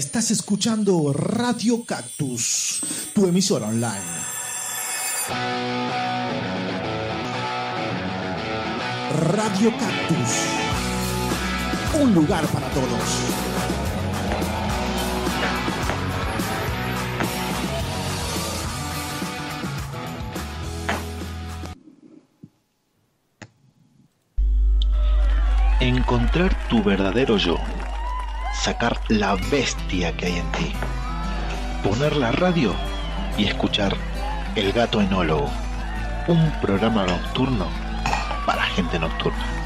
Estás escuchando Radio Cactus, tu emisora online. Radio Cactus, un lugar para todos. encontrar tu verdadero yo, sacar la bestia que hay en ti, poner la radio y escuchar El Gato Enólogo, un programa nocturno para gente nocturna.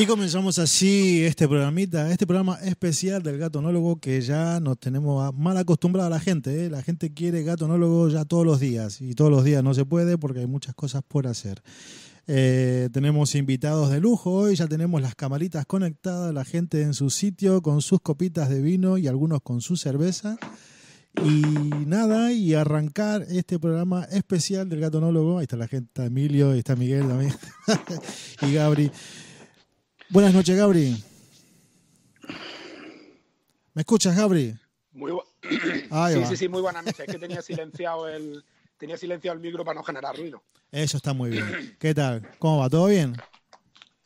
Y comenzamos así este programita, este programa especial del gatonólogo que ya nos tenemos mal acostumbrado a la gente. ¿eh? La gente quiere gatonólogo ya todos los días y todos los días no se puede porque hay muchas cosas por hacer. Eh, tenemos invitados de lujo hoy, ya tenemos las camaritas conectadas, la gente en su sitio con sus copitas de vino y algunos con su cerveza. Y nada, y arrancar este programa especial del gatonólogo. Ahí está la gente, está Emilio, está Miguel también y Gabri. Buenas noches, Gabri. ¿Me escuchas, Gabri? Muy sí, sí, sí, muy buenas noches. Es que tenía silenciado el tenía silenciado el micro para no generar ruido. Eso está muy bien. ¿Qué tal? ¿Cómo va? ¿Todo bien?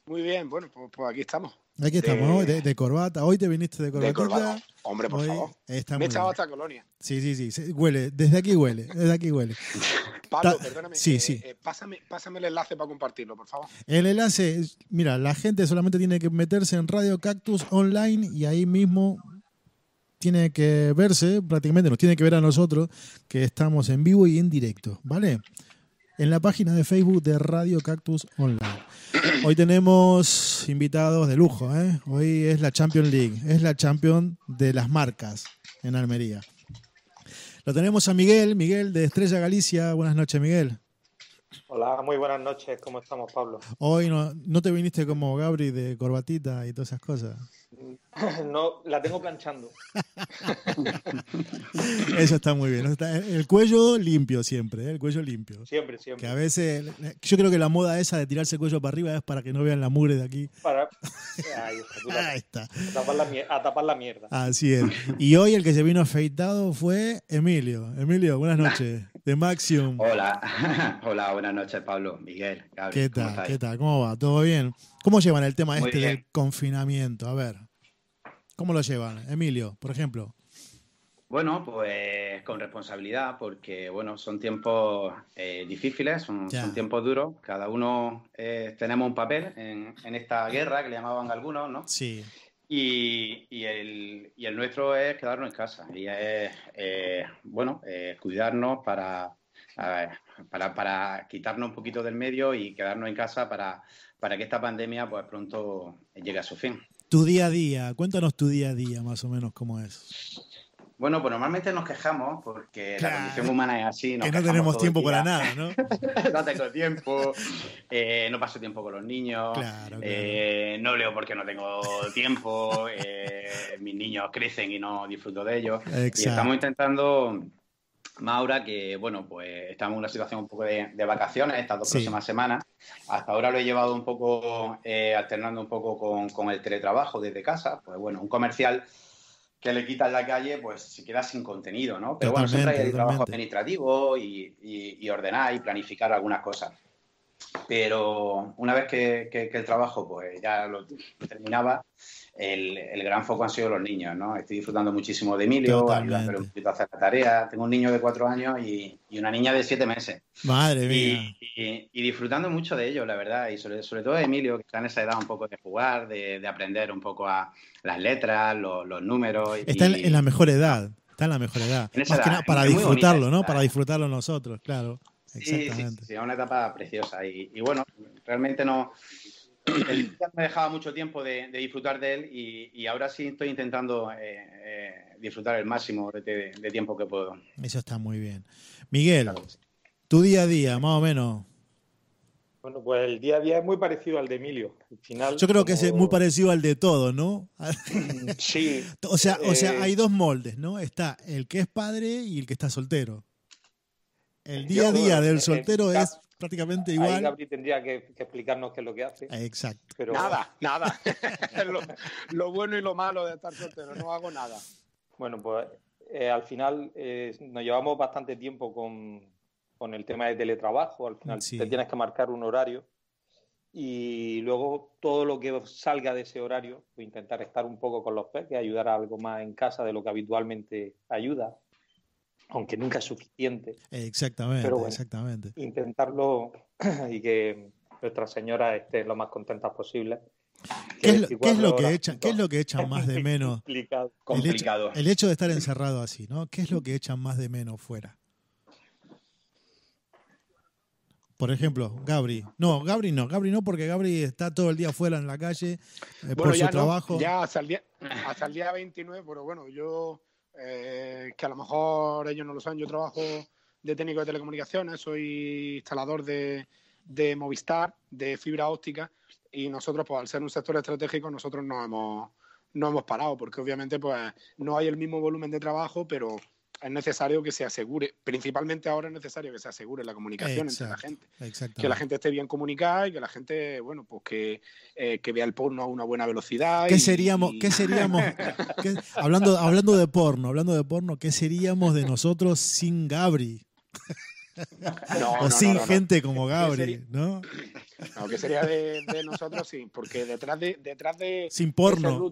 Muy bien, bueno, pues, pues aquí estamos. Aquí estamos, de, de, corbata. Hoy te viniste de corbata. De corbata. Hombre, por favor. Me he echado hasta colonia. Sí, sí, sí. Huele, desde aquí huele, desde aquí huele. Pablo, perdóname. Sí, eh, sí. Eh, pásame, pásame, el enlace para compartirlo, por favor. El enlace, mira, la gente solamente tiene que meterse en Radio Cactus Online y ahí mismo tiene que verse, prácticamente nos tiene que ver a nosotros, que estamos en vivo y en directo, ¿vale? En la página de Facebook de Radio Cactus Online. Hoy tenemos invitados de lujo, ¿eh? Hoy es la Champions League, es la Champion de las marcas en Almería. Lo tenemos a Miguel, Miguel de Estrella Galicia. Buenas noches, Miguel. Hola, muy buenas noches. ¿Cómo estamos, Pablo? Hoy no, no te viniste como Gabri de corbatita y todas esas cosas. No, la tengo planchando. Eso está muy bien. El cuello limpio siempre, ¿eh? el cuello limpio. Siempre, siempre. Que a veces, yo creo que la moda esa de tirarse el cuello para arriba es para que no vean la mugre de aquí. Para... Ahí está. A, tapar la, a tapar la mierda. Así es. Y hoy el que se vino afeitado fue Emilio. Emilio, buenas noches. De Maxium. Hola. Hola, buenas noches, Pablo, Miguel. ¿Qué tal? ¿Qué tal? ¿Cómo va? ¿Todo bien? ¿Cómo llevan el tema este del confinamiento? A ver, ¿cómo lo llevan? Emilio, por ejemplo. Bueno, pues con responsabilidad, porque bueno, son tiempos eh, difíciles, son, tiempos duros. Cada uno eh, tenemos un papel en, esta guerra que le llamaban algunos, ¿no? Sí. Y, el, nuestro es quedarnos en casa y es, eh, bueno, cuidarnos para, para, para quitarnos un poquito del medio y quedarnos en casa para para que esta pandemia pues pronto llegue a su fin. Tu día a día, cuéntanos tu día a día más o menos cómo es. Bueno, pues normalmente nos quejamos porque la condición humana es así. que no tenemos tiempo para nada, ¿no? no tengo tiempo, eh, no paso tiempo con los niños, eh, no leo porque no tengo tiempo, eh, mis niños crecen y no disfruto de ellos. Y estamos intentando Maura, que bueno, pues estamos en una situación un poco de, vacaciones estas dos próximas semanas. Hasta ahora lo he llevado un poco, alternando un poco con, el teletrabajo desde casa. Pues bueno, un comercial que le quita en la calle, pues se queda sin contenido, ¿no? Pero bueno, siempre hay trabajo administrativo y, ordenar y planificar algunas cosas. Pero una vez que, el trabajo pues ya lo terminaba, el, gran foco han sido los niños, ¿no? Estoy disfrutando muchísimo de Emilio, ayudándole un poquito a hacer la tarea. Tengo un niño de cuatro años y, una niña de siete meses. Madre mía. Y, disfrutando mucho de ellos, la verdad. Y sobre, sobre todo de Emilio, que está en esa edad un poco de jugar, de, aprender un poco a las letras, los, números. Está en, la mejor edad. Está en la mejor edad. Más que nada para disfrutarlo, ¿no? Para disfrutarlo nosotros, claro. Sí, sí, sí, es una etapa preciosa. Y, bueno, realmente no, el me dejaba mucho tiempo de, disfrutar de él y, ahora sí estoy intentando eh, eh, disfrutar el máximo de, tiempo que puedo. Eso está muy bien. Miguel, tu día a día, más o menos. Bueno, pues el día a día es muy parecido al de Emilio. final, Yo creo que es muy parecido al de todo, ¿no? sí. o sea, o sea, eh, hay dos moldes, ¿no? Está el que es padre y el que está soltero. El día a día del soltero es prácticamente igual. Ahí Gabri tendría que, explicarnos qué es lo que hace. Exacto. Nada, nada. lo, bueno y lo malo de estar soltero, no hago nada. Bueno, pues eh, al final eh, nos llevamos bastante tiempo con, el tema de teletrabajo. Al final te tienes que marcar un horario y luego todo lo que salga de ese horario, pues intentar estar un poco con los peques, ayudar a algo más en casa de lo que habitualmente ayuda aunque nunca es suficiente. Exactamente, exactamente. Intentarlo y que nuestras señoras estén lo más contentas posible. ¿Qué es, lo, que echan, ¿Qué es lo que echan más de menos? Complicado. El hecho, de estar encerrado así, ¿no? ¿Qué es lo que echan más de menos fuera? Por ejemplo, Gabri. No, Gabri no, Gabri no, porque Gabri está todo el día fuera en la calle eh, por su trabajo. Ya hasta el, día, hasta el día 29, pero bueno, yo eh, que a lo mejor ellos no lo saben, yo trabajo de técnico de telecomunicaciones, soy instalador de, Movistar, de fibra óptica, y nosotros, pues al ser un sector estratégico, nosotros no hemos, no hemos parado, porque obviamente pues no hay el mismo volumen de trabajo, pero es necesario que se asegure, principalmente ahora es necesario que se asegure la comunicación entre la gente. Que la gente esté bien comunicada y que la gente, bueno, pues que, eh, vea el porno a una buena velocidad. ¿Qué seríamos, ¿qué seríamos hablando, hablando de porno, hablando de porno, qué seríamos de nosotros sin Gabri? o sin gente como Gabri, ¿no? No, que sería de, nosotros sí, porque detrás de detrás de sin porno.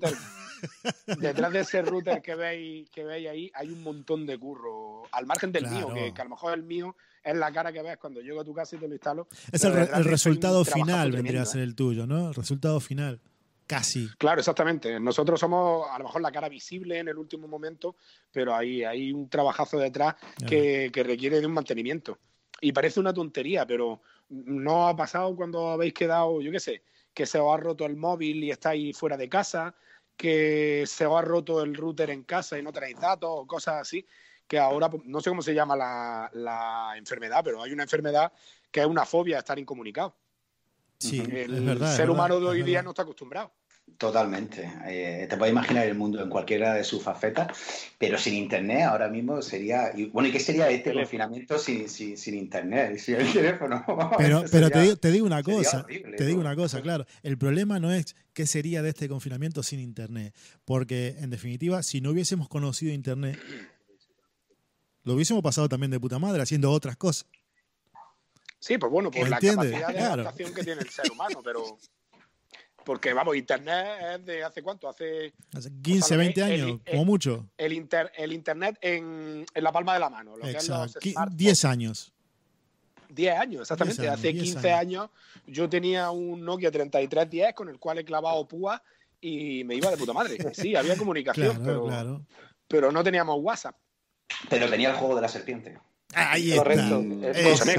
detrás de ese router que veis que veis ahí hay un montón de curro, al margen del mío, que, a lo mejor el mío es la cara que ves cuando llego a tu casa y te lo instalo. Es el, resultado final vendría a ser el tuyo, ¿no? El resultado final. Casi. Claro, exactamente. Nosotros somos a lo mejor la cara visible en el último momento, pero hay, hay un trabajazo detrás que, requiere de un mantenimiento. Y parece una tontería, pero no ha pasado cuando habéis quedado, yo qué sé, que se os ha roto el móvil y estáis fuera de casa, que se os ha roto el router en casa y no tenéis datos o cosas así, que ahora pues, no sé cómo se llama la, la enfermedad, pero hay una enfermedad que es una fobia estar incomunicado. Sí, el es verdad, ser humano de hoy día no está acostumbrado. Totalmente. Eh, te puedes imaginar el mundo en cualquiera de sus facetas, pero sin internet ahora mismo sería. Bueno, ¿y qué sería este confinamiento sin, sin, internet? Sin el teléfono. Pero, pero te, digo, te, digo, una cosa, te digo una cosa, claro. El problema no es qué sería de este confinamiento sin internet, porque en definitiva, si no hubiésemos conocido internet, lo hubiésemos pasado también de puta madre haciendo otras cosas. Sí, pues bueno, por la capacidad de adaptación que tiene el ser humano, pero porque vamos, internet es de hace cuánto, hace, hace 15, 20 años, como mucho. El, inter, el internet en, en, la palma de la mano. Lo Exacto. Que 10 años. 10 años, exactamente. hace 15 años. yo tenía un Nokia 3310 con el cual he clavado púa y me iba de puta madre. Sí, había comunicación, pero, pero no teníamos WhatsApp. Pero tenía el juego de la serpiente. Ahí Correcto.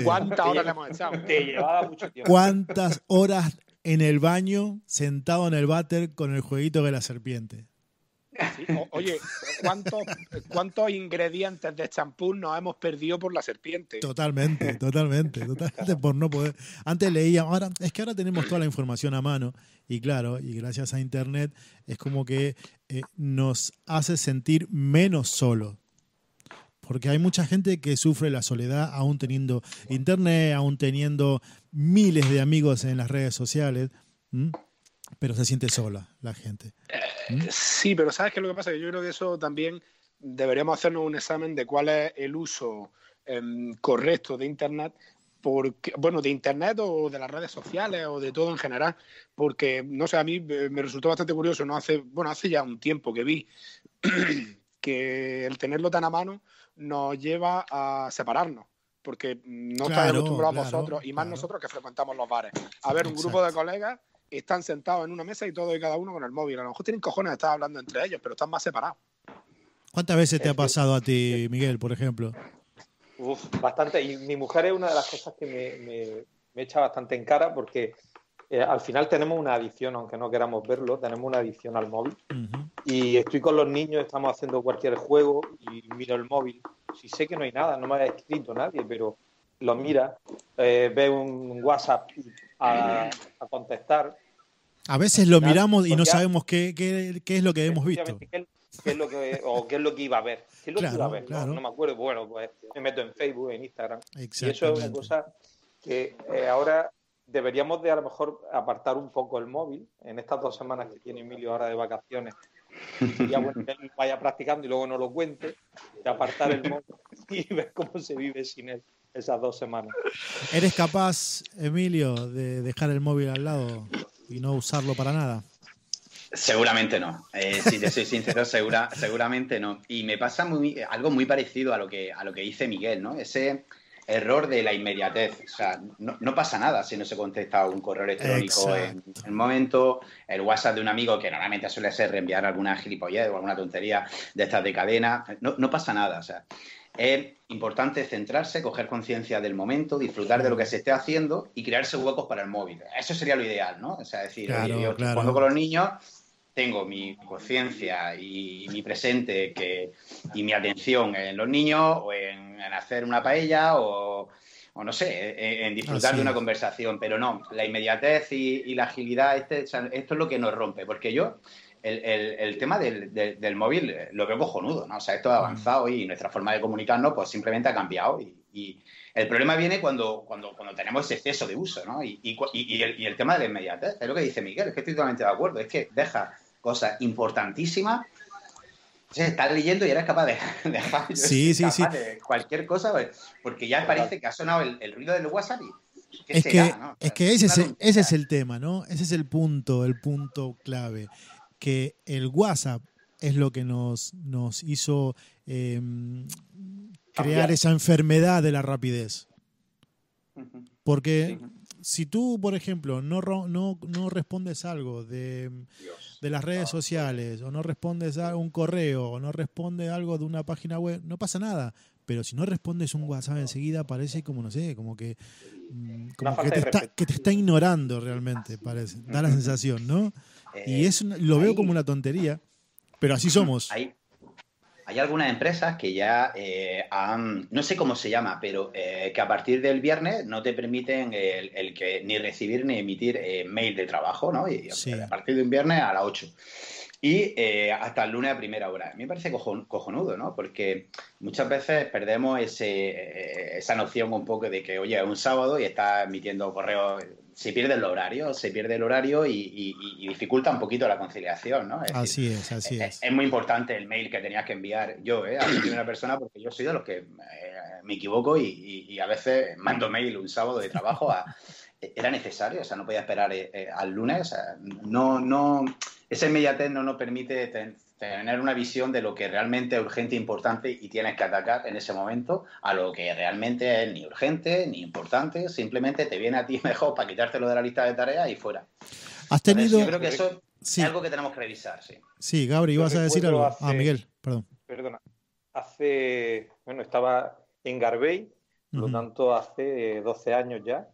¿Cuántas horas le hemos echado? Te llevaba mucho tiempo. ¿Cuántas horas en el baño, sentado en el váter con el jueguito de la serpiente? oye, ¿cuántos, ¿cuántos ingredientes de champú nos hemos perdido por la serpiente? Totalmente, totalmente, totalmente por no poder. Antes leía, ahora es que ahora tenemos toda la información a mano y claro, y gracias a internet es como que eh, nos hace sentir menos solos. Porque hay mucha gente que sufre la soledad aún teniendo internet, aún teniendo miles de amigos en las redes sociales pero se siente sola la gente. ¿Mm? Sí, pero ¿sabes qué es lo que pasa? Yo creo que eso también deberíamos hacernos un examen de cuál es el uso em, correcto de Internet, porque, bueno, de Internet o de las redes sociales o de todo en general, porque, no sé, a mí me resultó bastante curioso, ¿no? Hace, bueno, hace ya un tiempo que vi que el tenerlo tan a mano nos lleva a separarnos porque no claro, acostumbrados vosotros y más nosotros que frecuentamos los bares. A ver, un grupo de colegas están sentados en una mesa y todos y cada uno con el móvil. A lo mejor tienen cojones de estar hablando entre ellos, pero están más separados. ¿Cuántas veces te ha pasado a ti, Miguel, por ejemplo? Uf, bastante. Y mi mujer es una de las cosas que me, me, echa bastante en cara porque eh, al final tenemos una adicción, aunque no queramos verlo, tenemos una adicción al móvil. Y estoy con los niños, estamos haciendo cualquier juego y miro el móvil. Si sé que no hay nada, no me ha escrito nadie, pero lo mira, eh, ve un WhatsApp a, a contestar a veces lo miramos y no sabemos qué, qué, qué, es lo que hemos visto. Qué, es lo que, o qué es lo que iba a ver. ¿Qué es lo que iba a ver? No, me acuerdo. Bueno, pues me meto en Facebook, en Instagram. Y eso es una cosa que eh, ahora deberíamos de a lo mejor apartar un poco el móvil en estas dos semanas que tiene Emilio ahora de vacaciones. Ya bueno, que él vaya practicando y luego no lo cuente, de apartar el móvil y ver cómo se vive sin él esas dos semanas. ¿Eres capaz, Emilio, de dejar el móvil al lado y no usarlo para nada? Seguramente no. Eh, si te soy sincero, segura, seguramente no. Y me pasa muy, algo muy parecido a lo que a lo que dice Miguel, ¿no? Ese error de la inmediatez. O sea, no, pasa nada si no se contesta un correo electrónico en el momento, el WhatsApp de un amigo que normalmente suele ser reenviar alguna gilipollez o alguna tontería de estas de cadena. No, no pasa nada. O sea, es importante centrarse, coger conciencia del momento, disfrutar de lo que se esté haciendo y crearse huecos para el móvil. Eso sería lo ideal, ¿no? O sea, decir, yo cuando con los niños tengo mi conciencia y mi presente que, y mi atención en los niños o en, hacer una paella o, no sé, en, disfrutar de una conversación, pero no, la inmediatez y, la agilidad, este, esto es lo que nos rompe, porque yo el, tema del, móvil eh, lo veo cojonudo, ¿no? O sea, esto ha avanzado y nuestra forma de comunicarnos pues simplemente ha cambiado y, el problema viene cuando, cuando, cuando tenemos ese exceso de uso, ¿no? Y, el, tema de la inmediatez, es lo que dice Miguel, es que estoy totalmente de acuerdo, es que deja cosas importantísimas estás leyendo y eres capaz de dejar sí, sí, sí. cualquier cosa, pues, porque ya parece que ha sonado el, ruido del WhatsApp y es, que, es que ese, es, ese es el tema, ¿no? Ese es el punto, el punto clave que el WhatsApp es lo que nos, nos hizo em, crear esa enfermedad de la rapidez. Porque si tú, por ejemplo, no, no, no respondes algo de, de, las redes sociales, o no respondes a un correo, o no respondes algo de una página web, no pasa nada. Pero si no respondes un WhatsApp enseguida, parece como, no sé, como que, mm, como que, te está, que te está ignorando realmente, parece. Da la sensación, ¿no? y es lo veo como una tontería, pero así somos. Hay, hay algunas empresas que ya eh, han, no sé cómo se llama, pero eh, que a partir del viernes no te permiten el, que ni recibir ni emitir mail de trabajo, ¿no? Y a partir del viernes a las 8 y hasta el lunes a primera hora. A mí me parece cojonudo, ¿no? Porque muchas veces perdemos ese, esa noción un poco de que, oye, es un sábado y estás emitiendo correos se pierde el horario, se pierde el horario y, dificulta un poquito la conciliación, ¿no? así es, así es, es. muy importante el mail que tenías que enviar yo, ¿eh? A mi primera persona, porque yo soy de los que eh, me equivoco y, a veces mando mail un sábado de trabajo Era necesario, o sea, no podía esperar eh, eh, al lunes, no, no, esa inmediatez no nos permite tener una visión de lo que realmente es urgente e importante y tienes que atacar en ese momento a lo que realmente es ni urgente ni importante, simplemente te viene a ti mejor para quitártelo de la lista de tareas y fuera. Has tenido... yo creo que eso es algo que tenemos que revisar, sí. Sí, Gabri, ibas a decir algo. ah, Miguel, perdón. Perdona. Hace, bueno, estaba en Garbey, por lo tanto hace 12 años ya,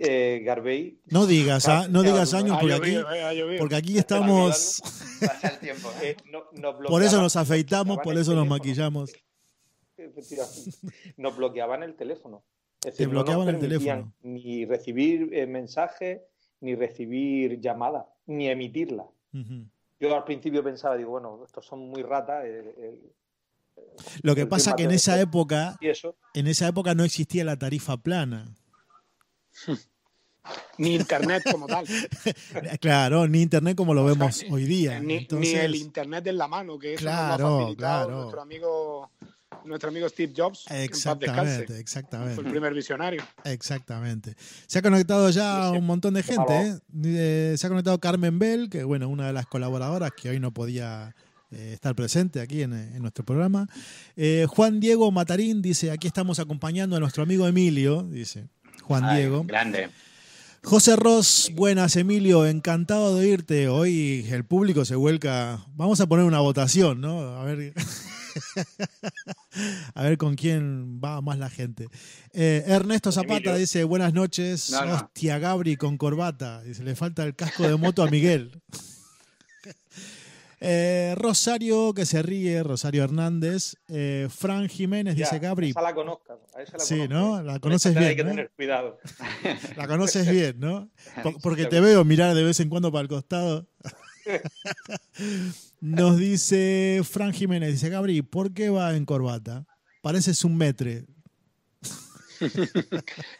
eh, Garbey. No digas, ah, no digas años porque aquí, porque aquí estamos. Eh, por eso nos afeitamos, por eso nos maquillamos. Nos bloqueaban el teléfono. Te bloqueaban el teléfono. Ni recibir eh, mensajes, ni recibir llamadas, ni emitirla. Yo al principio pensaba, digo, bueno, estos son muy ratas. Lo que pasa que en esa época, en esa época no existía la tarifa plana. ni internet como tal. claro, ni internet como lo vemos hoy día. Ni, el internet en la mano, que es claro, claro. nuestro amigo nuestro amigo Steve Jobs. Exactamente, exactamente. Fue el primer visionario. Exactamente. Se ha conectado ya un montón de gente. ¿eh? Se ha conectado Carmen Bell, que bueno, una de las colaboradoras que hoy no podía eh, estar presente aquí en, nuestro programa. Eh, Juan Diego Matarín dice, aquí estamos acompañando a nuestro amigo Emilio, dice Juan Diego. Grande. José Ross, buenas Emilio, encantado de oírte. Hoy el público se vuelca. Vamos a poner una votación, ¿no? A ver. a ver con quién va más la gente. Eh, Ernesto Zapata dice: Buenas noches. Hostia, Gabri con corbata. Dice: Le falta el casco de moto a Miguel. Eh, Rosario, que se ríe, Rosario Hernández. Eh, Fran Jiménez dice Gabri. Esa la conozca. sí, ¿no? La conoces bien. Hay que tener cuidado. La conoces bien, ¿no? Porque te veo mirar de vez en cuando para el costado. Nos dice Fran Jiménez, dice Gabri, ¿por qué va en corbata? Pareces un metre.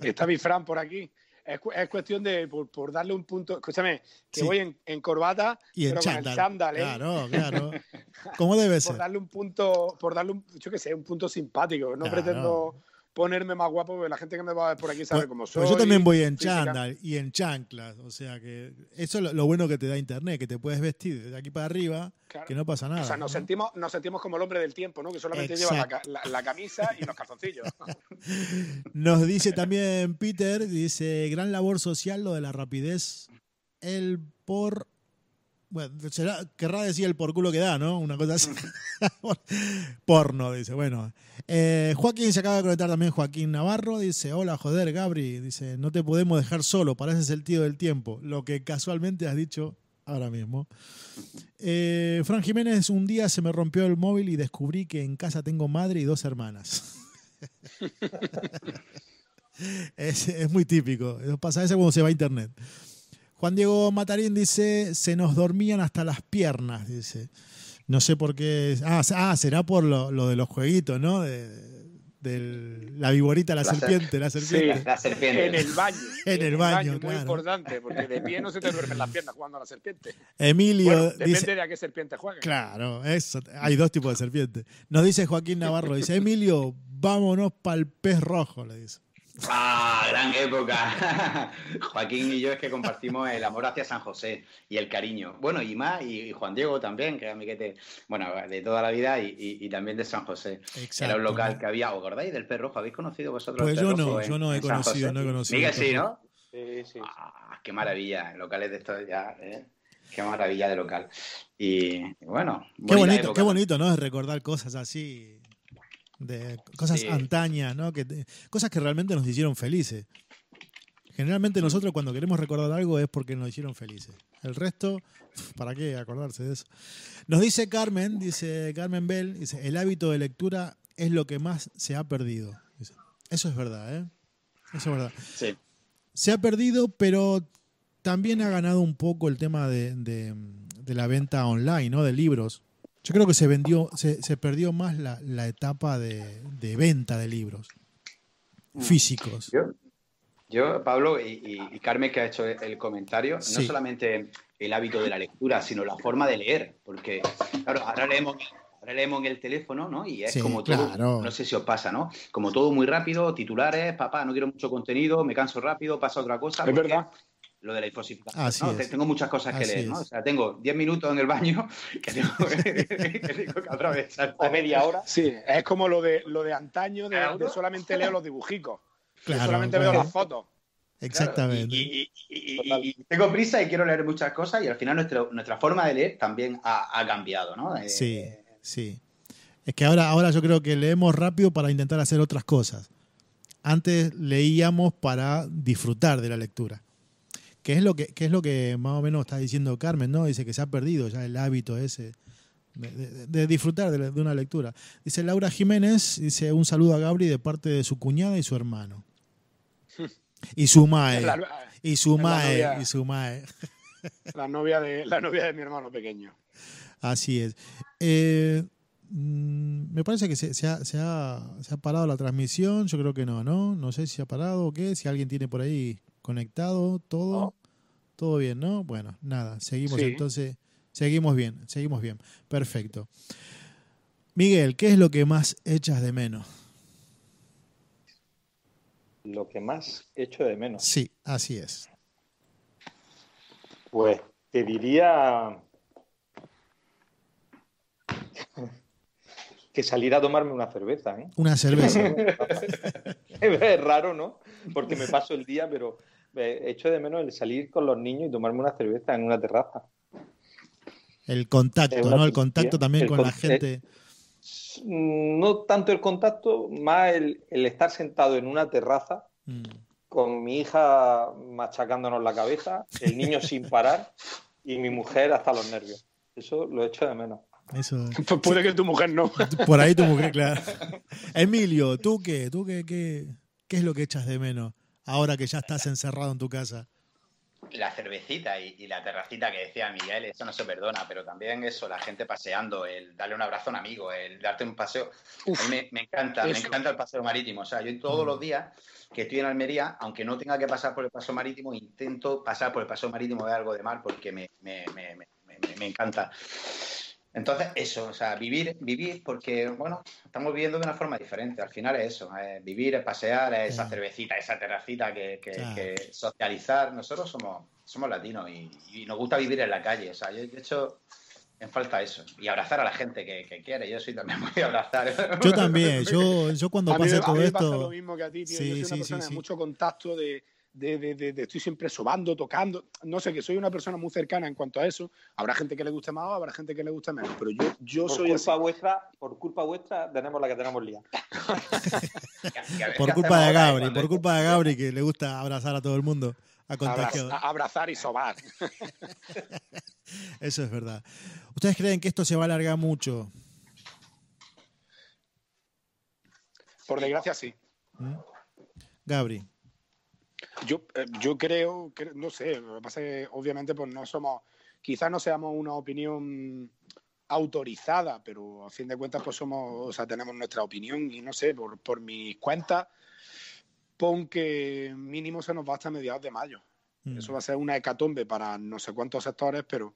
Está mi Fran por aquí es, cuestión de, por, darle un punto, escúchame, que voy en, corbata, y pero chándal. con el chándal, ¿eh? Claro, claro. ¿Cómo debe ser? Por darle un punto, por darle un, yo qué sé, un punto simpático. No pretendo ponerme más guapo, porque la gente que me va a ver por aquí sabe pues, cómo soy. Pues yo también voy en chándal y en chanclas, o sea que eso es lo, bueno que te da internet, que te puedes vestir de aquí para arriba, que no pasa nada. O sea, nos, sentimos, nos sentimos como el hombre del tiempo, ¿no? Que solamente lleva la, camisa y los calzoncillos. Nos dice también Peter, dice, gran labor social lo de la rapidez, el por bueno, querrá decir el por culo que da, ¿no? Una cosa así. Porno, dice. Bueno. Eh, Joaquín se acaba de conectar también. Joaquín Navarro dice: Hola, joder, Gabri. Dice: No te podemos dejar solo. Parece el tío del tiempo. Lo que casualmente has dicho ahora mismo. Eh, Fran Jiménez, un día se me rompió el móvil y descubrí que en casa tengo madre y dos hermanas. es, es, muy típico. Pasa eso cuando se va a internet. Juan Diego Matarín dice, se nos dormían hasta las piernas, dice. No sé por qué. Ah, ah será por lo, de los jueguitos, ¿no? De, la viborita, la, serpiente, la serpiente. Sí, la serpiente. En el baño. en, el baño, Muy importante, porque de pie no se te duermen las piernas jugando a la serpiente. Emilio depende de a qué serpiente juegue. Claro, eso. Hay dos tipos de serpientes. Nos dice Joaquín Navarro, dice, Emilio, vámonos para el pez rojo, le dice. ¡Ah, gran época! Joaquín y yo es que compartimos el amor hacia San José y el cariño. Bueno, y más, y Juan Diego también, que es amiguete, bueno, de toda la vida y, también de San José. Era un local que había, ¿os acordáis del perro ¿Habéis conocido vosotros pues yo no, yo no he conocido, no he conocido. Miguel sí, ¿no? Sí, sí. Ah, qué maravilla, locales de estos ya, ¿eh? Qué maravilla de local. Y bueno, qué bonito, qué bonito, ¿no? Recordar cosas así de cosas antañas, ¿no? Que, cosas que realmente nos hicieron felices. Generalmente nosotros cuando queremos recordar algo es porque nos hicieron felices. El resto, ¿para qué acordarse de eso? Nos dice Carmen, dice Carmen Bell, dice, el hábito de lectura es lo que más se ha perdido. Eso es verdad, ¿eh? Eso es verdad. Sí. Se ha perdido, pero también ha ganado un poco el tema de, de la venta online, ¿no? De libros. Yo creo que se vendió, se, se perdió más la, la etapa de, de, venta de libros mm. físicos. Yo, Pablo y, Carmen, que ha hecho el comentario, no solamente el hábito de la lectura, sino la forma de leer, porque, claro, ahora leemos, ahora leemos en el teléfono, ¿no? Y es como todo, no sé si os pasa, ¿no? Como todo muy rápido, titulares, papá, no quiero mucho contenido, me canso rápido, pasa otra cosa. Es verdad lo de la infosificación. Tengo muchas cosas que leer, ¿no? O sea, tengo 10 minutos en el baño que tengo que, atravesar. O media hora. Sí, es como lo de, lo de antaño, de, solamente leo los dibujicos. Claro, solamente veo las fotos. Exactamente. y, tengo prisa y quiero leer muchas cosas y al final nuestra forma de leer también ha, cambiado, ¿no? Eh, sí, sí. Es que ahora, ahora yo creo que leemos rápido para intentar hacer otras cosas. antes leíamos para disfrutar de la lectura. ¿Qué es lo que, es lo que más o menos está diciendo Carmen, ¿no? Dice que se ha perdido ya el hábito ese de, disfrutar de, una lectura. Dice Laura Jiménez, dice un saludo a Gabri de parte de su cuñada y su hermano. Y su mae. y su mae. y su mae. La novia de, la novia de mi hermano pequeño. Así es. Eh, mm, me parece que se, ha, se, ha, parado la transmisión. Yo creo que no, ¿no? No sé si se ha parado o qué. Si alguien tiene por ahí conectado, todo. Todo bien, ¿no? Bueno, nada. Seguimos entonces. Seguimos bien, seguimos bien. Perfecto. Miguel, ¿qué es lo que más echas de menos? Lo que más echo de menos. Sí, así es. Pues te diría que salir a tomarme una cerveza. ¿eh? Una cerveza. es raro, ¿no? Porque me paso el día, pero echo de menos el salir con los niños y tomarme una cerveza en una terraza. El contacto, ¿no? El contacto también con la gente. no tanto el contacto, más el, estar sentado en una terraza mm con mi hija machacándonos la cabeza, el niño sin parar y mi mujer hasta los nervios. Eso lo echo de menos. Eso. Pues puede que tu mujer no. Por ahí tu mujer, claro. Emilio, ¿tú qué? ¿Tú qué, qué, qué es lo que echas de menos ahora que ya estás encerrado en tu casa? la cervecita y, la terracita que decía Miguel, eso no se perdona, pero también eso, la gente paseando, el darle un abrazo a un amigo, el darte un paseo. a mí me, encanta, me encanta el paseo marítimo. O sea, yo todos los días que estoy en Almería, aunque no tenga que pasar por el paseo marítimo, intento pasar por el paseo marítimo de algo de mar porque me, me, me encanta. Entonces, eso, o sea, vivir, vivir, porque, bueno, estamos viviendo de una forma diferente. Al final es eso, vivir, es pasear, es esa cervecita, esa terracita, que, que, socializar. Nosotros somos, somos latinos y, nos gusta vivir en la calle. O sea, yo, de hecho, en falta eso. Y abrazar a la gente que, quiere. Yo soy también muy abrazar. Yo también. Yo, yo cuando pase todo esto... pasa lo mismo que a ti, tío. yo soy una persona de mucho contacto, de de, de, estoy siempre sobando, tocando. No sé, que soy una persona muy cercana en cuanto a eso. Habrá gente que le guste más, habrá gente que le guste menos, pero yo, yo por soy culpa vuestra Por culpa vuestra tenemos la que tenemos lía. por culpa de Gabri, por culpa de Gabri que le gusta abrazar a todo el mundo. A abrazar y sobar. Eso es verdad. ¿Ustedes creen que esto se va a alargar mucho? Por desgracia, sí. ¿Mm? Gabri. Yo, eh, yo creo, que, no sé, lo que pasa es que obviamente pues no somos, quizás no seamos una opinión autorizada, pero a fin de cuentas pues somos, o sea, tenemos nuestra opinión y no sé, por, por mis cuentas, pon que mínimo se nos va hasta mediados de mayo. Mm. Eso va a ser una hecatombe para no sé cuántos sectores, pero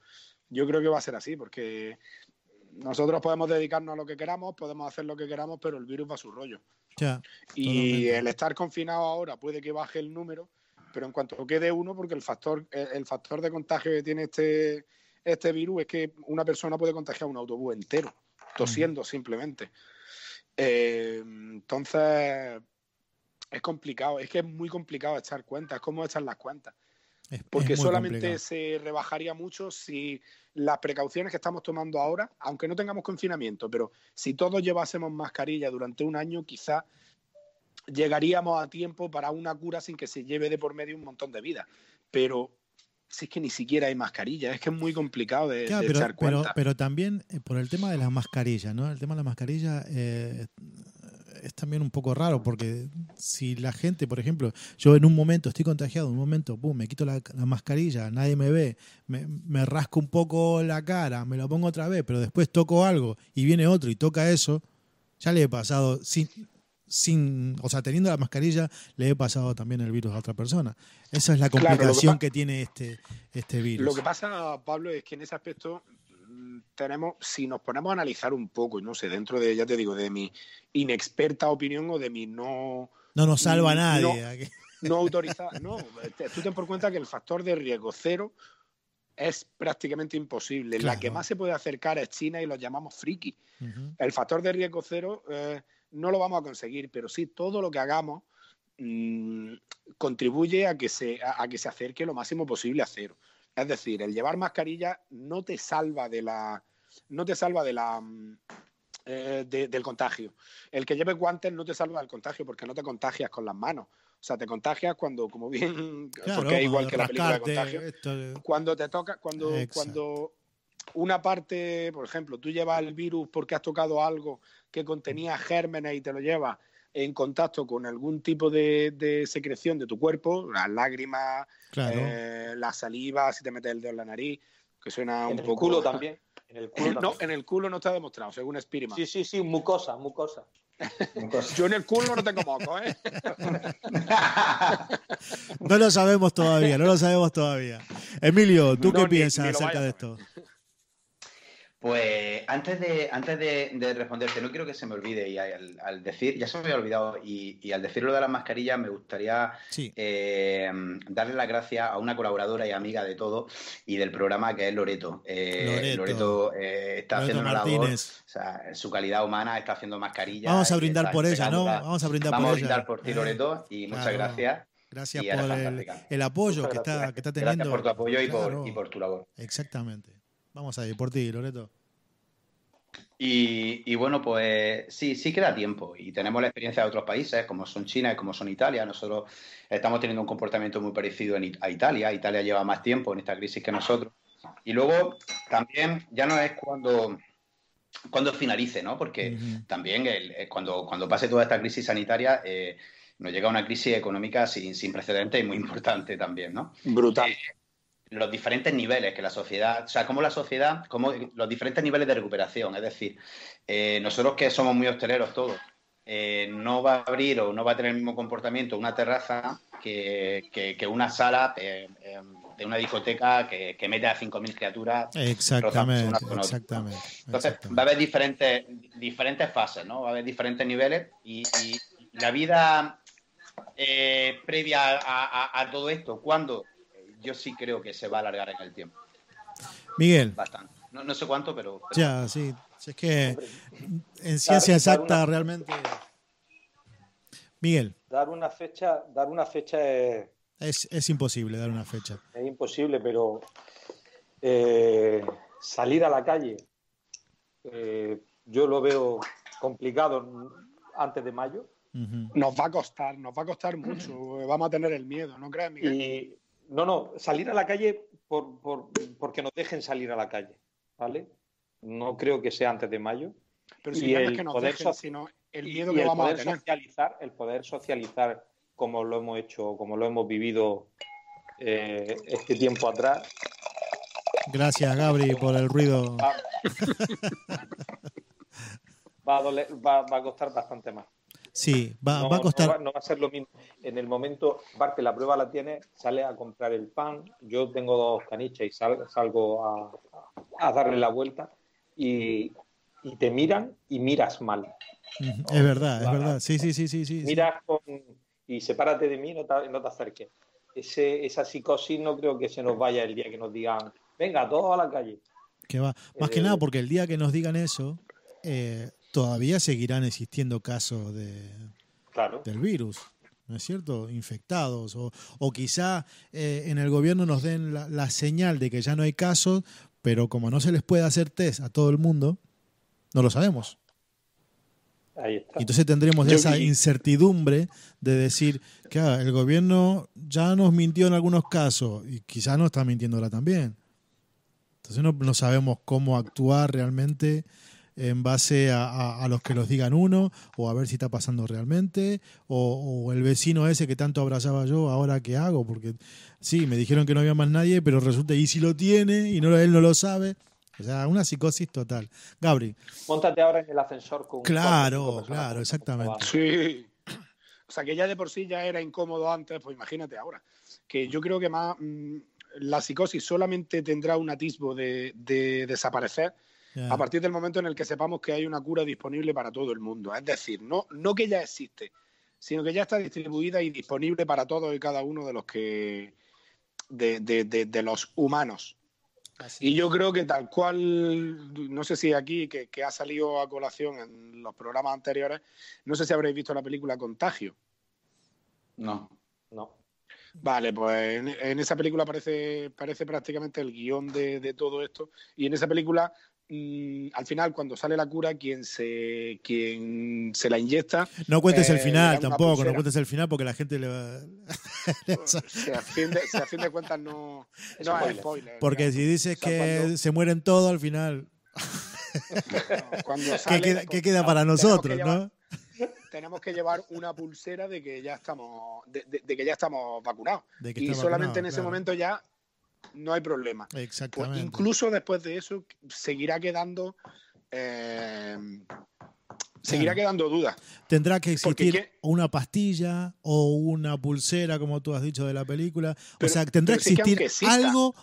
yo creo que va a ser así, porque nosotros podemos dedicarnos a lo que queramos, podemos hacer lo que queramos, pero el virus va a su rollo y el estar confinado ahora puede que baje el número, pero en cuanto quede uno, porque el factor, el factor de contagio que tiene este, este virus es que una persona puede contagiar un autobús entero, tosiendo simplemente. Eh, entonces, es complicado, es que es muy complicado echar cuentas, es como echar las cuentas. Porque solamente se rebajaría mucho si las precauciones que estamos tomando ahora, aunque no tengamos confinamiento, pero si todos llevásemos mascarilla durante un año, quizá llegaríamos a tiempo para una cura sin que se lleve de por medio un montón de vidas. Pero si es que ni siquiera hay mascarilla, es que es muy complicado de, pero, echar cuenta. Pero, también eh, por el tema de las mascarillas, ¿no? El tema de la mascarilla eh, es también un poco raro porque si la gente, por ejemplo, yo en un momento estoy contagiado, en un momento, boom, me quito la, mascarilla, nadie me ve, me, rasco un poco la cara, me lo pongo otra vez, pero después toco algo y viene otro y toca eso, ya le he pasado, sin, sin, o sea, teniendo la mascarilla, le he pasado también el virus a otra persona. Esa es la complicación que, que, tiene este, este virus. Lo que pasa, Pablo, es que en ese aspecto tenemos, si nos ponemos a analizar un poco, no sé, dentro de, ya te digo, de mi inexperta opinión o de mi no... No nos salva a nadie. No, autorizada. No, tú ten por cuenta que el factor de riesgo cero es prácticamente imposible. La que más se puede acercar es China y lo llamamos friki. El factor de riesgo cero eh, no lo vamos a conseguir, pero sí todo lo que hagamos mm, contribuye a que, se, a que se acerque lo máximo posible a cero. Es decir, el llevar mascarilla no te salva de la. No te salva de la. eh, del contagio. El que lleve guantes no te salva del contagio porque no te contagias con las manos. O sea, te contagias cuando, como bien, porque es igual que la película de contagio. Cuando te toca, cuando, cuando una parte, por ejemplo, tú llevas el virus porque has tocado algo que contenía gérmenes y te lo llevas en contacto con algún tipo de, secreción de tu cuerpo, las lágrimas, eh, la saliva, si te metes el dedo en la nariz, que suena un poco. culo también. En el culo no, en el culo no está demostrado, según Spiriman. Sí, sí, sí, mucosa, mucosa. Yo en el culo no tengo moco, ¿eh? no lo sabemos todavía, no lo sabemos todavía. Emilio, ¿tú qué piensas acerca de esto? Pues antes de, antes de, responderte, no quiero que se me olvide, y al, decir, ya se me había olvidado, y, al decir lo de las mascarillas, me gustaría eh, darle las gracias a una colaboradora y amiga de todo y del programa que es Loreto. Eh, Loreto, eh, está haciendo una labor, o sea, en su calidad humana está haciendo mascarillas. Vamos a brindar por ella, ¿no? Vamos a brindar por ella. Vamos a brindar por ti, Loreto, y muchas gracias. Gracias por el, apoyo que está, que está, teniendo. Gracias por tu apoyo y, por, y por tu labor. Exactamente. Vamos a ir por ti, Loreto. Y, bueno, pues sí, sí queda tiempo y tenemos la experiencia de otros países como son China y como son Italia. Nosotros estamos teniendo un comportamiento muy parecido a Italia. Italia lleva más tiempo en esta crisis que nosotros. Y luego también ya no es cuando, cuando finalice, ¿no? Porque también eh, cuando, cuando pase toda esta crisis sanitaria eh, nos llega una crisis económica sin, sin precedentes y muy importante también, ¿no? Brutal. Eh, los diferentes niveles que la sociedad, o sea, como la sociedad, como los diferentes niveles de recuperación. Es decir, eh, nosotros que somos muy hosteleros todos, eh, no va a abrir o no va a tener el mismo comportamiento una terraza que, una sala eh, de una discoteca que, mete a 5.000 criaturas. Exactamente, exactamente. Entonces, va a haber diferentes, diferentes fases, ¿no? Va a haber diferentes niveles y, la vida previa a, a todo esto, cuando yo sí creo que se va a alargar en el tiempo. Miguel. Bastante. No, sé cuánto, pero, Ya, sí. Es que en ciencia exacta realmente... Miguel. Dar una fecha, dar una fecha es... Es, imposible dar una fecha. Es imposible, pero eh, salir a la calle, eh, yo lo veo complicado antes de mayo. Nos va a costar, nos va a costar mucho. Vamos a tener el miedo, ¿no crees, Miguel? Y, no, no, salir a la calle por, por, porque nos dejen salir a la calle, ¿vale? No creo que sea antes de mayo. Pero si el que nos poder dejen, sino el miedo que vamos a tener. Socializar, el poder socializar como lo hemos hecho, como lo hemos vivido eh, este tiempo atrás. Gracias, Gabri, por el ruido. Va, a, va, va a costar bastante más. Sí, va, va a costar. No va, a ser lo mismo. En el momento, parte la prueba la tiene, sale a comprar el pan. Yo tengo dos caniches y salgo a, a, darle la vuelta y, y, te miran y miras mal. Es verdad, es verdad. Sí, sí, sí, sí. sí miras con, y sepárate de mí, no te, no te acerques. Ese, esa psicosis no creo que se nos vaya el día que nos digan, venga, todos a la calle. Que va. Más que eh, nada porque el día que nos digan eso, eh, todavía seguirán existiendo casos de, del virus, ¿no es cierto? Infectados. O, o quizá eh, en el gobierno nos den la, señal de que ya no hay casos, pero como no se les puede hacer test a todo el mundo, no lo sabemos. Ahí está. Entonces tendremos esa incertidumbre de decir que ah, el gobierno ya nos mintió en algunos casos y quizá nos está mintiendo ahora también. Entonces no, no sabemos cómo actuar realmente en base a, los que los digan uno, o a ver si está pasando realmente, o, el vecino ese que tanto abrazaba yo, ahora qué hago, porque sí, me dijeron que no había más nadie, pero resulta, y si lo tiene, y no, él no lo sabe. O sea, una psicosis total. Gabri. Póntate ahora en el ascensor con Claro, claro, exactamente. Sí. O sea, que ya de por sí ya era incómodo antes, pues imagínate ahora. Que yo creo que más mm, la psicosis solamente tendrá un atisbo de, de desaparecer a partir del momento en el que sepamos que hay una cura disponible para todo el mundo. Es decir, no, no que ya existe, sino que ya está distribuida y disponible para todos y cada uno de los que de, los humanos. Y yo creo que tal cual, no sé si aquí, que, ha salido a colación en los programas anteriores, no sé si habréis visto la película Contagio. No, no. Vale, pues en, esa película parece, parece prácticamente el guion de, de, todo esto. Y en esa película al final, cuando sale la cura, quien se, quien se la inyecta. No cuentes el eh, final tampoco, no cuentes el final porque la gente le va. se, a fin de, cuentas no, no es spoiler. Porque si dices que se mueren todos al final. ¿Qué queda, para nosotros, no? tenemos que llevar una pulsera de que ya estamos, de, que ya estamos vacunados. y solamente en ese momento ya no hay problema. Pues Exactamente. incluso después de eso seguirá quedando eh, seguirá quedando dudas. Tendrá que existir una pastilla o una pulsera, como tú has dicho de la película. o sea, tendrá que existir algo,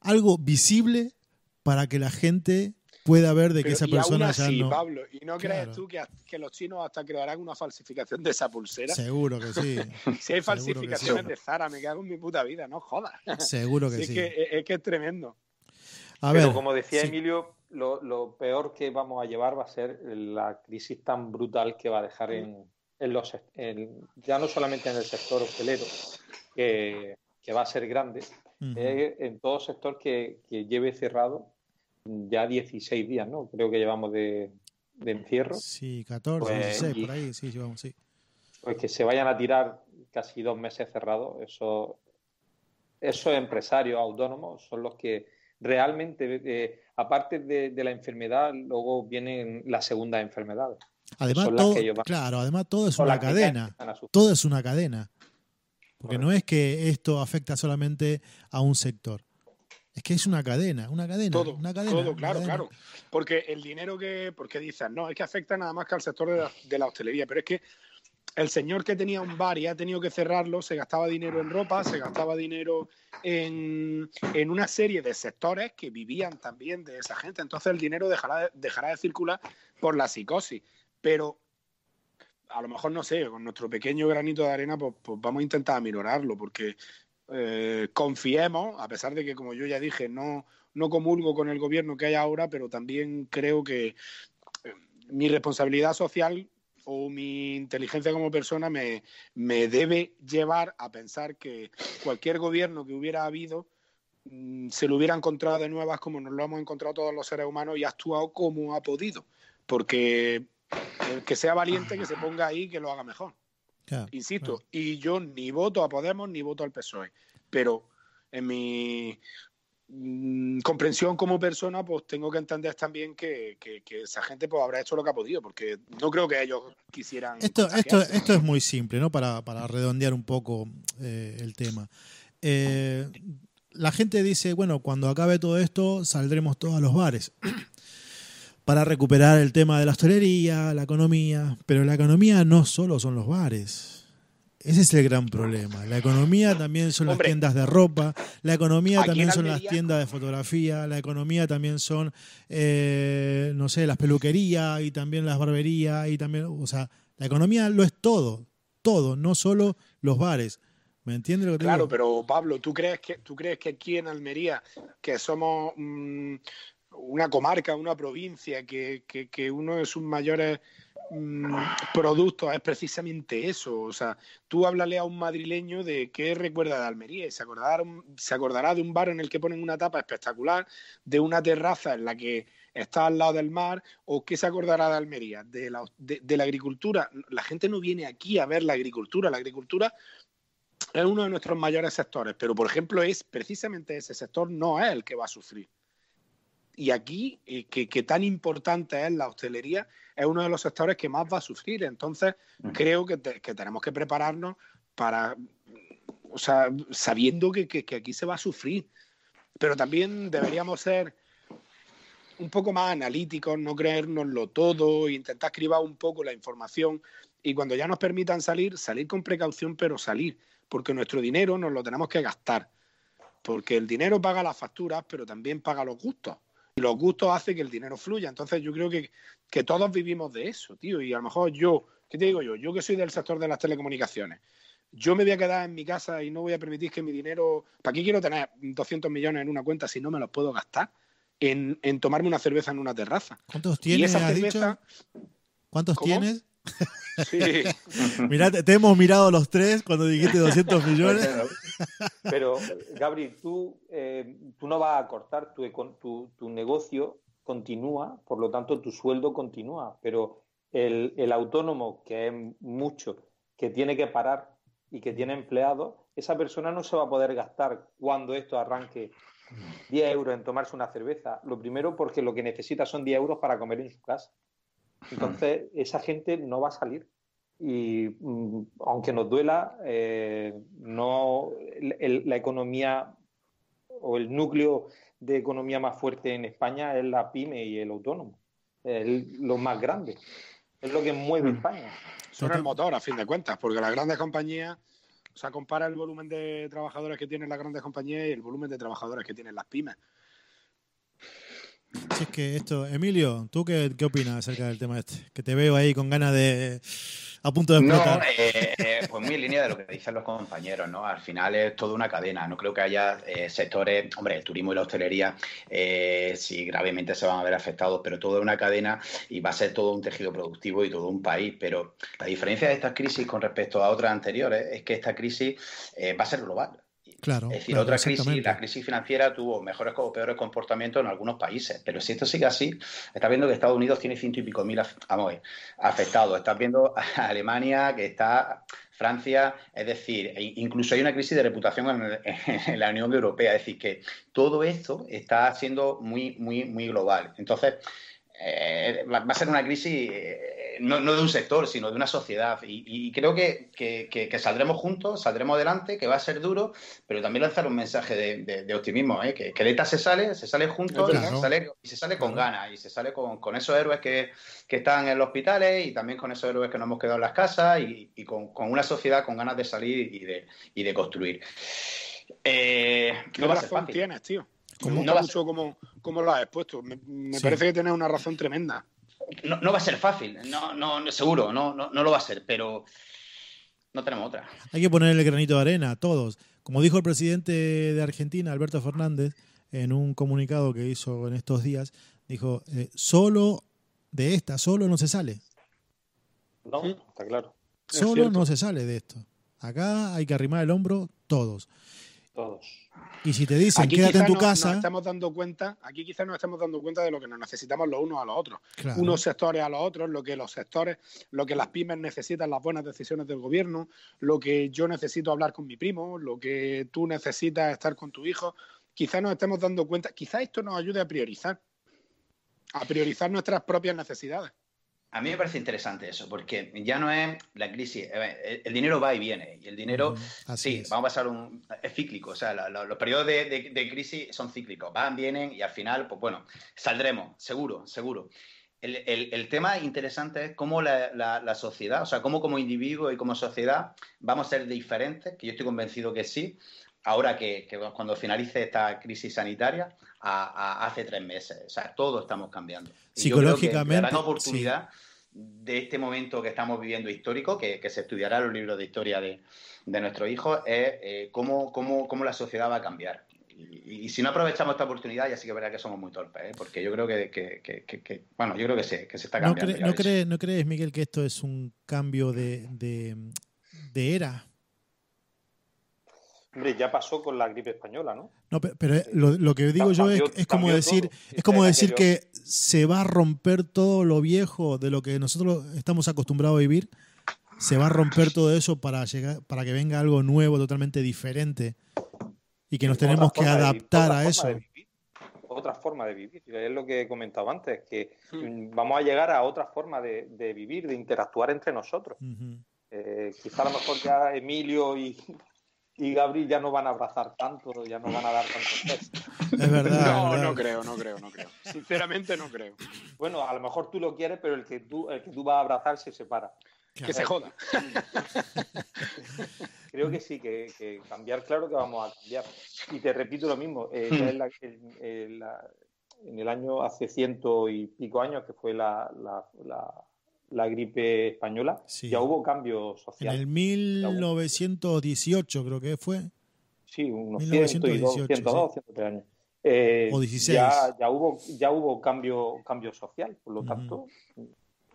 algo visible para que la gente puede haber de que esa persona ya no. Pablo, ¿y no crees tú que, los chinos hasta crearán una falsificación de esa pulsera? Seguro que sí. si hay falsificaciones de Zara, me cago en mi puta vida, no jodas. Seguro que sí. Es, que, es, que es tremendo. A Pero como decía Emilio, lo, peor que vamos a llevar va a ser la crisis tan brutal que va a dejar en, los ya no solamente en el sector hotelero, que, va a ser grande, en todo sector que, que lleve cerrado ya 16 días, ¿no? Creo que llevamos de, encierro. Sí, 14, 16, pues, por ahí, sí, llevamos, sí. Pues que se vayan a tirar casi dos meses cerrados, eso, esos empresarios autónomos son los que realmente, eh, aparte de, la enfermedad, luego vienen las segundas enfermedades. Además, todo, claro, además todo es una cadena. Todo es una cadena. Porque no es que esto afecta solamente a un sector. Es que es una cadena, una cadena. Todo, una cadena, todo claro, claro. Porque el dinero que. Porque dicen, no, es que afecta nada más que al sector de la, hostelería, pero es que el señor que tenía un bar y ha tenido que cerrarlo, se gastaba dinero en ropa, se gastaba dinero en, una serie de sectores que vivían también de esa gente. Entonces el dinero dejará de, dejará de circular por la psicosis. Pero a lo mejor, no sé, con nuestro pequeño granito de arena, pues, pues vamos a intentar aminorarlo, porque eh, confiemos, a pesar de que, como yo ya dije, no, no comulgo con el gobierno que hay ahora, pero también creo que eh, mi responsabilidad social o mi inteligencia como persona me, me, debe llevar a pensar que cualquier gobierno que hubiera habido mm, se lo hubiera encontrado de nuevas como nos lo hemos encontrado todos los seres humanos y ha actuado como ha podido. Porque que sea valiente, que se ponga ahí, que lo haga mejor. Insisto, y yo ni voto a Podemos ni voto al PSOE, pero en mi mm, comprensión como persona, pues tengo que entender también que, esa gente pues habrá hecho lo que ha podido, porque no creo que ellos quisieran. Esto, esto, esto es muy simple, ¿no? Para, redondear un poco eh, el tema. Eh, la gente dice, bueno, cuando acabe todo esto, saldremos todos a los bares. Para recuperar el tema de la hostelería, la economía, pero la economía no solo son los bares. Ese es el gran problema. La economía también son las tiendas de ropa, la economía también son las tiendas de fotografía, la economía también son, eh, no sé, las peluquerías y también las barberías y también, o sea, la economía lo es todo, todo, no solo los bares. ¿Me entiendes lo que te Claro, pero Pablo, ¿tú crees que tú crees que aquí en Almería, que somos mm, una comarca, una provincia, que, uno de sus mayores mm, productos es precisamente eso. O sea, tú háblale a un madrileño de qué recuerda de Almería y se acordará, se acordará de un bar en el que ponen una tapa espectacular, de una terraza en la que está al lado del mar, o qué se acordará de Almería, de la, de la agricultura. La gente no viene aquí a ver la agricultura. La agricultura es uno de nuestros mayores sectores, pero por ejemplo es precisamente ese sector no es el que va a sufrir. Y aquí, eh, que, tan importante es la hostelería, es uno de los sectores que más va a sufrir. Entonces, creo que, tenemos que prepararnos para, o sea, sabiendo que, aquí se va a sufrir. Pero también deberíamos ser un poco más analíticos, no creérnoslo todo, intentar escribir un poco la información y cuando ya nos permitan salir, salir con precaución, pero salir, porque nuestro dinero nos lo tenemos que gastar, porque el dinero paga las facturas, pero también paga los gustos los gustos hacen que el dinero fluya. Entonces yo creo que, que todos vivimos de eso, tío. Y a lo mejor yo, ¿qué te digo yo? Yo que soy del sector de las telecomunicaciones, yo me voy a quedar en mi casa y no voy a permitir que mi dinero... ¿Para qué quiero tener 200 millones en una cuenta si no me los puedo gastar en, en tomarme una cerveza en una terraza? ¿Cuántos tienes, ¿Cuántos tienes? Sí. Mirá, te, hemos mirado los tres cuando dijiste 200 millones. Pero, Gabriel, tú, eh, tú no vas a cortar tu, tu, tu negocio continúa, por lo tanto tu sueldo continúa, pero el, el autónomo, que es mucho, que tiene que parar y que tiene empleados, esa persona no se va a poder gastar cuando esto arranque 10 euros en tomarse una cerveza. Lo primero porque lo que necesita son 10 euros para comer en su casa. Entonces, esa gente no va a salir. Y mm, aunque nos duela, eh, no la economía o el núcleo de economía más fuerte en España es la pyme y el autónomo. Es lo más grande. Es lo que mueve mm. España. Son el motor, a fin de cuentas, porque las grandes compañías, o sea, compara el volumen de trabajadores que tienen las grandes compañías y el volumen de trabajadores que tienen las pymes. Si es que esto, Emilio, ¿tú qué, qué opinas acerca del tema este? Que te veo ahí con ganas de a punto de explotar. No, eh, eh, pues muy en línea de lo que dicen los compañeros, ¿no? Al final es toda una cadena. No creo que haya eh, sectores, hombre, el turismo y la hostelería sí gravemente se van a ver afectados, pero todo es una cadena y va a ser todo un tejido productivo y todo un país. Pero la diferencia de esta crisis con respecto a otras anteriores es que esta crisis va a ser global. Claro, es decir, otra crisis, la crisis financiera tuvo mejores o peores comportamientos en algunos países, pero si esto sigue así, estás viendo que Estados Unidos tiene ciento y pico mil afectados, estás viendo a Alemania que está Francia, es decir, e incluso hay una crisis de reputación en, la Unión Europea, es decir, que todo esto está siendo muy, muy, muy global. Entonces, eh, va a ser una crisis eh, no, de un sector, sino de una sociedad. Y, creo que, saldremos juntos, saldremos adelante, que va a ser duro, pero también lanzar un mensaje de, optimismo, ¿eh? que, que ETA se sale, se sale juntos y se sale con ganas, y se sale con, esos héroes que, están en los hospitales y también con esos héroes que nos hemos quedado en las casas y, con, una sociedad con ganas de salir y de, y de construir. ¿Qué razón tienes, tío? Como, no mucho como, lo has expuesto. Me, parece que tienes una razón tremenda. No, va a ser fácil, no, no, seguro, no, no, no lo va a ser, pero no tenemos otra. Hay que poner el granito de arena a todos. Como dijo el presidente de Argentina, Alberto Fernández, en un comunicado que hizo en estos días, dijo, eh, solo de esta, solo no se sale. No, está claro. Solo no se sale de esto. Acá hay que arrimar el hombro todos. Todos. Y si te dicen quédate en tu casa. estamos dando cuenta, aquí quizás nos estamos dando cuenta de lo que nos necesitamos los unos a los otros. Unos sectores a los otros, lo que los sectores, lo que las pymes necesitan, las buenas decisiones del gobierno, lo que yo necesito hablar con mi primo, lo que tú necesitas estar con tu hijo. Quizás nos estemos dando cuenta, quizás esto nos ayude a priorizar, a priorizar nuestras propias necesidades. A mí me parece interesante eso, porque ya no es la crisis, el, dinero va y viene, y el dinero, sí, vamos a pasar un, es cíclico, o sea, los periodos de, crisis son cíclicos, van, vienen, y al final, pues bueno, saldremos, seguro, seguro. El, tema interesante es cómo la, sociedad, o sea, cómo como individuo y como sociedad vamos a ser diferentes, que yo estoy convencido que sí, ahora que, cuando finalice esta crisis sanitaria, a, hace tres meses. O sea, todos estamos cambiando. Psicológicamente. la gran oportunidad de este momento que estamos viviendo histórico, que, se estudiará en los libros de historia de, de nuestros hijos, es eh, cómo, cómo, la sociedad va a cambiar. Y, si no aprovechamos esta oportunidad, ya sí que verá que somos muy torpes, ¿eh? porque yo creo que, bueno, yo creo que se, que se está cambiando. ¿No, crees, ¿No crees, Miguel, que esto es un cambio de, de, de era? Hombre, ya pasó con la gripe española, ¿no? No, pero, lo, que digo yo es, como decir, es como decir que se va a romper todo lo viejo de lo que nosotros estamos acostumbrados a vivir. Se va a romper todo eso para llegar, para que venga algo nuevo, totalmente diferente, y que nos tenemos que adaptar a eso. Otra forma de vivir, es lo que he comentado antes, que hmm. vamos a llegar a otra forma de, vivir, de interactuar entre nosotros. Eh, quizá a lo mejor ya Emilio y, y Gabriel ya no van a abrazar tanto, ya no van a dar tantos besos. Es verdad. No, no creo, no creo, no creo. Sinceramente no creo. Bueno, a lo mejor tú lo quieres, pero el que tú, el que tú vas a abrazar se separa. Que se joda. Creo que sí, que, cambiar, claro que vamos a cambiar. Y te repito lo mismo, eh, hmm. en, el año, hace ciento y pico años, que fue la la gripe española, ya hubo cambio social. En el 1918 creo que fue. Sí, unos 1918, 102, 103 años. Eh, o 16. Ya, ya, hubo, ya hubo cambio, cambio social, por lo tanto,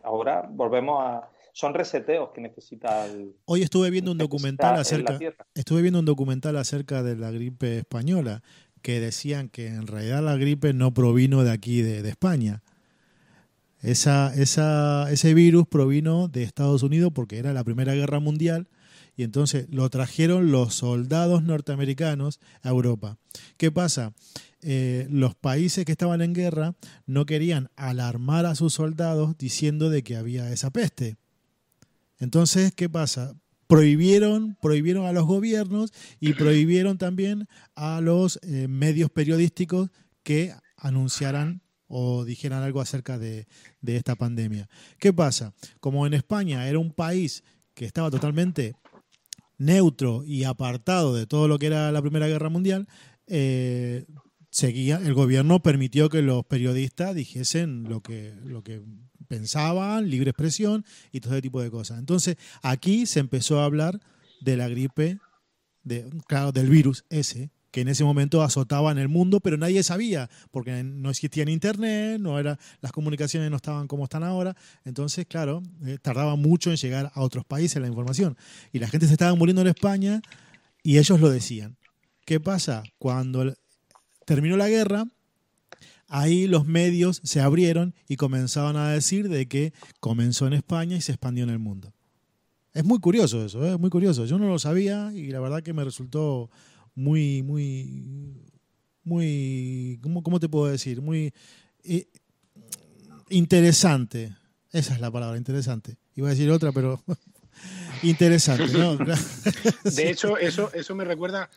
ahora volvemos a... Son reseteos que necesita el... Hoy estuve viendo un documental acerca... Estuve viendo un documental acerca de la gripe española que decían que en realidad la gripe no provino de aquí, de, España. Esa, ese virus provino de Estados Unidos porque era la Primera Guerra Mundial y entonces lo trajeron los soldados norteamericanos a Europa. ¿Qué pasa? Eh, los países que estaban en guerra no querían alarmar a sus soldados diciendo de que había esa peste. Entonces, ¿qué pasa? Prohibieron, prohibieron a los gobiernos y prohibieron también a los eh, medios periodísticos que anunciaran o dijeran algo acerca de, de esta pandemia. ¿Qué pasa? Como en España era un país que estaba totalmente neutro y apartado de todo lo que era la Primera Guerra Mundial, eh, seguía, el gobierno permitió que los periodistas dijesen lo que, lo que pensaban, libre expresión y todo ese tipo de cosas. Entonces, aquí se empezó a hablar de la gripe, de, claro, del virus ese, que en ese momento azotaba en el mundo, pero nadie sabía, porque no existía internet, no era, las comunicaciones no estaban como están ahora, entonces, claro, eh, tardaba mucho en llegar a otros países la información. Y la gente se estaba muriendo en España y ellos lo decían. ¿Qué pasa? Cuando terminó la guerra, ahí los medios se abrieron y comenzaban a decir de que comenzó en España y se expandió en el mundo. Es muy curioso eso, es ¿eh? muy curioso. Yo no lo sabía y la verdad que me resultó muy, muy, muy, ¿cómo, cómo te puedo decir? Muy eh, interesante. Esa es la palabra, interesante. Iba a decir otra, pero interesante. ¿no? De hecho, eso, eso me recuerda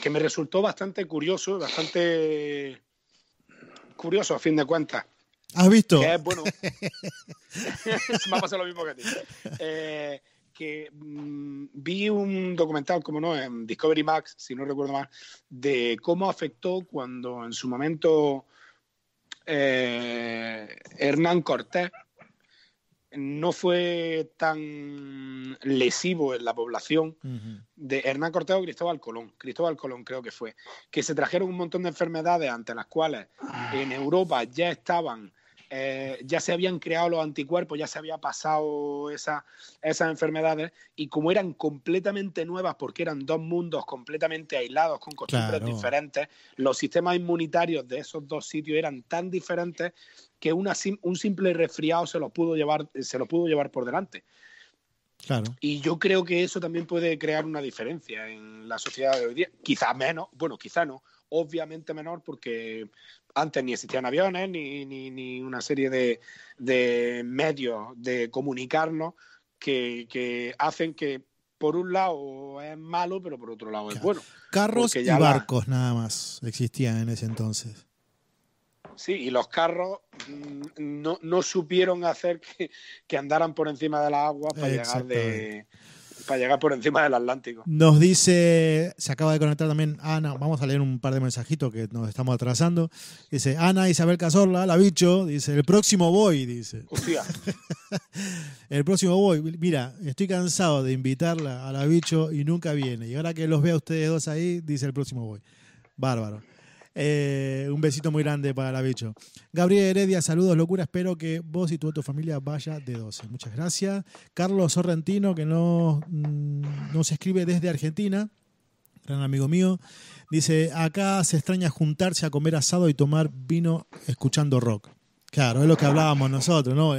que me resultó bastante curioso, bastante curioso a fin de cuentas. ¿Has visto? Que es, bueno, me ha pasado lo mismo que a ti. Eh, que mm, vi un documental, como no, en Discovery Max, si no recuerdo mal, de cómo afectó cuando en su momento eh, Hernán Cortés no fue tan lesivo en la población de Hernán Cortés o Cristóbal Colón. Cristóbal Colón creo que fue. Que se trajeron un montón de enfermedades ante las cuales en Europa ya estaban eh, ya se habían creado los anticuerpos, ya se había pasado esas enfermedades y como eran completamente nuevas porque eran dos mundos completamente aislados con costumbres diferentes, los sistemas inmunitarios de esos dos sitios eran tan diferentes que una, un simple resfriado se los pudo llevar, se lo pudo llevar por delante. Claro. Y yo creo que eso también puede crear una diferencia en la sociedad de hoy día. Quizá menos, bueno, quizá no, obviamente menor porque antes ni existían aviones ni, ni, una serie de, medios de comunicarnos que, hacen que por un lado es malo, pero por otro lado es bueno. Carros y barcos nada más existían en ese entonces. Sí, y los carros mm, no, supieron hacer que, andaran por encima de la agua para llegar de, para llegar por encima del Atlántico. Nos dice, se acaba de conectar también Ana, vamos a leer un par de mensajitos que nos estamos atrasando. Dice, Ana Isabel Cazorla, la bicho, dice, el próximo voy, dice. Hostia. el próximo voy. Mira, estoy cansado de invitarla a la bicho y nunca viene. Y ahora que los veo a ustedes dos ahí, dice el próximo voy. Bárbaro. Eh, un besito muy grande para la bicho. Gabriel Heredia, saludos, locura. Espero que vos y tu familia vaya de 12. Muchas gracias. Carlos Sorrentino, que nos, mm, nos escribe desde Argentina, gran amigo mío. Dice, acá se extraña juntarse a comer asado y tomar vino escuchando rock. Claro, es lo que hablábamos nosotros, ¿no?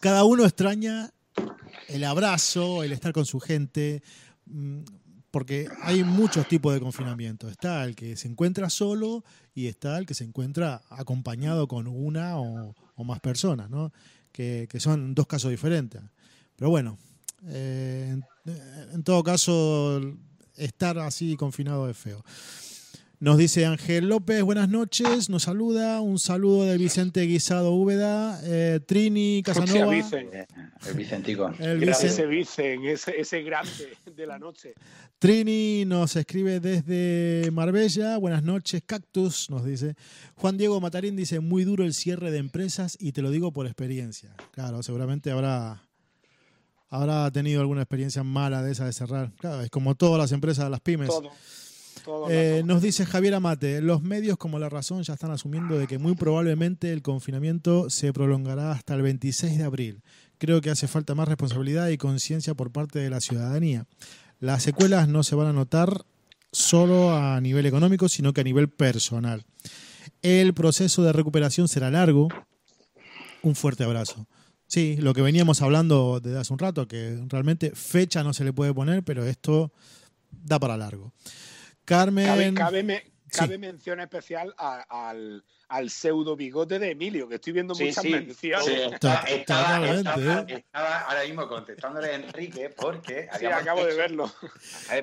cada uno extraña el abrazo, el estar con su gente. Porque hay muchos tipos de confinamiento. Está el que se encuentra solo y está el que se encuentra acompañado con una o, más personas, ¿no? Que, son dos casos diferentes. Pero bueno, eh, en todo caso, estar así confinado es feo. Nos dice Ángel López, buenas noches, nos saluda, un saludo de Vicente Guisado Úbeda, eh, Trini Casanova. El Vicentico. El Ese Vicen, ese, ese grande de la noche. Trini nos escribe desde Marbella, buenas noches, Cactus, nos dice. Juan Diego Matarín dice, muy duro el cierre de empresas y te lo digo por experiencia. Claro, seguramente habrá habrá tenido alguna experiencia mala de esa de cerrar. Claro, es como todas las empresas, las pymes. Todo. Eh, nos dice Javier Amate, los medios como La Razón ya están asumiendo de que muy probablemente el confinamiento se prolongará hasta el 26 de abril. Creo que hace falta más responsabilidad y conciencia por parte de la ciudadanía. Las secuelas no se van a notar solo a nivel económico, sino que a nivel personal. El proceso de recuperación será largo. Un fuerte abrazo. Sí, lo que veníamos hablando desde hace un rato, que realmente fecha no se le puede poner, pero esto da para largo. Carmen. Cabe, cabe, mención especial al, al pseudo bigote de Emilio, que estoy viendo muchas menciones. estaba, ahora mismo contestándole a Enrique porque acabo de verlo.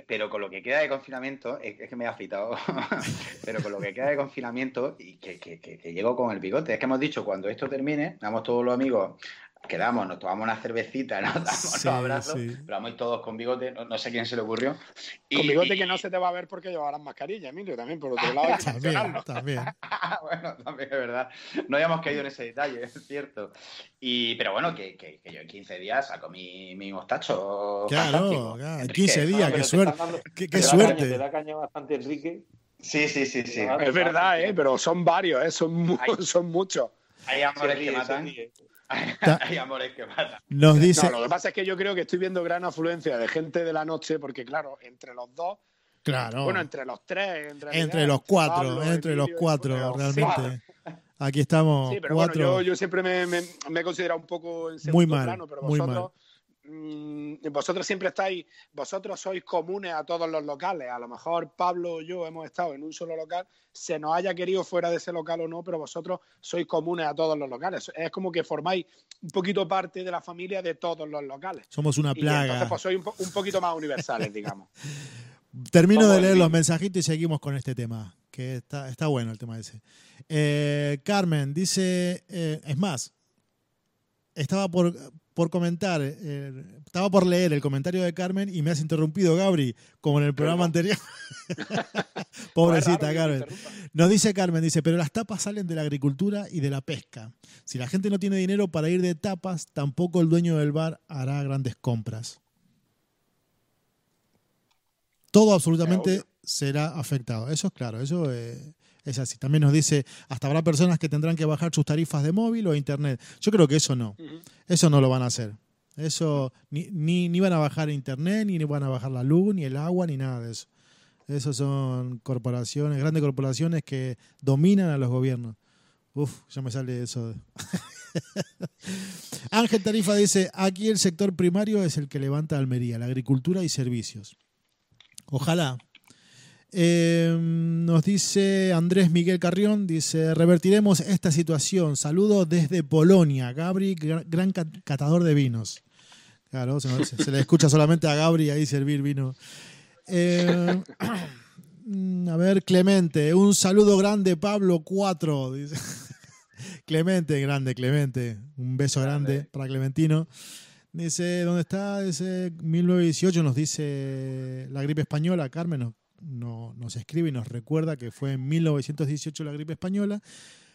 pero con lo que queda de confinamiento, es, que me ha afitado, pero con lo que queda de confinamiento y que, que, que, que, llego con el bigote, es que hemos dicho cuando esto termine, vamos todos los amigos quedamos, nos tomamos una cervecita, nos damos un abrazo, pero vamos todos con bigote, no, sé quién se le ocurrió. con bigote que no se te va a ver porque llevarás mascarilla, Emilio, también por otro lado. también, también. bueno, también es verdad. No habíamos caído en ese detalle, es cierto. Y, pero bueno, que, que, yo en 15 días saco mi, mi mostacho. Claro, claro. en 15 días, qué suerte. qué, suerte. te da caña bastante, Enrique. Sí, sí, sí, sí. Es verdad, ¿eh? pero son varios, ¿eh? son, son muchos. Hay amores que matan. Hay amores que. Nos dice... lo que pasa es que yo creo que estoy viendo gran afluencia de gente de la noche, porque claro, entre los dos. Claro. Bueno, entre los tres. Entre, los cuatro, entre los cuatro, realmente. Aquí estamos. Sí, pero bueno, yo, siempre me, me, he considerado un poco en muy mal, plano, pero vosotros Mm, vosotros siempre estáis, vosotros sois comunes a todos los locales. A lo mejor Pablo o yo hemos estado en un solo local, se nos haya querido fuera de ese local o no, pero vosotros sois comunes a todos los locales. Es como que formáis un poquito parte de la familia de todos los locales. Somos una plaga. entonces, pues sois un, poquito más universales, digamos. Termino de leer los mensajitos y seguimos con este tema, que está, está bueno el tema ese. Eh, Carmen dice, eh, es más, estaba por, por comentar, eh, estaba por leer el comentario de Carmen y me has interrumpido, Gabri, como en el programa anterior. Pobrecita Carmen. Nos dice Carmen, dice, pero las tapas salen de la agricultura y de la pesca. Si la gente no tiene dinero para ir de tapas, tampoco el dueño del bar hará grandes compras. Todo absolutamente será afectado. Eso es claro, eso eh, es así. También nos dice, hasta habrá personas que tendrán que bajar sus tarifas de móvil o internet. Yo creo que eso no. Eso no lo van a hacer. Eso ni, ni, van a bajar internet, ni van a bajar la luz, ni el agua, ni nada de eso. Esos son corporaciones, grandes corporaciones que dominan a los gobiernos. Uf, ya me sale eso. Ángel Tarifa dice, aquí el sector primario es el que levanta Almería, la agricultura y servicios. Ojalá, eh, nos dice Andrés Miguel Carrión, dice, revertiremos esta situación. Saludos desde Polonia. Gabri, gran catador de vinos. Claro, se, le escucha solamente a Gabri ahí servir vino. Eh, a ver, Clemente, un saludo grande, Pablo 4. Dice. Clemente, grande, Clemente. Un beso grande para Clementino. Dice, ¿dónde está? Dice, 1918 nos dice la gripe española, Carmen, no, nos escribe y nos recuerda que fue en 1918 la gripe española.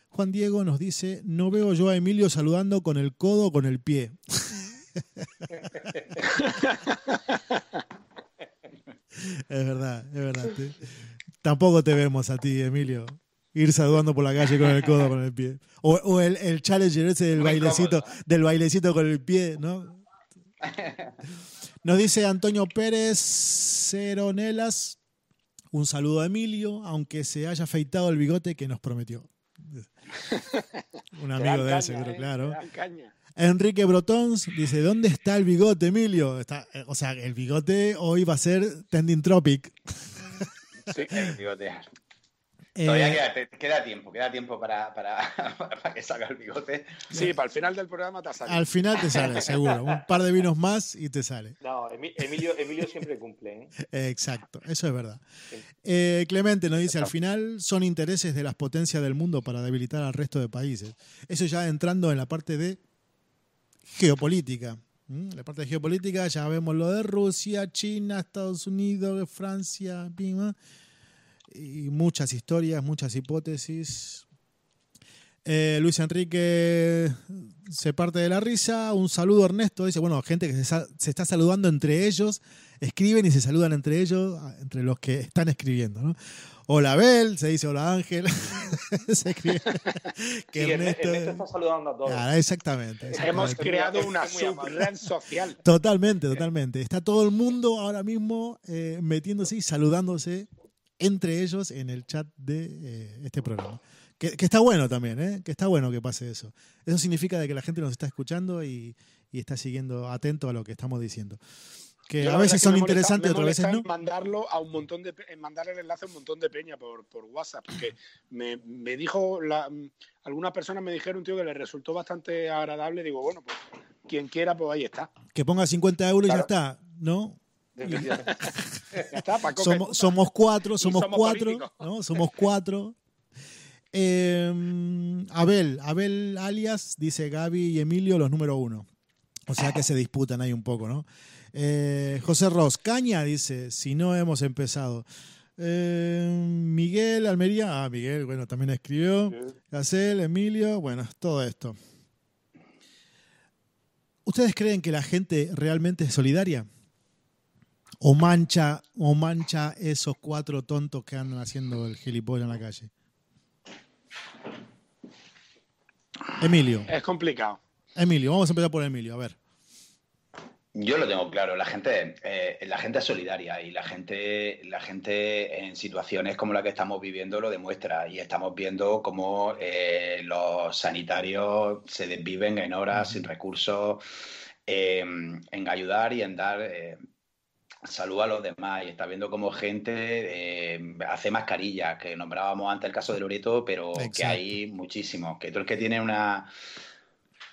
Juan Diego nos dice, no veo yo a Emilio saludando con el codo o con el pie. es verdad, es verdad. Tampoco te vemos a ti, Emilio. Ir saludando por la calle con el codo o con el pie. O, el, el challenger ese del bailecito, del bailecito con el pie, ¿no? Nos dice Antonio Pérez Ceronelas, un saludo a Emilio, aunque se haya afeitado el bigote que nos prometió. Un amigo de él, seguro, eh, claro. Enrique Brotons dice: ¿Dónde está el bigote, Emilio? Está, eh, o sea, el bigote hoy va a ser Tending Tropic. Sí, el bigote. Todavía eh, queda, tiempo, queda tiempo para, que salga el bigote. Sí, para el final del programa te sale. Al final te sale, seguro. Un par de vinos más y te sale. No, Emilio, Emilio siempre cumple. ¿eh? Exacto, eso es verdad. Eh, Clemente nos dice, al final son intereses de las potencias del mundo para debilitar al resto de países. Eso ya entrando en la parte de geopolítica. La parte de geopolítica ya vemos lo de Rusia, China, Estados Unidos, Francia, Pima y muchas historias, muchas hipótesis. Eh, Luis Enrique se parte de la risa. Un saludo, Ernesto. Dice, bueno, gente que se, está saludando entre ellos, escriben y se saludan entre ellos, entre los que están escribiendo. ¿no? Hola, Abel, se dice hola, Ángel. se escribe que Ernesto, está saludando a todos. exactamente, Hemos creado una subred social. Totalmente, totalmente. Está todo el mundo ahora mismo eh, metiéndose y saludándose entre ellos en el chat de eh, este programa. Que, está bueno también, ¿eh? que está bueno que pase eso. Eso significa de que la gente nos está escuchando y, y está siguiendo atento a lo que estamos diciendo que a veces son interesantes, otras veces no. mandarlo a un montón de, mandar el enlace a un montón de peña por, por WhatsApp, porque me, me dijo, la, algunas personas me dijeron, tío, que le resultó bastante agradable. Digo, bueno, pues quien quiera, pues ahí está. Que ponga 50 euros y ya está, ¿no? ya está, somos, somos, cuatro, somos, cuatro, ¿no? Somos cuatro. Em, Abel, Abel alias, dice Gaby y Emilio, los número uno. O sea que se disputan ahí un poco, ¿no? Eh, José Ross, Caña dice, si no hemos empezado. Eh, Miguel Almería, ah, Miguel, bueno, también escribió. Gacel, Emilio, bueno, todo esto. ¿Ustedes creen que la gente realmente es solidaria? ¿O mancha, o mancha esos cuatro tontos que andan haciendo el gilipollas en la calle? Emilio. Es complicado. Emilio, vamos a empezar por Emilio, a ver. Yo lo tengo claro, la gente, eh, la gente es solidaria y la gente, la gente en situaciones como la que estamos viviendo lo demuestra y estamos viendo cómo eh, los sanitarios se desviven en horas sin recursos em, en ayudar y en dar eh, salud a los demás y está viendo cómo gente hace mascarillas, que nombrábamos antes el caso de Loreto, pero que hay muchísimos, que todo el que tiene una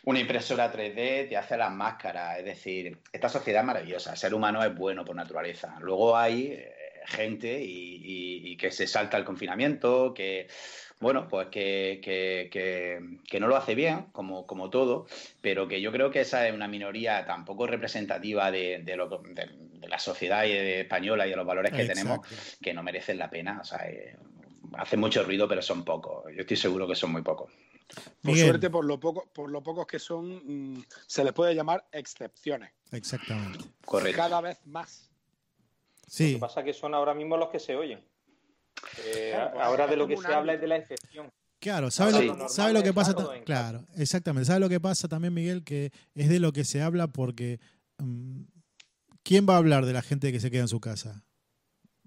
una impresora 3D te hace las máscaras. Es decir, esta sociedad es maravillosa. El ser humano es bueno por naturaleza. Luego hay eh, gente y, que se salta el confinamiento, que, bueno, pues que, que, no lo hace bien, como, como todo, pero que yo creo que esa es una minoría tampoco representativa de, de, la sociedad española y de los valores que tenemos, que no merecen la pena. O sea, eh, hacen mucho ruido, pero son pocos. Yo estoy seguro que son muy pocos. Por suerte, por lo, poco, por lo pocos que son, mm, se les puede llamar excepciones. Exactamente. Correcto. Cada vez más. Sí. Lo que pasa es que son ahora mismo los que se oyen. Eh, pues, ahora de lo que se habla es de la excepción. Claro, ¿sabe, lo, ¿sabe lo, que pasa? Claro, exactamente. ¿Sabe lo que pasa también, Miguel? Que es de lo que se habla porque mm, ¿quién va a hablar de la gente que se queda en su casa?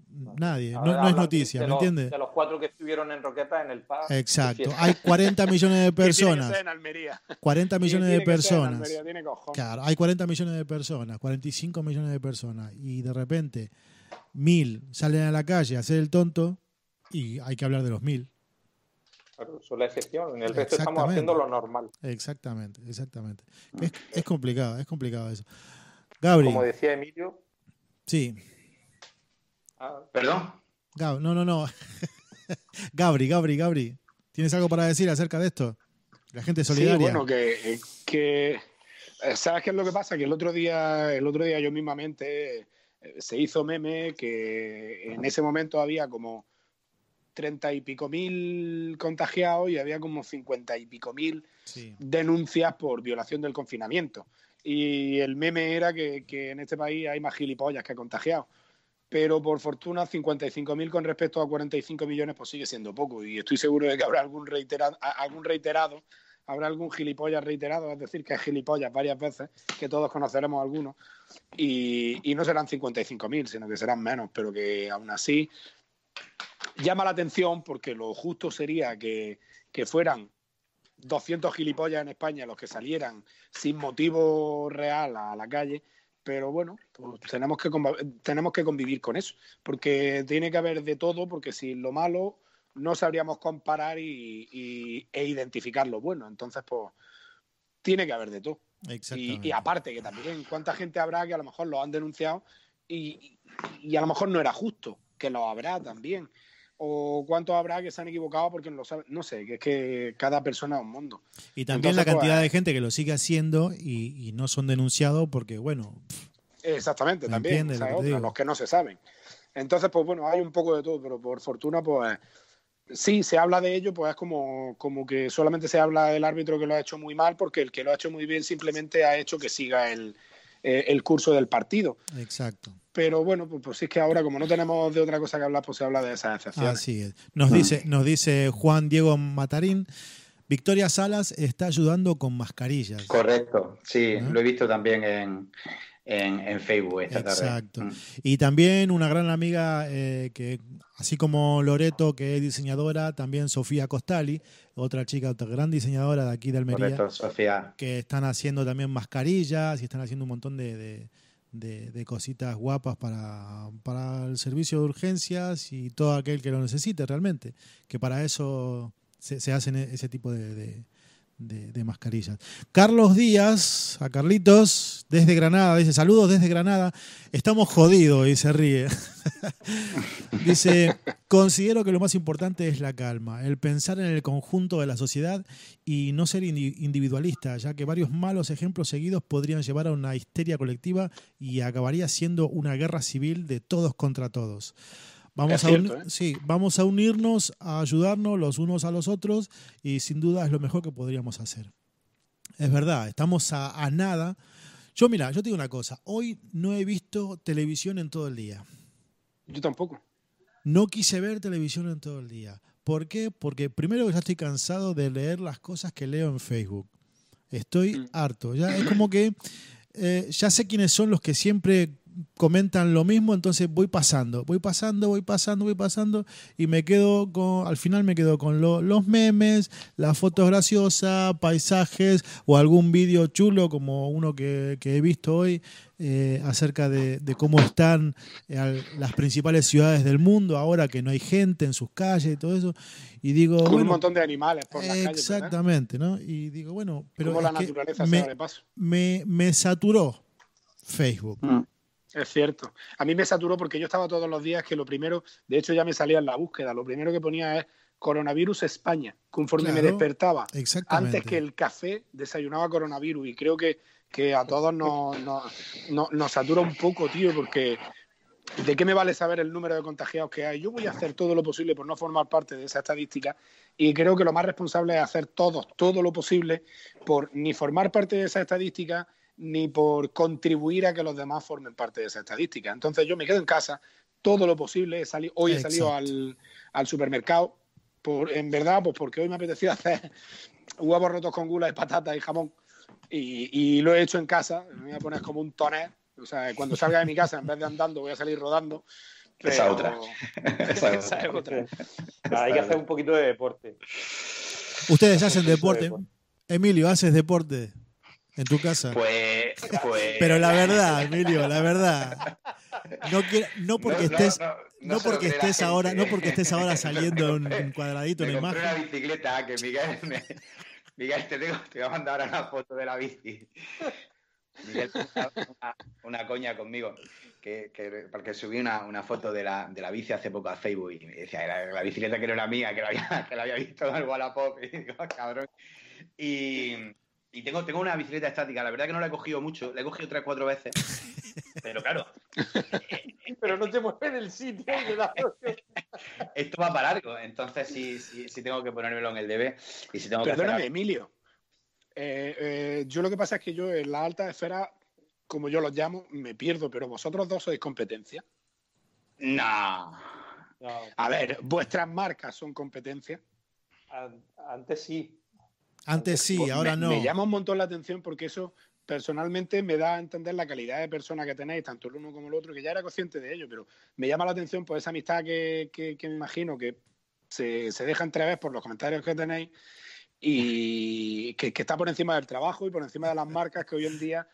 Nadie, no, es noticia, ¿me entiendes? De los cuatro que estuvieron en Roqueta en el PAS. Exacto, hay 40 millones de personas. 40 millones de personas. Claro, hay 40 millones de personas, 45 millones de personas. Y de repente, mil salen a la calle a hacer el tonto y hay que hablar de los mil. Claro, eso es la excepción. En el resto estamos haciendo lo normal. Exactamente, exactamente. Es, es complicado, es complicado eso. Gabriel. Como decía Emilio. Sí. Ah, ¿Perdón? no, no, no. Gabri, Gabri, Gabri. ¿Tienes algo para decir acerca de esto? La gente solidaria. Sí, bueno, que, que eh, ¿sabes qué es lo que pasa? Que el otro día, el otro día yo mismamente eh, se hizo meme que en ese momento había como treinta y pico mil contagiados y había como cincuenta y pico mil denuncias por violación del confinamiento. Y el meme era que, en este país hay más gilipollas que contagiados. Pero por fortuna 55.000 con respecto a 45 millones pues sigue siendo poco. Y estoy seguro de que habrá algún reiterado, algún reiterado habrá algún gilipollas reiterado, es decir, que es gilipollas varias veces, que todos conoceremos algunos, y, no serán 55.000, sino que serán menos, pero que aún así llama la atención porque lo justo sería que fueran 200 gilipollas en España los que salieran sin motivo real a la calle pero bueno, pues tenemos que, tenemos que convivir con eso, porque tiene que haber de todo, porque si lo malo no sabríamos comparar y, e identificar lo bueno, entonces pues tiene que haber de todo. Y, aparte que también cuánta gente habrá que a lo mejor lo han denunciado y, y a lo mejor no era justo, que lo habrá también o cuántos habrá que se han equivocado porque no lo saben. No sé, que es que cada persona es un mundo. Y también la cantidad pues, de gente que lo sigue haciendo y, no son denunciados porque, bueno. exactamente, también. los que no se saben. Entonces, pues bueno, hay un poco de todo, pero por fortuna, pues sí, se habla de ello, pues es como, como que solamente se habla del árbitro que lo ha hecho muy mal, porque el que lo ha hecho muy bien simplemente ha hecho que siga el, eh, el curso del partido. Exacto. Pero bueno, pues, pues, sí es que ahora, como no tenemos de otra cosa que hablar, pues se habla de esas excepciones. Así es. Nos, dice, nos dice Juan Diego Matarín. Victoria Salas está ayudando con mascarillas. Correcto, sí, lo he visto también en, en, Facebook esta Exacto. Mm. Y también una gran amiga eh, que, así como Loreto, que es diseñadora, también Sofía Costali, otra chica, otra gran diseñadora de aquí de Almería. Correcto, Sofía. Que están haciendo también mascarillas y están haciendo un montón de, de, cositas guapas para, para el servicio de urgencias y todo aquel que lo necesite realmente. Que para eso se, se hacen ese tipo de de, mascarillas. Carlos Díaz, a Carlitos, desde Granada, dice, saludos desde Granada, estamos jodidos y se ríe. dice, considero que lo más importante es la calma, el pensar en el conjunto de la sociedad y no ser individualista, ya que varios malos ejemplos seguidos podrían llevar a una histeria colectiva y acabaría siendo una guerra civil de todos contra todos. Vamos, a ¿eh? sí, vamos a unirnos, a ayudarnos los unos a los otros y sin duda es lo mejor que podríamos hacer. Es verdad, estamos a, nada. Yo mira, yo te digo una cosa, hoy no he visto televisión en todo el día. Yo tampoco. No quise ver televisión en todo el día. ¿Por qué? Porque primero ya estoy cansado de leer las cosas que leo en Facebook. Estoy mm. harto. Ya es como que eh, ya sé quiénes son los que siempre comentan lo mismo, entonces voy pasando, voy pasando, voy pasando, voy pasando y me quedo con, al final me quedo con los memes, las fotos graciosas, paisajes o algún vídeo chulo como uno que, he visto hoy eh, acerca de, cómo están eh, las principales ciudades del mundo ahora que no hay gente en sus calles y todo eso. Y digo, con un montón de animales por las calles. Exactamente, ¿no? Y digo, bueno, pero la naturaleza me, de paso. Me, me saturó Facebook. Mm. Es cierto. A mí me saturó porque yo estaba todos los días que lo primero, de hecho ya me salía en la búsqueda, lo primero que ponía es coronavirus España, conforme me despertaba. Antes que el café desayunaba coronavirus y creo que, que a todos nos, nos, satura un poco, tío, porque ¿de qué me vale saber el número de contagiados que hay? Yo voy a hacer todo lo posible por no formar parte de esa estadística y creo que lo más responsable es hacer todos, todo lo posible por ni formar parte de esa estadística ni por contribuir a que los demás formen parte de esa estadística. Entonces yo me quedo en casa todo lo posible. He hoy he salido al, supermercado, por, en verdad, pues porque hoy me apetecía hacer huevos rotos con gula y patatas y jamón. Y, lo he hecho en casa. Me voy a poner como un tonel. O sea, cuando salga de mi casa, en vez de andando, voy a salir rodando. Esa otra. Esa, es otra. Hay que hacer un poquito de deporte. Ustedes hacen deporte. Emilio, ¿haces deporte? En tu casa. Pues, pues, Pero la verdad, Emilio, la verdad. No, no porque estés, no, porque estés ahora, no porque estés ahora saliendo un, un cuadradito en la imagen. una bicicleta que Miguel, Miguel te, tengo, te voy a mandar ahora una foto de la bici. Miguel una, una coña conmigo. Que, que, porque subí una, una foto de la, de la, bici hace poco a Facebook y me decía la, la bicicleta que no era mía, que la había, que la había visto en el Wallapop. Y digo, cabrón. Y, y tengo, tengo una bicicleta estática, la verdad que no la he cogido mucho, la he cogido tres, cuatro veces. Pero claro. Pero no te mueves del sitio. Esto va para largo, entonces sí, sí, sí, tengo que ponérmelo en el DB. Y si tengo Perdóname, Emilio. Eh, eh, yo lo que pasa es que yo en la alta esfera, como yo los llamo, me pierdo, pero vosotros dos sois competencia. No. A ver, vuestras marcas son competencia. Antes sí, antes sí, pues ahora no. Me llama un montón la atención porque eso personalmente me da a entender la calidad de persona que tenéis, tanto el uno como el otro, que ya era consciente de ello, pero me llama la atención por esa amistad que, me imagino que se, se deja entrever por los comentarios que tenéis y que, está por encima del trabajo y por encima de las marcas que hoy en día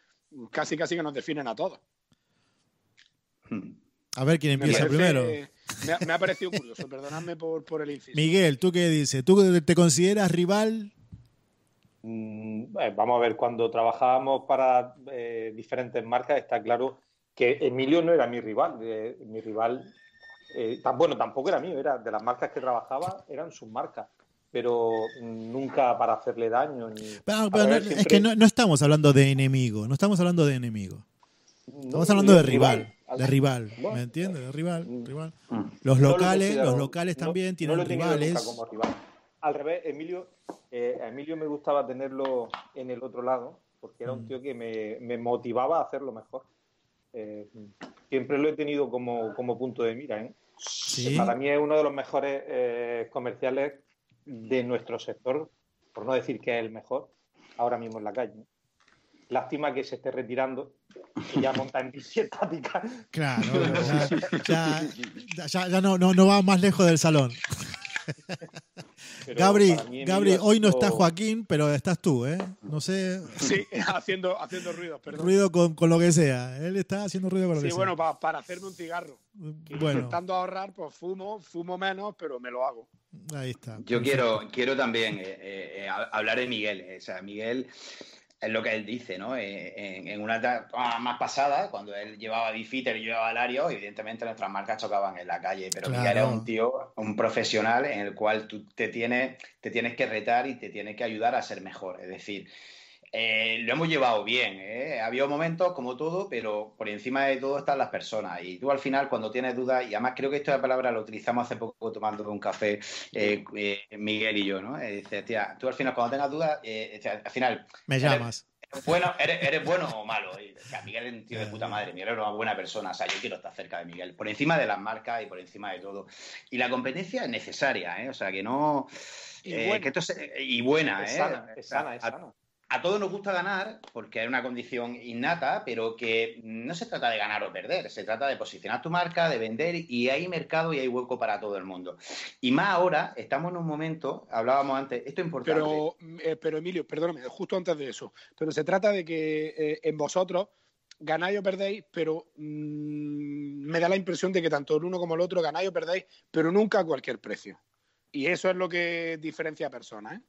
casi casi que nos definen a todos. A ver quién empieza primero. Me ha, parecido curioso, perdonadme por, por el inciso. Miguel, ¿tú qué dices? ¿Tú te consideras rival vamos a ver, cuando trabajábamos para eh, diferentes marcas, está claro que Emilio no era mi rival. Eh, mi rival, tan, bueno, tampoco era mío, era de las marcas que trabajaba, eran sus marcas. Pero nunca para hacerle daño. Es que no, estamos hablando de enemigo, no estamos hablando de enemigo. Estamos hablando de rival, de rival, ¿me entiendes? De rival, mm. rival. Mm. Los locales, los locales también tienen rivales. Como. Al revés, Emilio eh, a Emilio me gustaba tenerlo en el otro lado, porque era un mm. tío que me, motivaba a hacerlo mejor. Eh, siempre lo he tenido como, punto de mira. ¿eh? Para mí es uno de los mejores comerciales de nuestro sector, por no decir que es el mejor, ahora mismo en la calle. Lástima que se esté retirando y ya monta en bici estática. Claro, ya, ya, ya, no, no, no va más lejos del salón. Gabri, Gabri hoy no está Joaquín, pero estás tú, ¿eh? No sé. Sí, haciendo, haciendo ruido, perdón. Ruido con, con, lo que sea. Él está haciendo ruido con lo que sea. Sí, bueno, para hacerme un cigarro. Bueno. Intentando ahorrar, pues fumo, fumo menos, pero me lo hago. Ahí está. Yo quiero, quiero también eh, eh, hablar de Miguel. O sea, Miguel es lo que él dice, ¿no? Eh, en, una etapa más pasada, cuando él llevaba Bifitter y llevaba Alario, evidentemente nuestras marcas chocaban en la calle, pero Miguel era un tío, un profesional en el cual tú te tienes, te tienes que retar y te tienes que ayudar a ser mejor. Es decir, eh, lo hemos llevado bien. ¿eh? Ha habido momentos como todo, pero por encima de todo están las personas. Y tú al final, cuando tienes dudas, y además creo que esta palabra lo utilizamos hace poco tomando un café eh, Miguel y yo, ¿no? dice, tía, tú al final, cuando tengas dudas, al final. Me llamas. Eres bueno, eres, bueno o malo. Miguel es un tío de puta madre, Miguel es una buena persona. O sea, yo quiero estar cerca de Miguel, por encima de las marcas y por encima de todo. Y la competencia es necesaria, ¿eh? O sea, que no. Y buena, que esto y buena, es Sana, es sana, es sana a todos nos gusta ganar porque es una condición innata, pero que no se trata de ganar o perder, se trata de posicionar tu marca, de vender y hay mercado y hay hueco para todo el mundo. Y más ahora, estamos en un momento, hablábamos antes, esto es importante. Pero, eh, Emilio, perdóname, justo antes de eso, pero se trata de que eh, en vosotros ganáis o perdéis, pero mm, me da la impresión de que tanto el uno como el otro ganáis o perdéis, pero nunca a cualquier precio. Y eso es lo que diferencia a personas, ¿eh?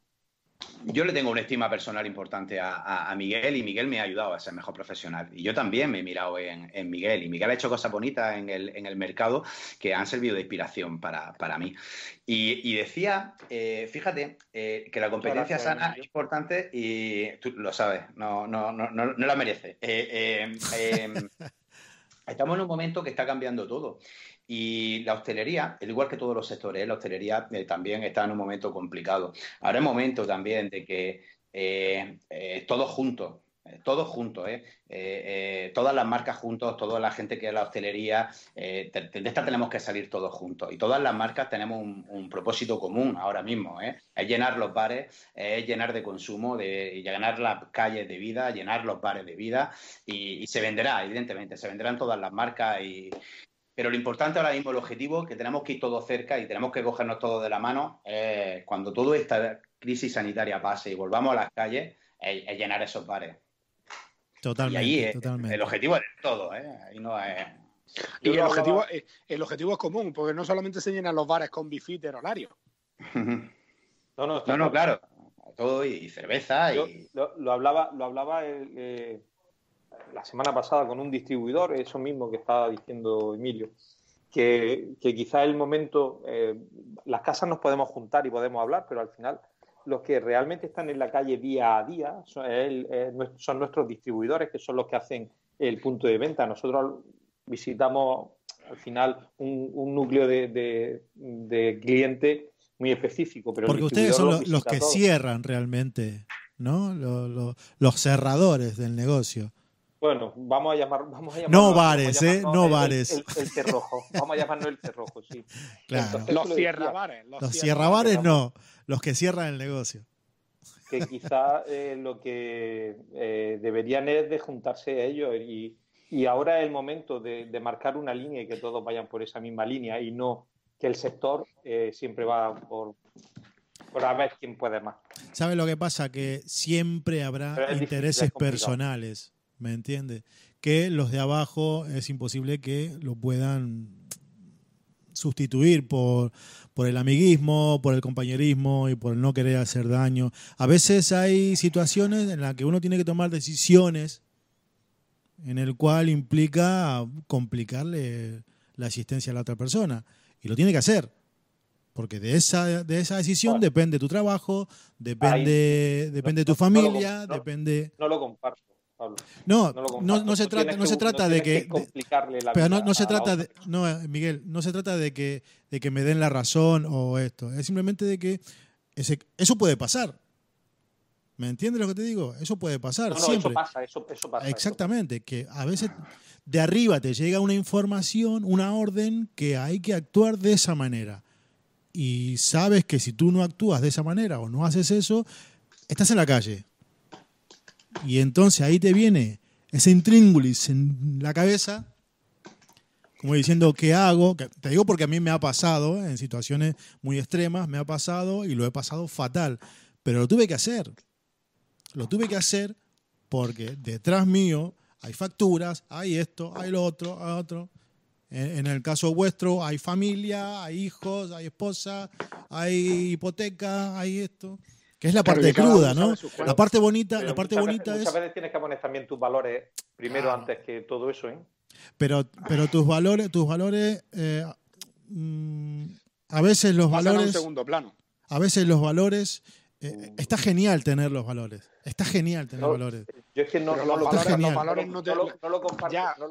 Yo le tengo una estima personal importante a, Miguel y Miguel me ha ayudado a ser mejor profesional. Y yo también me he mirado en, Miguel y Miguel ha hecho cosas bonitas en el, mercado que han servido de inspiración para, mí. Y, decía, eh, fíjate, eh, que la competencia sana es importante y tú lo sabes, no, no, no, no, la merece. Eh, estamos en un momento que está cambiando todo. Y la hostelería, al igual que todos los sectores, la hostelería eh, también está en un momento complicado. Ahora es momento también de que eh, eh, todos juntos, todos juntos, todas las marcas juntos, toda la gente que es la hostelería, de esta tenemos que salir todos juntos. Y todas las marcas tenemos un, propósito común ahora mismo, es llenar los bares, es llenar de consumo, de llenar las calles de vida, llenar los bares de vida y, y se venderá, evidentemente, se venderán todas las marcas y, pero lo importante ahora mismo, el objetivo, que tenemos que ir todos cerca y tenemos que cogernos todos de la mano, cuando toda esta crisis sanitaria pase y volvamos a las calles, es, llenar esos bares. Totalmente. Y ahí totalmente. el objetivo es de todo, ¿eh? Ahí no es... Y el objetivo, el objetivo es común, porque no solamente se llenan los bares con bifiter horario. no, no, no, claro. Todo y, cerveza. y... Lo, hablaba, lo hablaba el, eh, la semana pasada con un distribuidor, eso mismo que estaba diciendo Emilio, que, que quizá el momento, eh, las casas nos podemos juntar y podemos hablar, pero al final los que realmente están en la calle día a día son, son nuestros distribuidores, que son los que hacen el punto de venta. Nosotros visitamos al final un, núcleo de, de, cliente muy específico. Pero Porque ustedes son los, que cierran realmente, ¿no? los cerradores del negocio. Bueno, vamos a llamar. Vamos a llamar no bares, ¿eh? No bares. El, el, cerrojo. Vamos a llamarlo el cerrojo, sí. Claro. los cierrabares. Los, cierrabares no, los que cierran el negocio. Que quizá eh, lo que eh, deberían es de juntarse ellos y, y ahora es el momento de, de, marcar una línea y que todos vayan por esa misma línea y no que el sector eh, siempre va por, por a ver quién puede más. ¿Sabes lo que pasa? Que siempre habrá intereses personales ¿me entiendes? Que los de abajo es imposible que lo puedan sustituir por, por el amiguismo, por el compañerismo y por el no querer hacer daño. A veces hay situaciones en las que uno tiene que tomar decisiones en el cual implica complicarle la asistencia a la otra persona. Y lo tiene que hacer. Porque de esa, de esa decisión depende tu trabajo, depende, depende de tu familia, depende... No lo comparto. No, no, se trata, no se trata de que, pero no, se trata de, no, Miguel, no se trata de que, de que me den la razón o esto. Es simplemente de que ese, eso puede pasar. ¿Me entiendes lo que te digo? Eso puede pasar. siempre. Eso pasa, eso, pasa. Exactamente, que a veces de arriba te llega una información, una orden que hay que actuar de esa manera. Y sabes que si tú no actúas de esa manera o no haces eso, estás en la calle Y entonces ahí te viene ese intríngulis en la cabeza, como diciendo, ¿qué hago? Te digo porque a mí me ha pasado, en situaciones muy extremas, me ha pasado y lo he pasado fatal. Pero lo tuve que hacer. Lo tuve que hacer porque detrás mío hay facturas, hay esto, hay lo otro, hay otro. En, el caso vuestro hay familia, hay hijos, hay esposa, hay hipoteca, hay esto. Que es la parte cruda, ¿no? La parte bonita, la parte bonita es. Muchas veces tienes que poner también tus valores primero antes que todo eso, ¿eh? Pero, pero tus valores, tus valores, eh, mm, a veces los valores. segundo plano. A veces los valores eh, mm. está genial tener los valores. Está genial tener valores. Yo es que no, no, lo, valores, no, lo,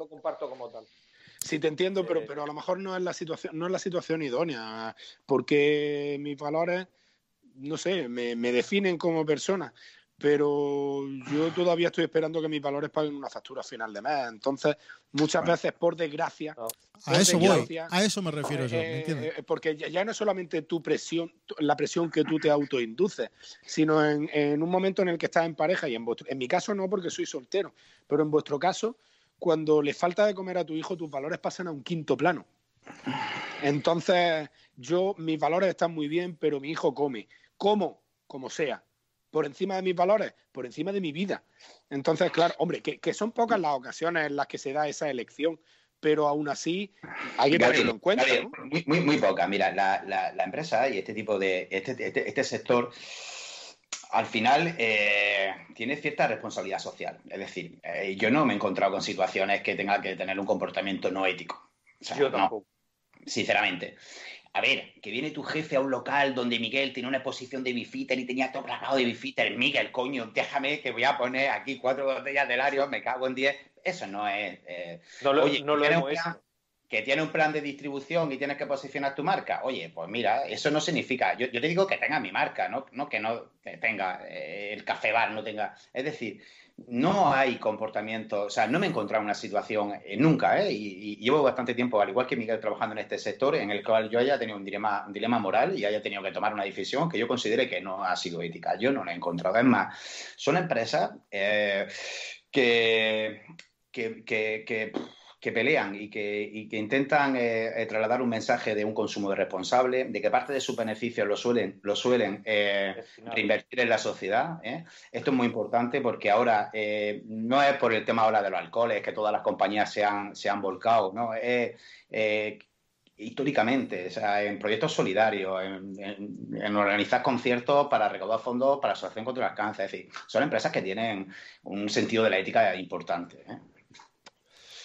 comparto, como tal. Sí, te entiendo, pero, eh, pero a lo mejor no es la situación, no es la situación idónea, porque mis valores, no sé, me, me definen como persona pero yo todavía estoy esperando que mis valores paguen una factura final de mes. Entonces, muchas veces, por desgracia, a eso voy, a eso me refiero yo, ¿me entiendes? Eh, porque ya no es solamente tu presión, la presión que tú te autoinduces, sino en, un momento en el que estás en pareja, y en, en mi caso no porque soy soltero, pero en vuestro caso, cuando le falta de comer a tu hijo, tus valores pasan a un quinto plano. Entonces, yo, mis valores están muy bien, pero mi hijo come. ¿Cómo? Como sea por encima de mis valores, por encima de mi vida. Entonces, claro, hombre, que, son pocas las ocasiones en las que se da esa elección, pero aún así hay que tenerlo en cuenta. Muy, muy, muy poca. Mira, la, empresa y este tipo de, este, este, este sector al final eh, tiene cierta responsabilidad social. Es decir, eh, yo no me he encontrado con situaciones que tenga que tener un comportamiento no ético. yo tampoco. sinceramente a ver, que viene tu jefe a un local donde Miguel tiene una exposición de bifitter y tenía todo plagado de bifitter. Miguel, coño, déjame que voy a poner aquí cuatro botellas de Lario, me cago en diez. Eso no es. Eh, no lo, oye, no lo hemos Que tiene un plan de distribución y tienes que posicionar tu marca. Oye, pues mira, eso no significa. Yo, te digo que tenga mi marca, no, no que no tenga eh, el café bar, no tenga. Es decir, no hay comportamiento, o sea, no me he encontrado en una situación eh, nunca, ¿eh? Y, llevo bastante tiempo, al igual que Miguel, trabajando en este sector, en el cual yo haya tenido un dilema, un dilema moral y haya tenido que tomar una decisión que yo considere que no ha sido ética. Yo no la he encontrado. Es más, son empresas eh, que, que, que que pelean y que, intentan eh, eh, trasladar un mensaje de un consumo responsable, de que parte de sus beneficios lo suelen, lo suelen eh, reinvertir en la sociedad. Esto es muy importante porque ahora no es por el tema ahora de los alcoholes que todas las compañías se han, se han volcado, ¿no? Es, históricamente, o sea, en proyectos solidarios, en, organizar conciertos para recaudar fondos para Asociación contra el Cáncer. Es decir, son empresas que tienen un sentido de la ética importante.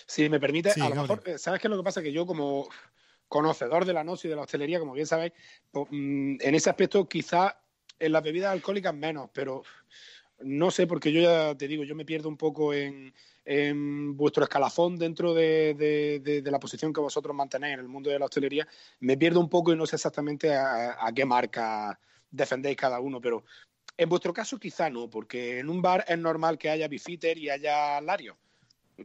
Si me permite, a lo mejor, eh, ¿sabes qué es lo que pasa? Que yo como conocedor de la noche y de la hostelería, como bien sabéis, pues, mm, en ese aspecto quizá en las bebidas alcohólicas menos, pero no sé, porque yo ya te digo, yo me pierdo un poco en, vuestro escalafón dentro de, la posición que vosotros mantenéis en el mundo de la hostelería, me pierdo un poco y no sé exactamente a, a qué marca defendéis cada uno, pero en vuestro caso quizá no, porque en un bar es normal que haya bifitter y haya lario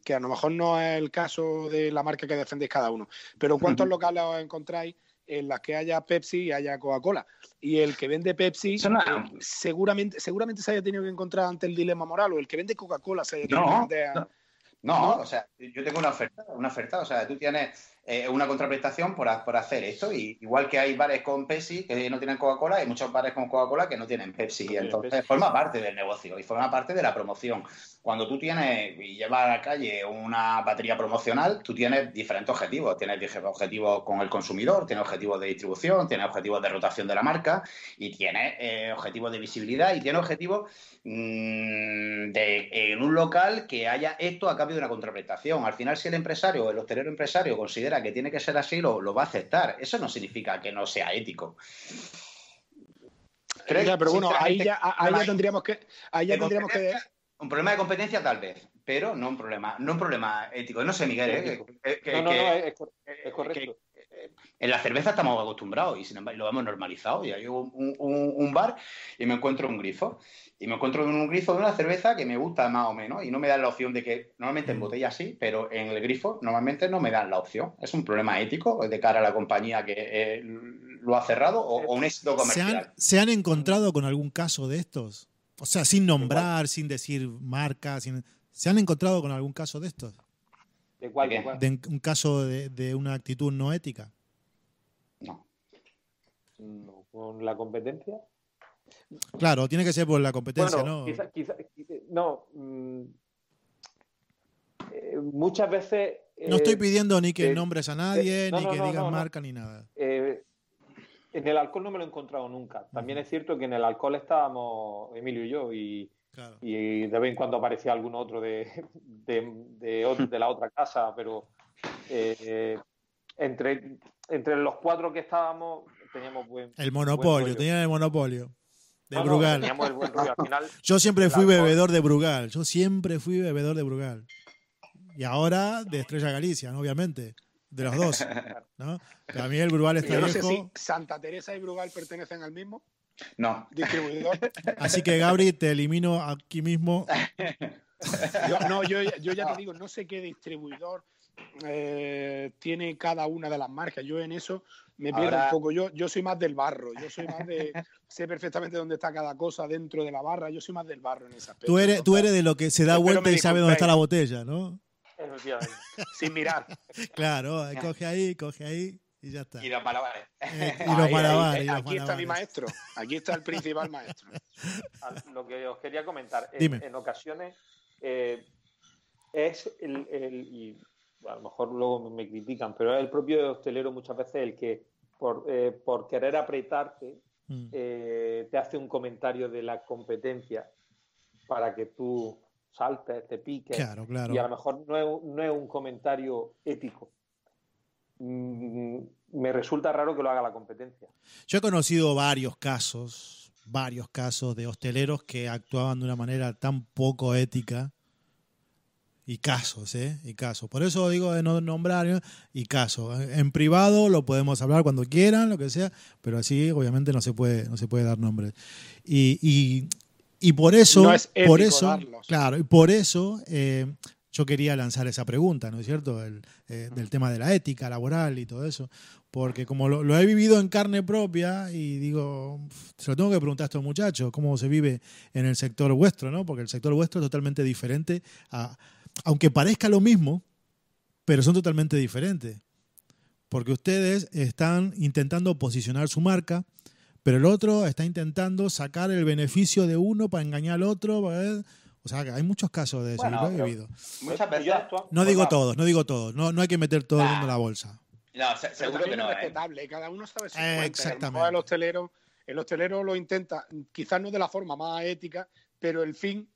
que a lo mejor no es el caso de la marca que defendéis cada uno, pero ¿cuántos locales os encontráis en las que haya Pepsi y haya Coca-Cola? Y el que vende Pepsi eh, seguramente, seguramente se haya tenido que encontrar ante el dilema moral, o el que vende Coca-Cola se haya tenido que no, no, o sea, yo tengo una oferta, una oferta, o sea, tú tienes eh, una contraprestación por, por, hacer esto. Y, igual que hay bares con Pepsi que no tienen Coca-Cola, hay muchos bares con Coca-Cola que no tienen Pepsi. y entonces forma parte del negocio y forma parte de la promoción. Cuando tú tienes y llevas a la calle una batería promocional, tú tienes diferentes objetivos. Tienes objetivos con el consumidor, tienes objetivos de distribución, tienes objetivos de rotación de la marca y tienes eh, objetivos de visibilidad y tienes objetivos mm, de en un local que haya esto a cambio de una contraprestación. Al final, si el empresario o el hostelero empresario considera que tiene que ser así, lo, lo va a aceptar. Eso no significa que no sea ético. pero bueno, ahí ya, tendríamos que, ahí ya tendríamos que... Un problema de competencia tal vez, pero no un problema, no un problema ético. No sé, Miguel, ¿eh? no, no, no, es, correcto. en la cerveza estamos acostumbrados y sin embargo lo hemos normalizado. Ya llego un, un, bar y me encuentro un grifo y me encuentro un grifo de una cerveza que me gusta más o menos y no me dan la opción de que, normalmente en mm. botella sí, pero en el grifo normalmente no me dan la opción. Es un problema ético de cara a la compañía que eh, lo ha cerrado o, un éxito comercial. ¿Se han, encontrado con algún caso de estos? O sea, sin nombrar, sin decir marca, sin... ¿se han encontrado con algún caso de estos? ¿De cuál? ¿De, un caso de, una actitud no ética? No. ¿Con la competencia? Claro, tiene que ser por la competencia, ¿no? no. Mm, eh, muchas veces. no estoy pidiendo ni que nombres a nadie, ni que digas marca, ni nada. En el alcohol no me lo he encontrado nunca. También es cierto que en el alcohol estábamos Emilio y yo y, y de vez en cuando aparecía algún otro de, de, la otra casa, pero eh, entre, entre los cuatro que estábamos teníamos buen. El monopolio, tenían el monopolio. De Brugal. yo siempre fui bebedor de Brugal. Yo siempre fui bebedor de Brugal. Y ahora de Estrella Galicia, obviamente de los dos. ¿no? a mí el Brugal está no Sé si Santa Teresa y Brugal pertenecen al mismo. No. Distribuidor. Así que Gabri, te elimino aquí mismo. Yo, no, yo, ya te digo, no sé qué distribuidor eh, tiene cada una de las marcas. Yo en eso me pierdo un poco. Yo, yo soy más del barro. Yo soy más de. sé perfectamente dónde está cada cosa dentro de la barra. Yo soy más del barro en esa aspecto. Tú eres, tú eres de lo que se da vuelta y sabe dónde está la botella, ¿no? Sin mirar. Claro, coge ahí, coge ahí y ya está. Y los malabares. Eh, y los malabares. aquí está mi maestro. Aquí está el principal maestro. Lo que os quería comentar. En, ocasiones eh, es el, y a lo mejor luego me critican, pero es el propio hostelero muchas veces el que por, eh, por querer apretarte mm. te hace un comentario de la competencia para que tú saltes, te piques. Claro, claro. Y a lo mejor no es, no es un comentario ético. Mm, me resulta raro que lo haga la competencia. Yo he conocido varios casos, varios casos de hosteleros que actuaban de una manera tan poco ética. Y casos, ¿eh? Y casos. Por eso digo de no nombrar y casos. En privado lo podemos hablar cuando quieran, lo que sea, pero así obviamente no se puede, no se puede dar nombres. Y, y y por eso, por eso, claro, y por eso eh, yo quería lanzar esa pregunta, ¿no es cierto? El, eh, del tema de la ética laboral y todo eso. Porque como lo, he vivido en carne propia y digo, se lo tengo que preguntar a estos muchachos, cómo se vive en el sector vuestro, ¿no? Porque el sector vuestro es totalmente diferente, a, aunque parezca lo mismo, pero son totalmente diferentes. Porque ustedes están intentando posicionar su marca, pero el otro está intentando sacar el beneficio de uno para engañar al otro. O sea, que hay muchos casos de eso, lo he vivido. Muchas veces. No digo todos, no digo todos. No, no hay que meter todo el mundo en la bolsa. No, seguro que no. Es ¿eh? respetable, cada uno sabe su eh, Exactamente. El hostelero, el hostelero lo intenta, quizás no de la forma más ética, pero el fin,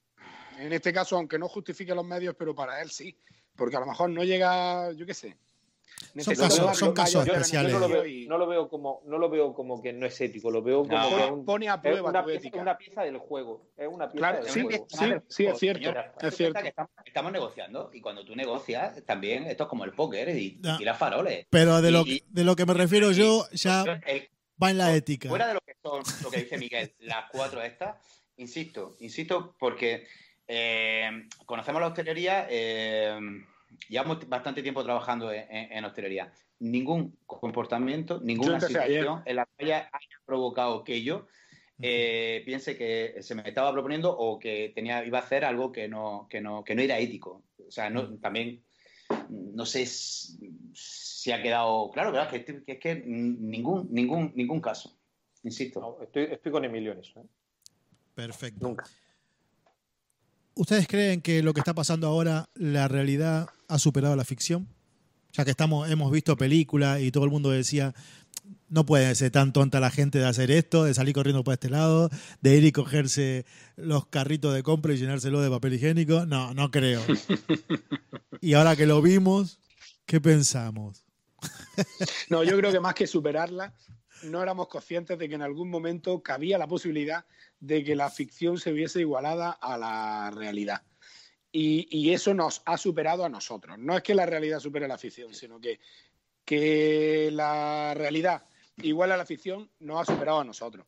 en este caso, aunque no justifique los medios, pero para él sí. Porque a lo mejor no llega, yo qué sé, son casos, son casos especiales. no, lo veo, como, no lo veo como que no es ético, lo veo como que un, pone a prueba una, pieza, una pieza del juego. Es una pieza del sí, juego. Sí, sí, es cierto. es cierto. estamos, negociando y cuando tú negocias, también esto es como el póker y, y las faroles. Pero de, lo, de lo que me refiero yo, ya va en la ética. Fuera de lo que son, lo que dice Miguel, las cuatro estas, insisto, insisto, porque eh, conocemos la hostelería. Eh, llevamos bastante tiempo trabajando en, hostelería. Ningún comportamiento, ninguna situación en la que haya, provocado que yo eh, piense que se me estaba proponiendo o que tenía, iba a hacer algo que no, que no, que no era ético. O sea, no, también no sé si, ha quedado claro, ¿verdad? Que, es que ningún, ningún, ningún caso. Insisto. estoy, estoy con Emilio en eso. ¿eh? Perfecto. Nunca. ¿Ustedes creen que lo que está pasando ahora, la realidad ha superado la ficción? Ya que estamos, hemos visto películas y todo el mundo decía, no puede ser tan tonta la gente de hacer esto, de salir corriendo por este lado, de ir y cogerse los carritos de compra y llenárselo de papel higiénico. No, no creo. y ahora que lo vimos, ¿qué pensamos? no, yo creo que más que superarla, no éramos conscientes de que en algún momento cabía la posibilidad de que la ficción se viese igualada a la realidad. Y, eso nos ha superado a nosotros. No es que la realidad supere la ficción, sino que, que la realidad igual a la ficción nos ha superado a nosotros.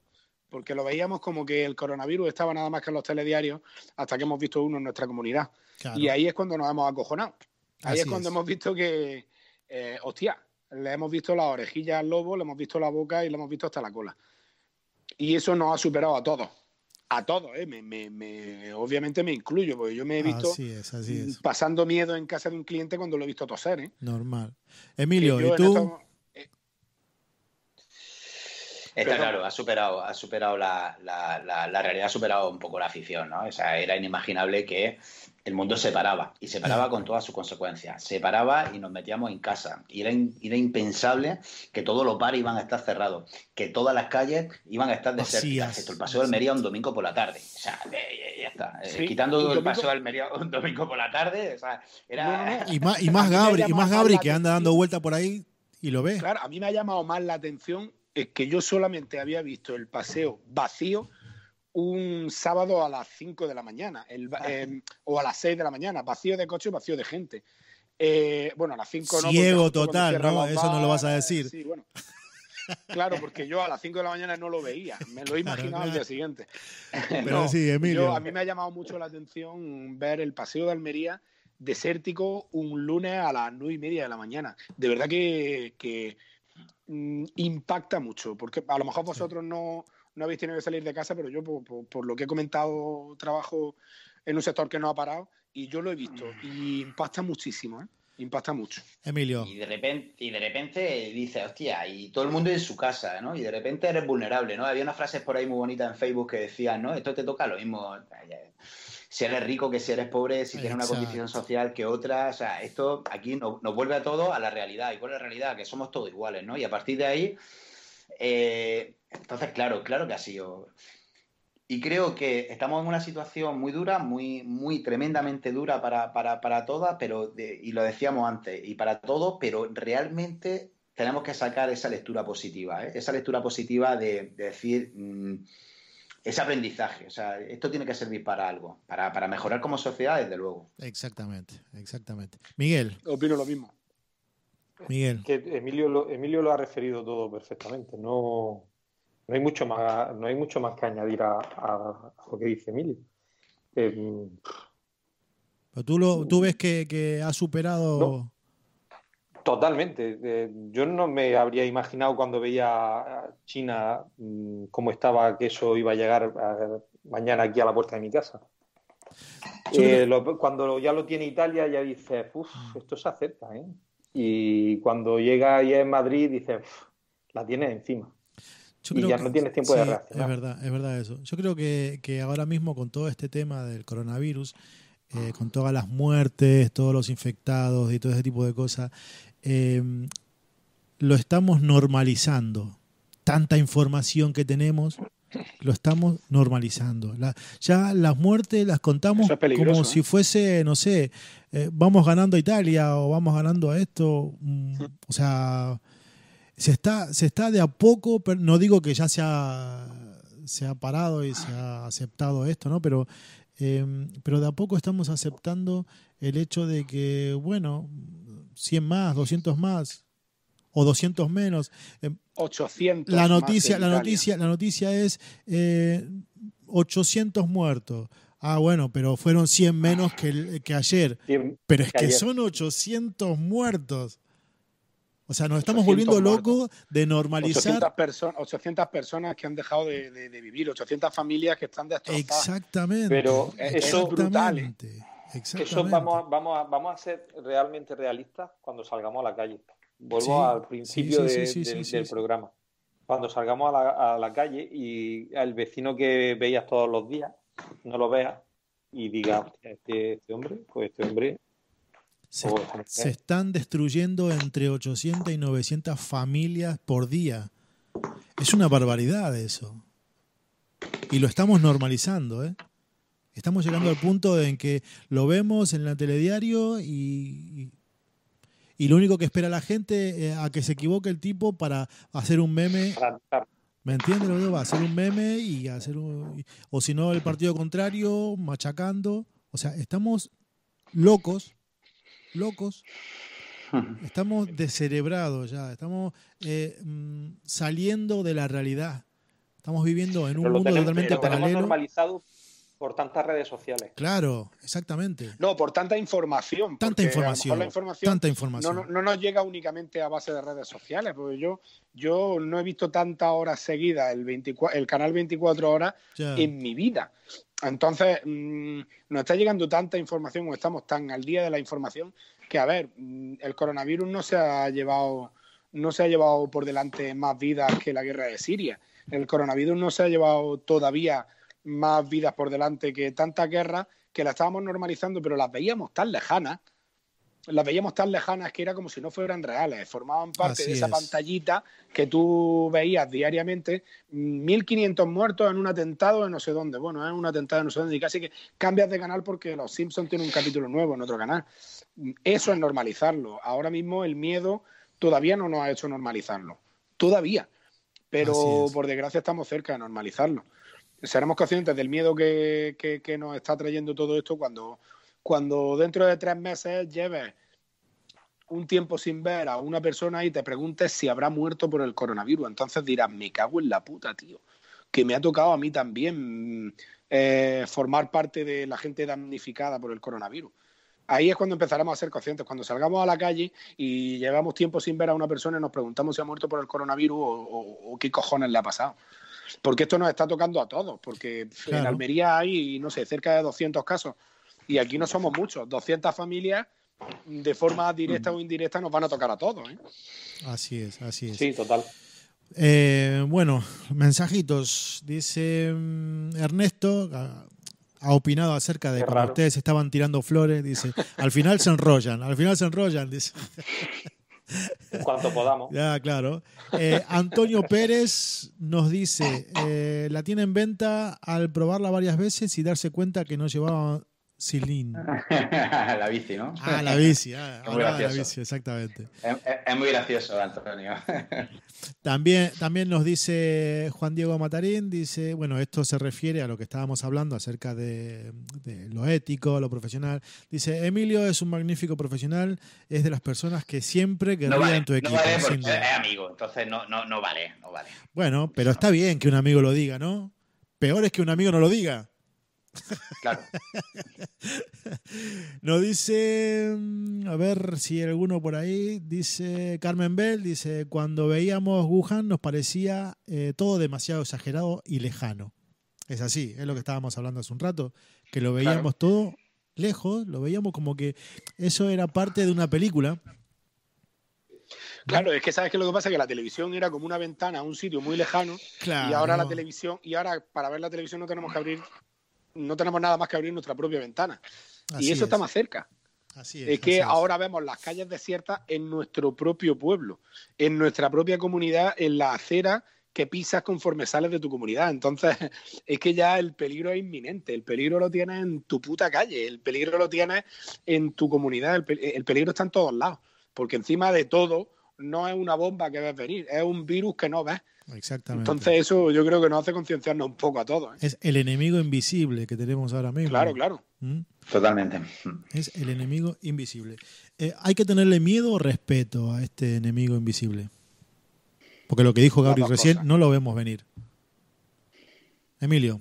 Porque lo veíamos como que el coronavirus estaba nada más que en los telediarios hasta que hemos visto uno en nuestra comunidad. Y ahí es cuando nos hemos acojonado. Ahí es cuando hemos visto que, eh, hostia, le hemos visto las orejillas al lobo, le hemos visto la boca y le hemos visto hasta la cola. Y eso nos ha superado a todos. A todos, ¿eh? me, obviamente me incluyo, porque yo me he visto pasando miedo en casa de un cliente cuando lo he visto toser. ¿eh? Normal. Emilio, ¿y tú? Está claro, ha superado, ha superado la, la, realidad, ha superado un poco la afición, ¿no? O sea, era inimaginable que el mundo se paraba y se paraba con todas sus consecuencias. Se paraba y nos metíamos en casa. Y era, era impensable que todos los bares iban a estar cerrados, que todas las calles iban a estar desérticas. Esto, el paseo de Almería un domingo por la tarde. O sea, ya está. Eh, quitando el paseo de Almería un domingo por la tarde, o sea, era... Y más, y más Gabri, y más Gabri que anda dando vuelta por ahí y lo ve. Claro, a mí me ha llamado más la atención es que yo solamente había visto el paseo vacío un sábado a las 5 de la mañana em, o a las 6 de la mañana, vacío de coche, vacío de gente. Eh, bueno, a las 5 no. Ciego total, ¿no? Eso no lo vas a decir. Sí, bueno. Claro, porque yo a las 5 de la mañana no lo veía, me lo imaginaba al día siguiente. Pero sí, Emilio. a mí me ha llamado mucho la atención ver el paseo de Almería desértico un lunes a las 9 y media de la mañana. De verdad que, que Mm, impacta mucho, porque a lo mejor vosotros no, no habéis tenido que salir de casa, pero yo por, lo que he comentado trabajo en un sector que no ha parado y yo lo he visto y impacta muchísimo, ¿eh? Impacta mucho. Emilio. Y de repente, y de repente dices, hostia, y todo el mundo en su casa, ¿no? Y de repente eres vulnerable, ¿no? Había unas frases por ahí muy bonitas en Facebook que decían, ¿no? Esto te toca lo mismo si eres rico que si eres pobre, si tienes una condición social que otra. O sea, esto aquí nos, vuelve a todo a la realidad. ¿Y cuál es la realidad? Que somos todos iguales, ¿no? Y a partir de ahí, eh, entonces, claro, claro que ha sido. Y creo que estamos en una situación muy dura, muy, muy tremendamente dura para, para, para todas, pero y lo decíamos antes, y para todos, pero realmente tenemos que sacar esa lectura positiva, ¿eh? esa lectura positiva de, decir. Mm, ese aprendizaje. O sea, esto tiene que servir para algo, para, para mejorar como sociedad, desde luego. Exactamente, exactamente. Miguel. Opino lo mismo. Miguel. Que Emilio lo, Emilio lo ha referido todo perfectamente. No, no hay mucho más, no hay mucho más que añadir a, lo que dice Emilio. Eh, Pero tú, lo, tú ves que, que ha superado. Totalmente. Eh, yo no me habría imaginado cuando veía a China mm, cómo estaba que eso iba a llegar mañana aquí a la puerta de mi casa. Eh, cuando ya lo tiene Italia ya dice, uff, esto se acepta. ¿eh? Y cuando llega ahí en Madrid dice, la tiene encima. y ya no tienes tiempo de reaccionar. Es verdad, es verdad eso. Yo creo que, que ahora mismo con todo este tema del coronavirus, con todas las muertes, todos los infectados y todo ese tipo de cosas, Em, lo estamos normalizando. Tanta información que tenemos, lo estamos normalizando. ya las muertes las contamos como si ¿eh? fuese, no sé, eh, vamos ganando a Italia o vamos ganando a esto. Mm, o sea, se está, se está de a poco, no digo que ya se ha, se ha parado y se ha aceptado esto, ¿no? Pero, em, pero de a poco estamos aceptando el hecho de que, bueno, 100 más, 200 más o 200 menos. 800. Em, la noticia, la noticia, la noticia es 800 eh, muertos. Ah, bueno, pero fueron 100 menos que, que ayer. pero es que, son 800 muertos. O sea, nos estamos volviendo locos de normalizar. 800, 800, personas que han dejado de, vivir, 800 familias que están destrozadas. Exactamente. Pero eso es brutal. ¿eh? Eso vamos a, vamos, a, vamos a ser realmente realistas cuando salgamos a la calle. Vuelvo al principio del programa. Cuando salgamos a la, a la, calle y al vecino que veías todos los días, no lo veas y diga, este, este hombre, pues este hombre se, se, están destruyendo entre 800 y 900 familias por día. Es una barbaridad eso. Y lo estamos normalizando, ¿eh? Estamos llegando al punto en que lo vemos en la telediario y, y lo único que espera la gente es a que se equivoque el tipo para hacer un meme. ¿Me entiendes lo que Va a hacer un meme y hacer un, O si no, el partido contrario, machacando. O sea, estamos locos, locos. Estamos descerebrados ya. Estamos eh, mm, saliendo de la realidad. Estamos viviendo en un mundo totalmente paralelo. normalizado Por tantas redes sociales. Claro, exactamente. No, por tanta información. Tanta información. La información tanta información. No, no, nos llega únicamente a base de redes sociales, porque yo, yo no he visto tantas horas seguidas el, 24, el canal 24 horas en mi vida. Entonces, mm, nos está llegando tanta información o estamos tan al día de la información que, a ver, mm, el coronavirus no se ha llevado, no se ha llevado por delante más vidas que la guerra de Siria. El coronavirus no se ha llevado todavía más vidas por delante que tanta guerra que la estábamos normalizando, pero las veíamos tan lejanas, las veíamos tan lejanas que era como si no fueran reales, formaban parte de esa pantallita que tú veías diariamente, 1500 muertos en un atentado de no sé dónde, bueno, en un atentado de no sé dónde, y casi que cambias de canal porque Los Simpsons tienen un capítulo nuevo en otro canal. Eso es normalizarlo. Ahora mismo el miedo todavía no nos ha hecho normalizarlo, todavía, pero por desgracia estamos cerca de normalizarlo seremos conscientes del miedo que, nos está trayendo todo esto cuando, cuando dentro de tres meses lleves un tiempo sin ver a una persona y te preguntes si habrá muerto por el coronavirus. Entonces dirás, me cago en la puta, tío. Que me ha tocado a mí también eh, formar parte de la gente damnificada por el coronavirus. Ahí es cuando empezaremos a ser conscientes. Cuando salgamos a la calle y llevamos tiempo sin ver a una persona y nos preguntamos si ha muerto por el coronavirus o qué cojones le ha pasado porque esto nos está tocando a todos, porque en Almería hay, no sé, cerca de 200 casos y aquí no somos muchos, 200 familias de forma directa o indirecta nos van a tocar a todos. ¿eh? Así es, así es. Sí, total. Eh, bueno, mensajitos. Dice mm, Ernesto, ha opinado acerca de cuando ustedes estaban tirando flores. Dice, al final se enrollan, al final se enrollan. Dice. en cuanto podamos. Ya, claro. Eh, Antonio Pérez nos dice, eh, la tiene en venta al probarla varias veces y darse cuenta que no llevaba Silín. la bici, ¿no? Ah, la bici, ah, la bici, exactamente. Es, muy gracioso, Antonio. también, también nos dice Juan Diego Matarín, dice, bueno, esto se refiere a lo que estábamos hablando acerca de, lo ético, lo profesional. Dice, Emilio es un magnífico profesional, es de las personas que siempre querría en tu equipo. No vale porque es amigo, entonces no, no, no vale, no vale. Bueno, pero está bien que un amigo lo diga, ¿no? Peor es que un amigo no lo diga. Claro. Nos dice, mm, a ver si hay alguno por ahí, dice Carmen Bell, dice, cuando veíamos Wuhan nos parecía eh, todo demasiado exagerado y lejano. Es así, es lo que estábamos hablando hace un rato, que lo veíamos todo lejos, lo veíamos como que eso era parte de una película. Claro, es que sabes que lo que pasa es que la televisión era como una ventana a un sitio muy lejano y ahora la televisión y ahora para ver la televisión no tenemos que abrir no tenemos nada más que abrir nuestra propia ventana. y eso está más cerca. Así es, que ahora vemos las calles desiertas en nuestro propio pueblo, en nuestra propia comunidad, en la acera que pisas conforme sales de tu comunidad. Entonces, es que ya el peligro es inminente. El peligro lo tienes en tu puta calle, el peligro lo tienes en tu comunidad, el, el peligro está en todos lados. Porque encima de todo, no es una bomba que ves venir, es un virus que no ves. Exactamente. Entonces eso yo creo que nos hace concienciarnos un poco a todos. ¿eh? Es el enemigo invisible que tenemos ahora mismo. Claro, claro. ¿Mm? Totalmente. Es el enemigo invisible. Eh, ¿Hay que tenerle miedo o respeto a este enemigo invisible? Porque lo que dijo Gabriel recién no lo vemos venir. Emilio.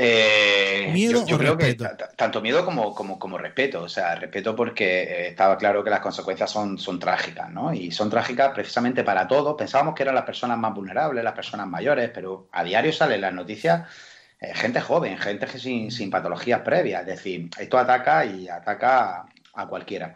Eh, miedo yo, creo que tanto miedo como, como, como, respeto. O sea, respeto porque eh, estaba claro que las consecuencias son, son trágicas, ¿no? Y son trágicas precisamente para todos. Pensábamos que eran las personas más vulnerables, las personas mayores, pero a diario salen las noticias eh, gente joven, gente sin, sin patologías previas. Es decir, esto ataca y ataca a cualquiera.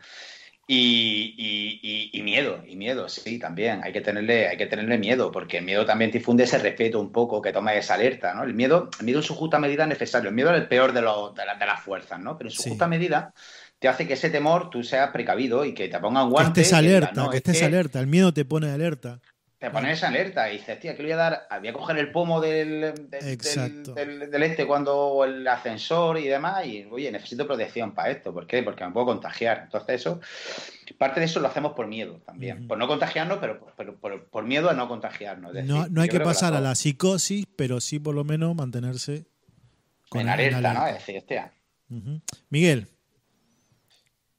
Y, miedo, y miedo, sí, también. Hay que, tenerle, hay que tenerle miedo, porque el miedo también difunde ese respeto un poco, que toma esa alerta, ¿no? El miedo, el miedo en su justa medida es necesario. El miedo es el peor de, de, las fuerzas, ¿no? Pero en su justa medida te hace que ese temor tú seas precavido y que te pongan guantes. Que estés alerta, que estés alerta. El miedo te pone alerta te pones esa alerta y dices, tía, ¿qué le voy a dar? Voy a coger el pomo del, del, este cuando el ascensor y demás, y oye, necesito protección para esto. ¿Por qué? Porque me puedo contagiar. Entonces, eso, parte de eso lo hacemos por miedo también. Por no contagiarnos, pero, por, miedo a no contagiarnos. no, no hay que pasar a la psicosis, pero sí por lo menos mantenerse con en alerta, ¿no? Es decir, hostia. Miguel.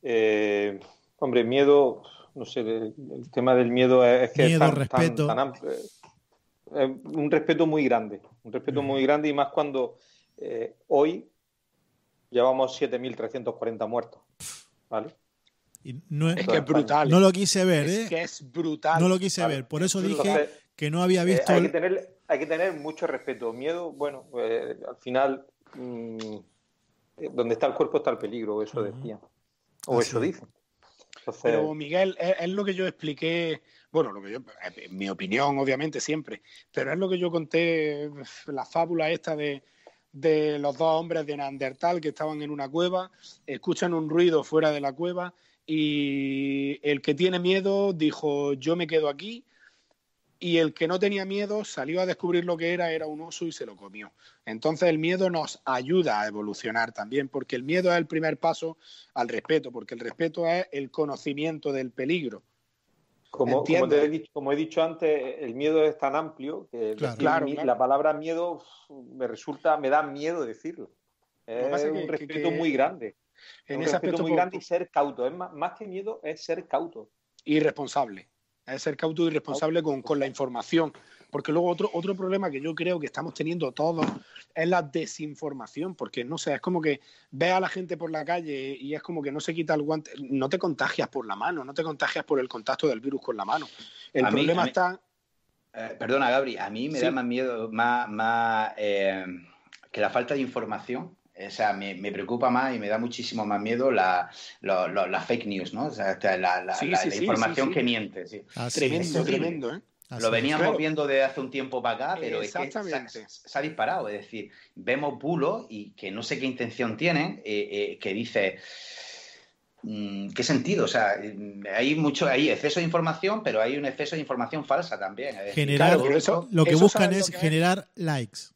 Eh, hombre, miedo no sé, el, tema del miedo es, que miedo, respeto. un respeto muy grande, un respeto muy grande y más cuando eh, hoy llevamos 7.340 muertos. ¿Vale? no es, que es brutal. No lo quise ver, ¿eh? Es que es brutal. No lo quise ver, por eso dije que no había visto. hay, que tener, hay que tener mucho respeto. Miedo, bueno, al final, mm, donde está el cuerpo está el peligro, eso decía. O eso dicen. Pero Miguel, es, lo que yo expliqué, bueno, lo que yo, mi opinión obviamente siempre, pero es lo que yo conté, la fábula esta de, de los dos hombres de Neandertal que estaban en una cueva, escuchan un ruido fuera de la cueva y el que tiene miedo dijo yo me quedo aquí y el que no tenía miedo salió a descubrir lo que era, era un oso y se lo comió. Entonces el miedo nos ayuda a evolucionar también, porque el miedo es el primer paso al respeto, porque el respeto es el conocimiento del peligro. Como, como, he, dicho, antes, el miedo es tan amplio que la palabra miedo me resulta, me da miedo decirlo. Es un respeto muy grande. En un ese respeto muy grande y ser cauto. Es más, más que miedo, es ser cauto. Y responsable es ser cauto y responsable con, con, la información. Porque luego otro, otro problema que yo creo que estamos teniendo todos es la desinformación, porque no sé, es como que ve a la gente por la calle y es como que no se quita el guante, no te contagias por la mano, no te contagias por el contacto del virus con la mano. El problema está... Eh, perdona, Gabri, a mí me da más miedo, más, más eh, que la falta de información o sea, me, preocupa más y me da muchísimo más miedo la, fake news, ¿no? O sea, la, información que miente. tremendo, tremendo, ¿eh? Lo veníamos viendo desde hace un tiempo para acá, pero es que se, ha disparado. Es decir, vemos bulos y que no sé qué intención tienen, eh, eh, que dice. Mm, ¿Qué sentido? O sea, hay mucho, hay exceso de información, pero hay un exceso de información falsa también. generar, lo que buscan es generar likes.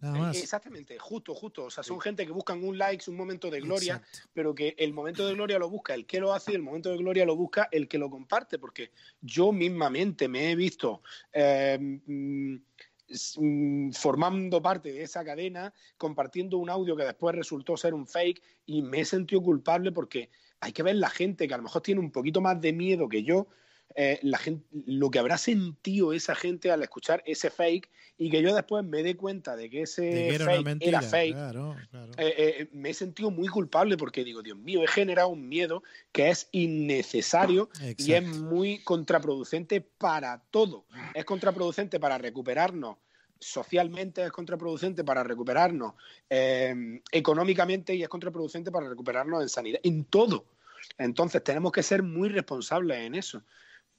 Eh, exactamente, justo, justo. O sea, son gente que buscan un like, un momento de gloria, pero que el momento de gloria lo busca el que lo hace y el momento de gloria lo busca el que lo comparte, porque yo mismamente me he visto em, mm, formando parte de esa cadena, compartiendo un audio que después resultó ser un fake y me he sentido culpable porque hay que ver la gente que a lo mejor tiene un poquito más de miedo que yo, eh, la gente, lo que habrá sentido esa gente al escuchar ese fake y que yo después me dé cuenta de que ese fake era fake, eh, eh, me he sentido muy culpable porque digo, Dios mío, he generado un miedo que es innecesario y es muy contraproducente para todo. Es contraproducente para recuperarnos socialmente es contraproducente para recuperarnos económicamente y es contraproducente para recuperarnos en sanidad, en todo. Entonces tenemos que ser muy responsables en eso.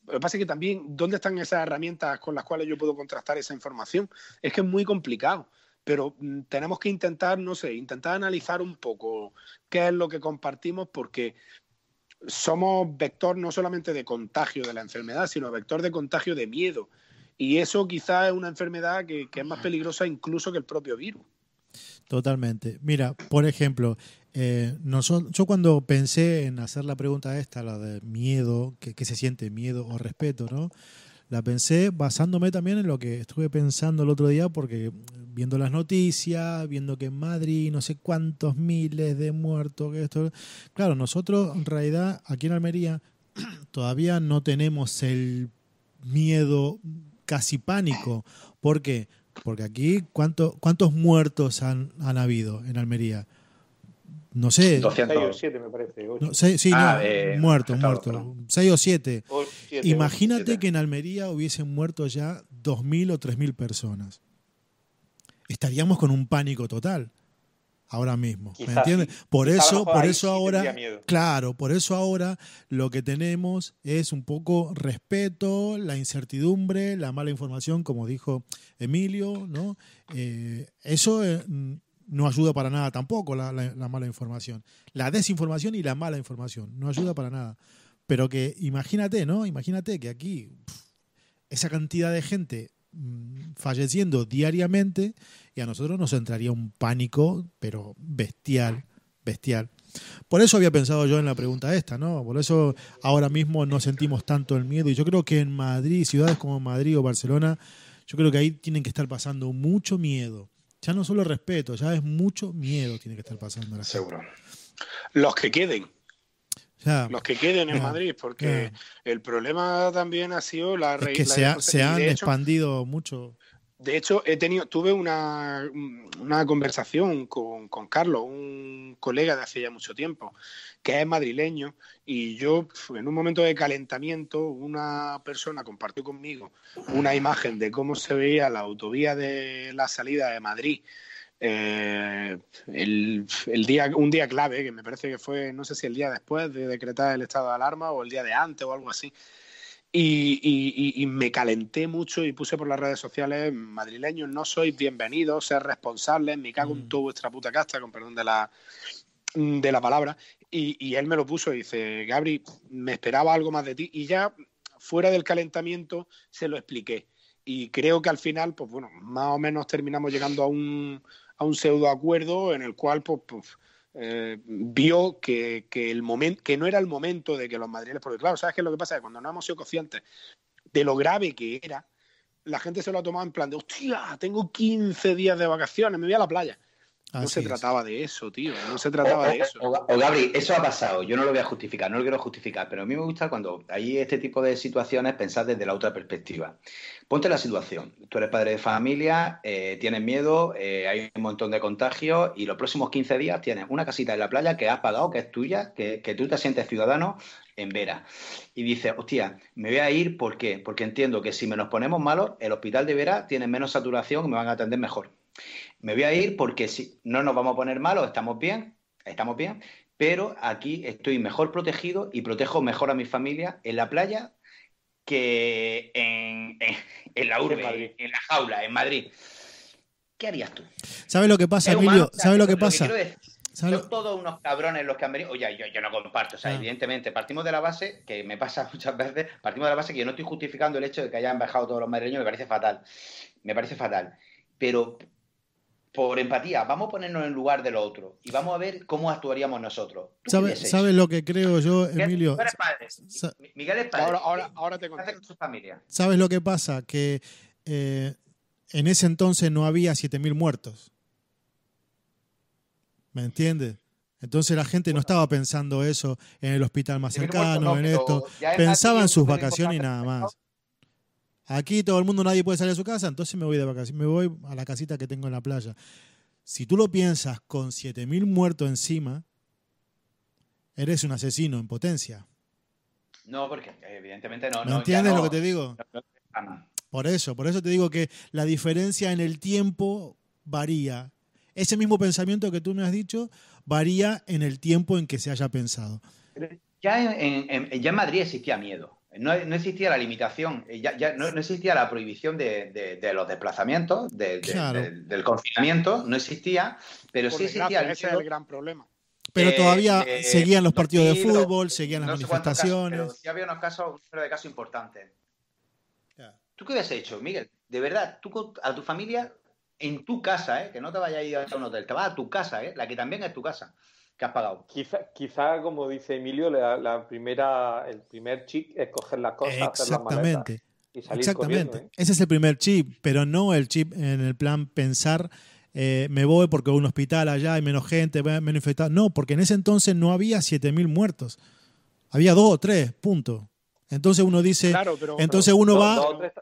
Lo que pasa es que también, ¿dónde están esas herramientas con las cuales yo puedo contrastar esa información? Es que es muy complicado, pero mm, tenemos que intentar, no sé, intentar analizar un poco qué es lo que compartimos porque somos vector no solamente de contagio de la enfermedad, sino vector de contagio de miedo. Y eso quizás es una enfermedad que, que es más peligrosa incluso que el propio virus. Totalmente. Mira, por ejemplo, eh, yo cuando pensé en hacer la pregunta esta, la de miedo, que, se siente miedo o respeto, ¿no? La pensé basándome también en lo que estuve pensando el otro día, porque viendo las noticias, viendo que en Madrid no sé cuántos miles de muertos, que esto. Claro, nosotros en realidad aquí en Almería todavía no tenemos el miedo casi pánico. ¿Por qué? Porque aquí, ¿cuánto, ¿cuántos muertos han, han habido en Almería? No sé. 200. 6 o 7, me parece. No, sí, ah, no, eh, muerto, muerto. 6 o 7. Imagínate que en Almería hubiesen muerto ya 2.000 o 3.000 personas. Estaríamos con un pánico total ahora mismo. ¿Me entiendes? Por eso, por eso ahora, claro, por eso ahora lo que tenemos es un poco respeto, la incertidumbre, la mala información, como dijo Emilio, ¿no? Eh, eso eh, no ayuda para nada tampoco la, mala información. La desinformación y la mala información no ayuda para nada. Pero que imagínate, ¿no? Imagínate que aquí esa cantidad de gente mm, falleciendo diariamente y a nosotros nos entraría un pánico, pero bestial, bestial. Por eso había pensado yo en la pregunta esta, ¿no? Por eso ahora mismo no sentimos tanto el miedo. Y yo creo que en Madrid, ciudades como Madrid o Barcelona, yo creo que ahí tienen que estar pasando mucho miedo ya no solo respeto, ya es mucho miedo tiene que estar pasando. La Seguro. Los que queden. los que queden en Madrid, porque el problema también ha sido la es que se, se han expandido mucho. De hecho, he tenido, tuve una, conversación con, Carlos, un colega de hace ya mucho tiempo, que es madrileño, y yo, en un momento de calentamiento, una persona compartió conmigo una imagen de cómo se veía la autovía de la salida de Madrid. Eh, el, día, un día clave, que me parece que fue, no sé si el día después de decretar el estado de alarma o el día de antes o algo así. Y, me calenté mucho y puse por las redes sociales, madrileños, no sois bienvenidos, ser responsables, me cago en mm. toda vuestra puta casta, con perdón de la, de la palabra. Y, él me lo puso y dice, Gabri, me esperaba algo más de ti. Y ya fuera del calentamiento se lo expliqué. Y creo que al final, pues bueno, más o menos terminamos llegando a un, a un pseudo acuerdo en el cual, pues, pues eh, vio que, el momento, que no era el momento de que los madrileños, porque claro, ¿sabes qué lo que pasa? Que cuando no hemos sido conscientes de lo grave que era, la gente se lo ha tomado en plan de, hostia, tengo 15 días de vacaciones, me voy a la playa no se trataba de eso, tío. No se trataba de eso. O, Gabri, eso ha pasado. Yo no lo voy a justificar, no lo quiero justificar. Pero a mí me gusta cuando hay este tipo de situaciones pensar desde la otra perspectiva. Ponte la situación. Tú eres padre de familia, eh, tienes miedo, eh, hay un montón de contagios y los próximos 15 días tienes una casita en la playa que has pagado, que es tuya, que, que tú te sientes ciudadano en Vera. Y dices, hostia, me voy a ir, ¿por qué? Porque entiendo que si me nos ponemos malos, el hospital de Vera tiene menos saturación y me van a atender mejor me voy a ir porque si no nos vamos a poner malos, estamos bien, estamos bien, pero aquí estoy mejor protegido y protejo mejor a mi familia en la playa que en, la urbe, en, la jaula, en Madrid. ¿Qué harías tú? ¿Sabes lo que pasa, Emilio? ¿Sabes lo que pasa? son todos unos cabrones los que han venido. Oye, yo, no comparto. O sea, ah. evidentemente, partimos de la base, que me pasa muchas veces, partimos de la base que yo no estoy justificando el hecho de que hayan bajado todos los madrileños, me parece fatal. Me parece fatal. Pero por empatía, vamos a ponernos en lugar del otro y vamos a ver cómo actuaríamos nosotros. ¿Sabes sabe lo que creo yo, Emilio? Miguel es padre. Ahora, ahora, te contesto. su familia. ¿Sabes lo que pasa? Que eh, en ese entonces no había 7.000 muertos. ¿Me entiendes? Entonces la gente no estaba pensando eso en el hospital más cercano, en esto. Pensaba en sus vacaciones y nada más. Aquí todo el mundo, nadie puede salir a su casa, entonces me voy de vacaciones, me voy a la casita que tengo en la playa. Si tú lo piensas con 7.000 muertos encima, eres un asesino en potencia. No, porque evidentemente no. ¿No, entiendes lo que te digo? por eso, por eso te digo que la diferencia en el tiempo varía. Ese mismo pensamiento que tú me has dicho varía en el tiempo en que se haya pensado. Ya ya en Madrid existía miedo. No, existía la limitación, eh, ya, no, existía la prohibición de, los desplazamientos, del confinamiento, no existía, pero sí existía el, ese es el gran problema. Pero todavía eh, seguían los partidos de fútbol, seguían las manifestaciones. pero sí había unos casos, un de casos importantes. ¿Tú qué has hecho, Miguel? De verdad, tú a tu familia, en tu casa, ¿eh? que no te vayas a ir a un hotel, te vas a tu casa, ¿eh? la que también es tu casa que has pagado. Quizá, quizá como dice Emilio, la, primera, el primer chip es coger las cosas, Exactamente. hacer y salir Exactamente. ¿eh? Ese es el primer chip, pero no el chip en el plan pensar eh, me voy porque un hospital allá hay menos gente, menos infectados. No, porque en ese entonces no había 7.000 muertos. Había dos o tres, punto. Entonces uno dice, entonces uno va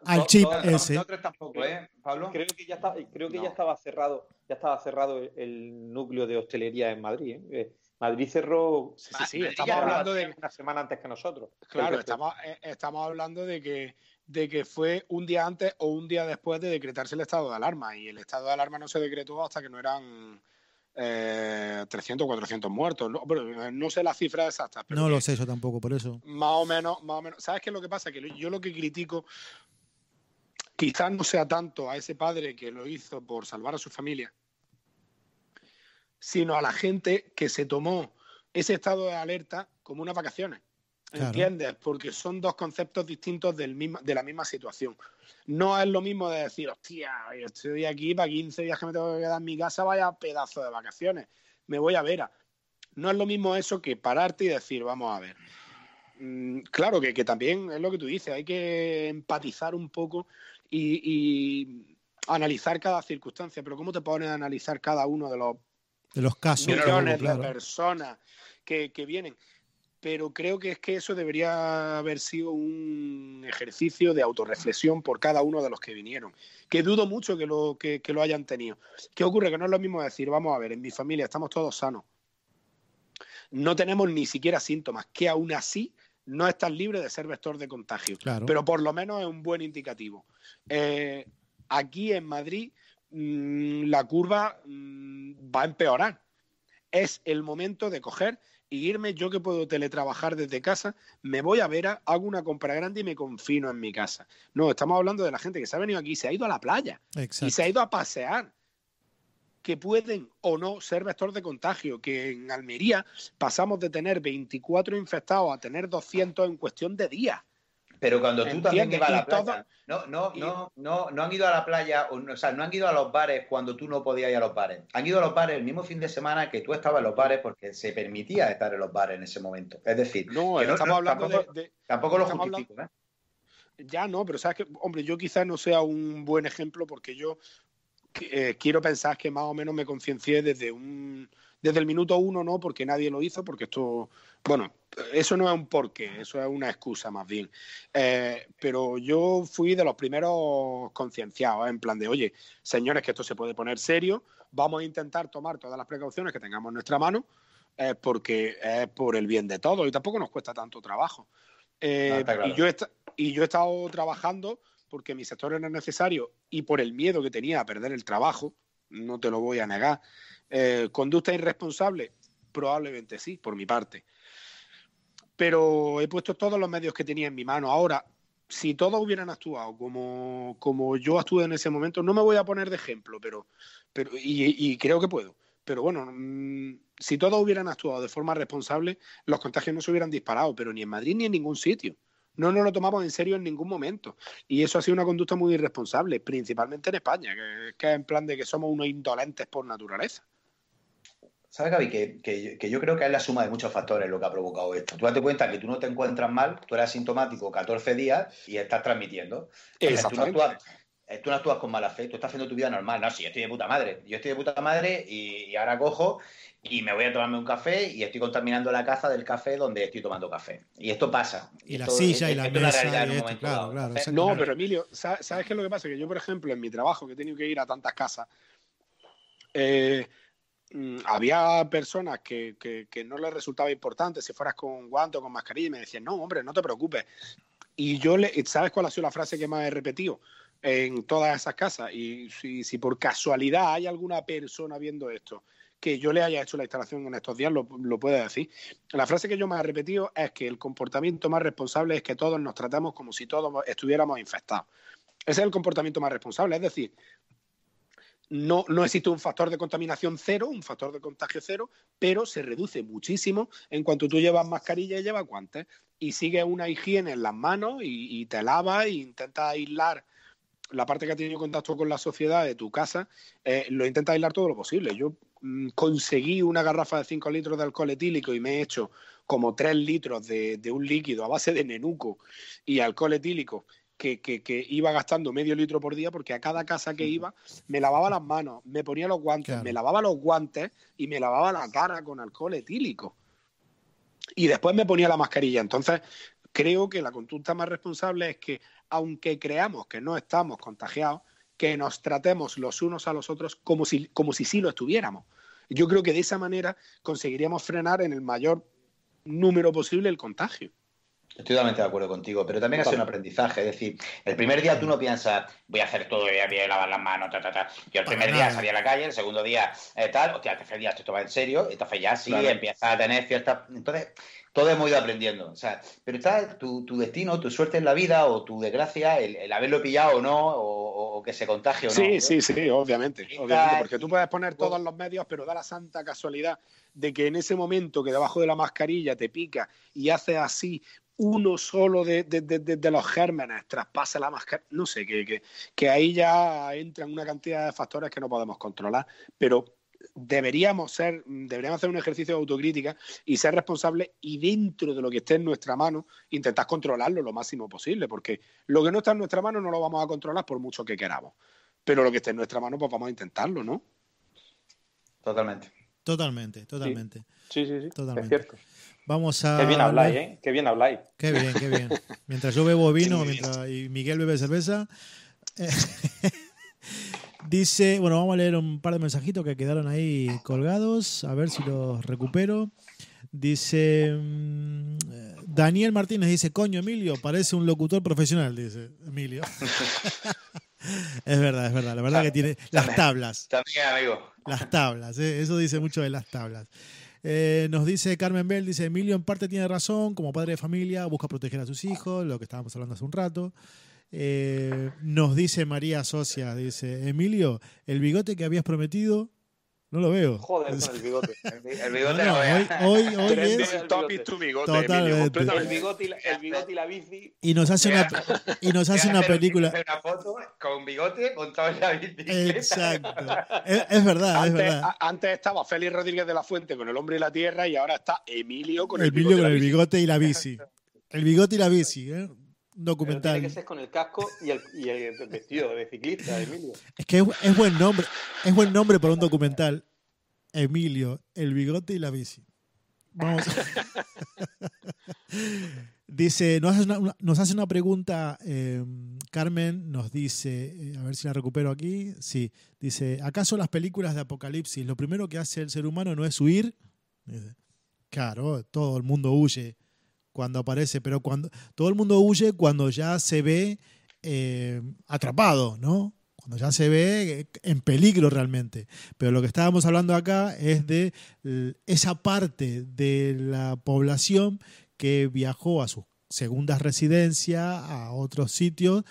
al chip ese. Tampoco, ¿eh, Pablo? Creo que ya estaba, creo que ya estaba cerrado, ya estaba cerrado el núcleo de hostelería en Madrid. ¿eh? eh Madrid cerró, sí, sí, estamos hablando de una semana antes que nosotros. Claro, estamos, eh, estamos hablando de que de que fue un día antes o un día después de decretarse el estado de alarma y el estado de alarma no se decretó hasta que no eran eh, 300 o 400 muertos. No, pero no sé la cifra exacta. no lo sé yo tampoco, por eso. Más o menos, más o menos. ¿Sabes qué es lo que pasa? Que yo lo que critico quizás no sea tanto a ese padre que lo hizo por salvar a su familia, sino a la gente que se tomó ese estado de alerta como unas vacaciones. ¿Entiendes? Porque son dos conceptos distintos del de la misma situación. No es lo mismo de decir, hostia, estoy aquí para 15 días que me tengo que quedar en mi casa, vaya pedazo de vacaciones, me voy a ver. No es lo mismo eso que pararte y decir, vamos a ver. Mm, claro que, también es lo que tú dices, hay que empatizar un poco y, analizar cada circunstancia, pero ¿cómo te pones a analizar cada uno de los, de los casos millones de personas que, que vienen? Pero creo que es que eso debería haber sido un ejercicio de autorreflexión por cada uno de los que vinieron, que dudo mucho que lo, que, lo hayan tenido. ¿Qué ocurre? Que no es lo mismo decir, vamos a ver, en mi familia estamos todos sanos, no tenemos ni siquiera síntomas, que aún así no estás libre de ser vector de contagio, pero por lo menos es un buen indicativo. Eh, aquí en Madrid mm, la curva mm, va a empeorar. Es el momento de coger y irme, yo que puedo teletrabajar desde casa, me voy a ver, hago una compra grande y me confino en mi casa. No, estamos hablando de la gente que se ha venido aquí, se ha ido a la playa y se ha ido a pasear que pueden o no ser vector de contagio, que en Almería pasamos de tener 24 infectados a tener 200 en cuestión de días. Pero cuando tú también ibas a la playa, no, no, no, no, no han ido a la playa, o, sea, no han ido a los bares cuando tú no podías ir a los bares. Han ido a los bares el mismo fin de semana que tú estabas en los bares porque se permitía estar en los bares en ese momento. Es decir, no, estamos hablando tampoco, de, Tampoco lo justifico, ¿eh? Ya no, pero sabes que, hombre, yo quizás no sea un buen ejemplo porque yo eh, quiero pensar que más o menos me conciencié desde un desde el minuto uno, no, porque nadie lo hizo, porque esto, bueno, eso no es un porqué, eso es una excusa más bien. Eh, pero yo fui de los primeros concienciados, en plan de, oye, señores, que esto se puede poner serio, vamos a intentar tomar todas las precauciones que tengamos en nuestra mano, eh, porque es por el bien de todos y tampoco nos cuesta tanto trabajo. y, yo y yo he estado trabajando porque mi sector era necesario y por el miedo que tenía a perder el trabajo, no te lo voy a negar. Eh, ¿Conducta irresponsable? Probablemente sí, por mi parte. Pero he puesto todos los medios que tenía en mi mano. Ahora, si todos hubieran actuado como, como yo actué en ese momento, no me voy a poner de ejemplo, pero, pero y, creo que puedo. Pero bueno, mm, si todos hubieran actuado de forma responsable, los contagios no se hubieran disparado, pero ni en Madrid ni en ningún sitio. No nos lo tomamos en serio en ningún momento. Y eso ha sido una conducta muy irresponsable, principalmente en España, que, es en plan de que somos unos indolentes por naturaleza. ¿Sabes, Gaby? Que, yo creo que es la suma de muchos factores lo que ha provocado esto. Tú date cuenta que tú no te encuentras mal, tú eres asintomático 14 días y estás transmitiendo. Exactamente. Eh, tú no, actúas, con mala fe, tú estás haciendo tu vida normal. No, sí, yo estoy de puta madre. Yo estoy de puta madre y ahora cojo y me voy a tomarme un café y estoy contaminando la caza del café donde estoy tomando café. Y esto pasa. Y, la silla y la mesa. claro, claro, no, pero Emilio, ¿sabes qué es lo que pasa? Que yo, por ejemplo, en mi trabajo, que he tenido que ir a tantas casas, eh, había personas que, que, no les resultaba importante si fueras con guante o con mascarilla y me decían, no, hombre, no te preocupes. Y yo, le, ¿sabes cuál ha sido la frase que más he repetido? en todas esas casas y si, si por casualidad hay alguna persona viendo esto que yo le haya hecho la instalación en estos días lo, lo puede decir. La frase que yo me he repetido es que el comportamiento más responsable es que todos nos tratamos como si todos estuviéramos infectados. Ese es el comportamiento más responsable, es decir, no, no, existe un factor de contaminación cero, un factor de contagio cero, pero se reduce muchísimo en cuanto tú llevas mascarilla y llevas guantes y sigues una higiene en las manos y, te lavas e intentas aislar la parte que ha tenido contacto con la sociedad de tu casa, eh, lo intentas aislar todo lo posible. Yo Mm, conseguí una garrafa de 5 litros de alcohol etílico y me he hecho como 3 litros de, un líquido a base de nenuco y alcohol etílico que, iba gastando medio litro por día porque a cada casa que iba me lavaba las manos, me ponía los guantes, me lavaba los guantes y me lavaba la cara con alcohol etílico. Y después me ponía la mascarilla. Entonces, creo que la conducta más responsable es que, aunque creamos que no estamos contagiados, que nos tratemos los unos a los otros como si, como si sí lo estuviéramos. Yo creo que de esa manera conseguiríamos frenar en el mayor número posible el contagio. Estoy totalmente de acuerdo contigo, pero también es un aprendizaje. Es decir, el primer día tú no piensas, voy a hacer todo, voy a, lavar las manos, ta, ta, ta. Yo el primer día salí a la calle, el segundo día eh, tal, hostia, el tercer día esto va en serio, entonces ya sí empieza a tener ciertas. Entonces, todo hemos ido aprendiendo. O sea, pero está tu, destino, tu suerte en la vida o tu desgracia, el, haberlo pillado o no, o, que se contagie o no. Sí, sí, sí, obviamente, obviamente. Porque tú puedes poner todos los medios, pero da la santa casualidad de que en ese momento que debajo de la mascarilla te pica y hace así uno solo de, de, los gérmenes traspasa la mascarilla, no sé, que, que, que ahí ya entran una cantidad de factores que no podemos controlar, pero deberíamos ser, deberíamos hacer un ejercicio de autocrítica y ser responsables y dentro de lo que esté en nuestra mano intentar controlarlo lo máximo posible, porque lo que no está en nuestra mano no lo vamos a controlar por mucho que queramos, pero lo que esté en nuestra mano pues vamos a intentarlo, ¿no? Totalmente. Totalmente, totalmente. Sí, sí, sí, Totalmente. es cierto. Vamos a. Qué bien habláis, ¿eh? Qué bien habláis. Qué bien, qué bien. Mientras yo bebo vino mientras, y Miguel bebe cerveza. Eh, dice, bueno, vamos a leer un par de mensajitos que quedaron ahí colgados, a ver si los recupero. Dice mm, Daniel Martínez, dice, coño, Emilio, parece un locutor profesional, dice Emilio. es verdad, es verdad, la verdad que tiene las tablas. También, amigo. Las tablas, ¿eh? eso dice mucho de las tablas. Eh, nos dice Carmen Bell, dice, Emilio en parte tiene razón, como padre de familia, busca proteger a sus hijos, lo que estábamos hablando hace un rato. Eh, nos dice María Socia, dice, Emilio, el bigote que habías prometido no lo veo. Joder, con el bigote. El, bigote no, hoy, hoy, hoy es topic tu bigote. Totalmente. El bigote, y la, el bigote y la bici. Y nos hace una, y nos hace una película. Una foto con bigote montado en la bicicleta. Exacto. Es, es verdad, antes, es verdad. A, antes estaba Félix Rodríguez de la Fuente con el hombre y la tierra y ahora está Emilio con el Emilio bigote. con el bigote y la bici. El bigote y la bici, ¿eh? Documental. Pero tiene que ser con el casco y el, y el vestido de ciclista, Emilio. Es que es, es, buen nombre, es buen nombre para un documental. Emilio, el bigote y la bici. Vamos. dice, nos hace una, nos hace una pregunta, eh, Carmen nos dice, eh, a ver si la recupero aquí. Sí, dice, ¿acaso las películas de apocalipsis, lo primero que hace el ser humano no es huir? Dice, claro, todo el mundo huye cuando aparece, pero cuando todo el mundo huye cuando ya se ve eh, atrapado, ¿no? Cuando ya se ve en peligro realmente. Pero lo que estábamos hablando acá es de esa parte de la población que viajó a sus segundas residencias, a otros sitios,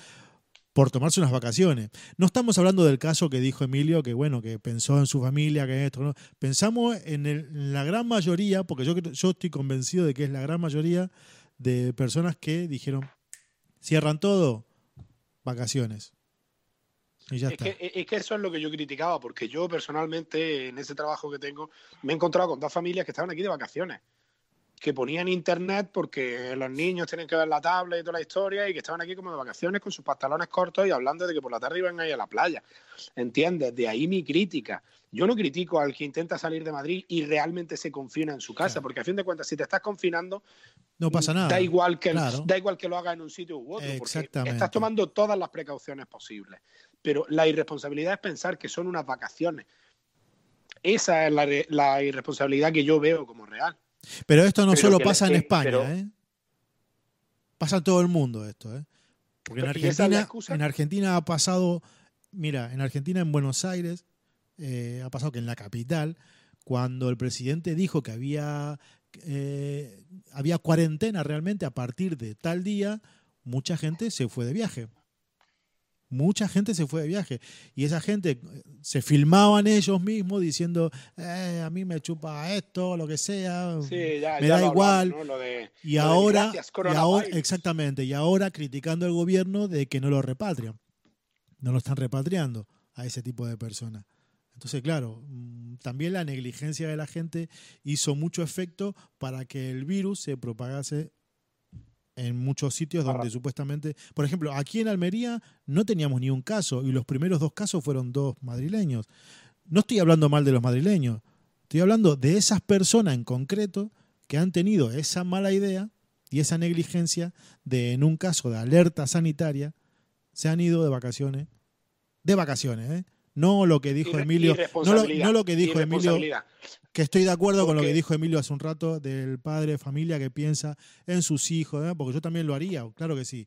por tomarse unas vacaciones. No estamos hablando del caso que dijo Emilio, que bueno, que pensó en su familia, que esto, ¿no? Pensamos en, el, en la gran mayoría, porque yo, yo estoy convencido de que es la gran mayoría de personas que dijeron, cierran todo, vacaciones. Y ya es, está. que, es que eso es lo que yo criticaba, porque yo personalmente en ese trabajo que tengo me he encontrado con dos familias que estaban aquí de vacaciones, que ponían internet porque los niños tienen que ver la tablet y toda la historia y que estaban aquí como de vacaciones con sus pantalones cortos y hablando de que por la tarde iban a ir a la playa. ¿Entiendes? De ahí mi crítica. Yo no critico al que intenta salir de Madrid y realmente se confina en su casa, claro. porque a fin de cuentas, si te estás confinando, no pasa nada. Da igual que, claro. da igual que lo haga en un sitio u otro, porque estás tomando todas las precauciones posibles. Pero la irresponsabilidad es pensar que son unas vacaciones. Esa es la, la irresponsabilidad que yo veo como real. Pero esto no pero solo pasa en que, España, pero... ¿eh? Pasa en todo el mundo esto, ¿eh? Porque en Argentina, en Argentina ha pasado, mira, en Argentina, en Buenos Aires, eh, ha pasado que en la capital, cuando el presidente dijo que había, eh, había cuarentena realmente a partir de tal día, mucha gente se fue de viaje. Mucha gente se fue de viaje y esa gente se filmaban ellos mismos diciendo eh, a mí me chupa esto, lo que sea, sí, ya, me ya da igual. Hablamos, ¿no? de, y, ahora, gracias, y ahora, exactamente, y ahora criticando al gobierno de que no lo repatrian, no lo están repatriando a ese tipo de personas. Entonces, claro, mm, también la negligencia de la gente hizo mucho efecto para que el virus se propagase en muchos sitios donde supuestamente, por ejemplo, aquí en Almería no teníamos ni un caso y los primeros dos casos fueron dos madrileños. No estoy hablando mal de los madrileños, estoy hablando de esas personas en concreto que han tenido esa mala idea y esa negligencia de en un caso de alerta sanitaria se han ido de vacaciones, de vacaciones, ¿eh? No lo que dijo Emilio, no lo, no lo, que dijo Emilio, que estoy de acuerdo porque, con lo que dijo Emilio hace un rato del padre de familia que piensa en sus hijos, ¿eh? porque yo también lo haría, claro que sí.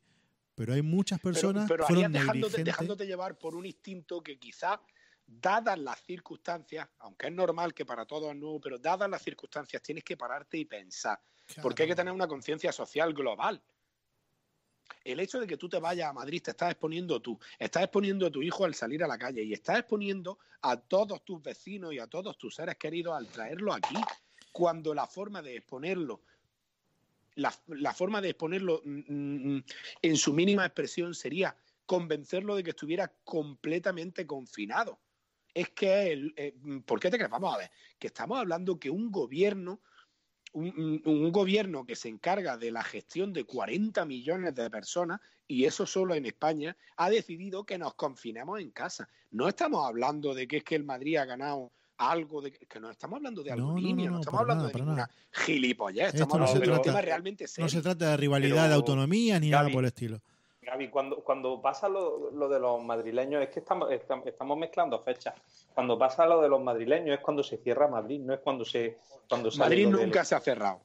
Pero hay muchas personas pero, pero fueron dejándote, dejándote llevar por un instinto que quizá, dadas las circunstancias, aunque es normal que para todos no, pero dadas las circunstancias tienes que pararte y pensar, claro. porque hay que tener una conciencia social global el hecho de que tú te vayas a Madrid te estás exponiendo tú, estás exponiendo a tu hijo al salir a la calle y estás exponiendo a todos tus vecinos y a todos tus seres queridos al traerlo aquí, cuando la forma de exponerlo, la, forma de exponerlo mmm, en su mínima expresión sería convencerlo de que estuviera completamente confinado. Es que, eh, ¿por qué te crees? Vamos a ver, que estamos hablando que un gobierno un, un, gobierno que se encarga de la gestión de 40 millones de personas, y eso solo en España, ha decidido que nos confinemos en casa. No estamos hablando de que es que el Madrid ha ganado algo de que no estamos hablando de algo no, no, estamos hablando de ninguna gilipollez, estamos hablando de un tema realmente serio. No se trata de rivalidad de autonomía ni nada por el estilo. Gaby, cuando, cuando pasa lo, de los madrileños, es que estamos, estamos mezclando fechas. Cuando pasa lo de los madrileños es cuando se cierra Madrid, no es cuando se. Cuando Madrid nunca se ha cerrado.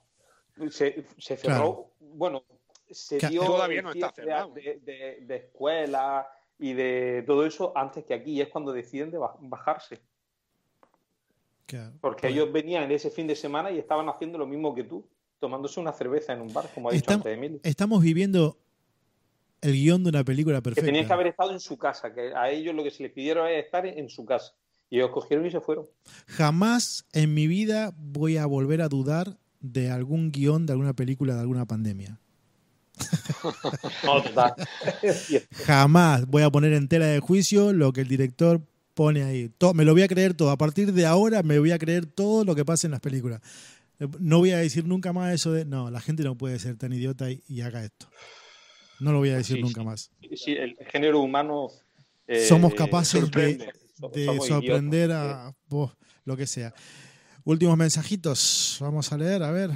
Se, cerró, bueno, se dio todavía no está cerrado. De, de, escuelas y de todo eso antes que aquí, es cuando deciden de bajarse. Porque ellos venían en ese fin de semana y estaban haciendo lo mismo que tú, tomándose una cerveza en un bar, como ha dicho antes Emilio. Estamos viviendo el guion de una película perfecta. Que tenían que haber estado en su casa, que a ellos lo que se les pidieron es estar en su casa. Y ellos cogieron y se fueron. Jamás en mi vida voy a volver a dudar de algún guion de alguna película de alguna pandemia. Jamás voy a poner en tela de juicio lo que el director pone ahí. me lo voy a creer todo. A partir de ahora me voy a creer todo lo que pasa en las películas. No voy a decir nunca más eso de, no, la gente no puede ser tan idiota y haga esto. No lo voy a decir nunca más. Sí, el género humano. Eh, Somos capaces de, sorprender a lo que sea. Últimos mensajitos. Vamos a leer, a ver.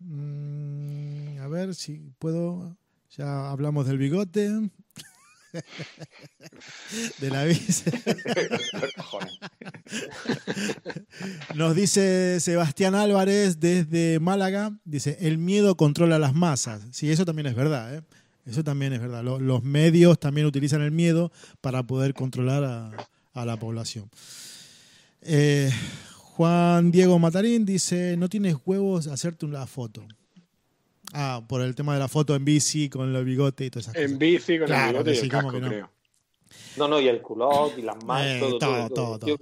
Mm, a ver si puedo. Ya hablamos del bigote. de la bici. Nos dice Sebastián Álvarez desde Málaga, dice, el miedo controla las masas. Sí, eso también es verdad. ¿eh? Eso también es verdad. Los, medios también utilizan el miedo para poder controlar a, la población. Eh, Juan Diego Matarín dice, no tienes huevos hacerte una foto. Ah, por el tema de la foto en bici con el bigote y todas esas en bici con el bigote y el casco, no. creo. No, no, y el culot y las manos, eh, todo, todo, todo,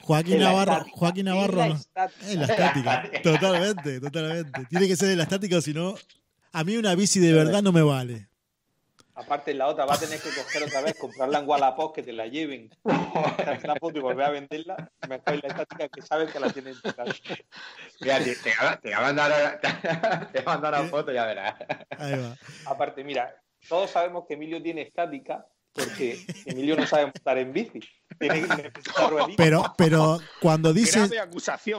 Joaquín Navarro, Joaquín Navarro, es la estática, totalmente, totalmente. Tiene que ser de la estática, si no, a mí una bici de verdad no me vale. Aparte, la otra va a tener que coger otra vez, comprarla en Wallapop, que te la lleven, la foto y volver a venderla. Mejor la estática que sabes que la tienen en tu casa. Mira, te, te, va a mandar, te va a mandar una foto, ya verás. Ahí va. Aparte, mira, todos sabemos que Emilio tiene estática porque Emilio no sabe montar en bici. Tiene que pero, pero cuando dices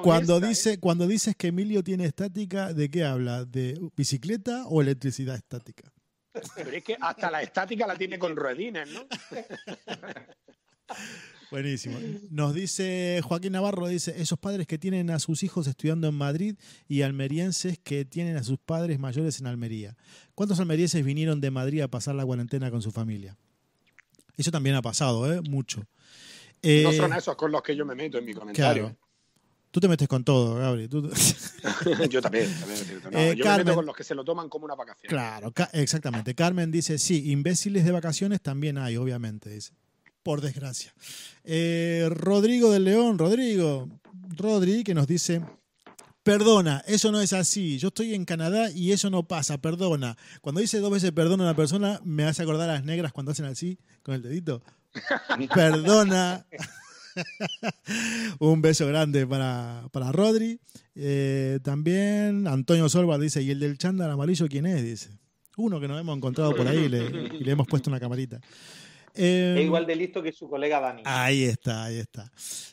cuando dice ¿eh? cuando dices que Emilio tiene estática, ¿de qué habla? ¿De bicicleta o electricidad estática? Pero es que hasta la estática la tiene con ruedines, ¿no? Buenísimo. Nos dice Joaquín Navarro, dice, esos padres que tienen a sus hijos estudiando en Madrid y almerienses que tienen a sus padres mayores en Almería. ¿Cuántos almerienses vinieron de Madrid a pasar la cuarentena con su familia? Eso también ha pasado, ¿eh? Mucho. no eh, son esos con los que yo me meto en mi comentario. Tú te metes con todo, Gabriel. Yo también. Eh, yo me meto con los que se lo toman como una vacación. Claro, exactamente. Carmen dice, sí, imbéciles de vacaciones también hay, obviamente, dice. Por desgracia. Eh, Rodrigo del León, Rodrigo, Rodri, que nos dice, perdona, eso no es así. Yo estoy en Canadá y eso no pasa, perdona. Cuando dice dos veces perdona a una persona, me hace acordar a las negras cuando hacen así, con el dedito. perdona. Un beso grande para, para Rodri. Eh, también Antonio Solva dice, ¿y el del chándal amarillo quién es? Dice. Uno que nos hemos encontrado por ahí y le, hemos puesto una camarita. es igual de listo que su colega Dani. Ahí está, ahí está.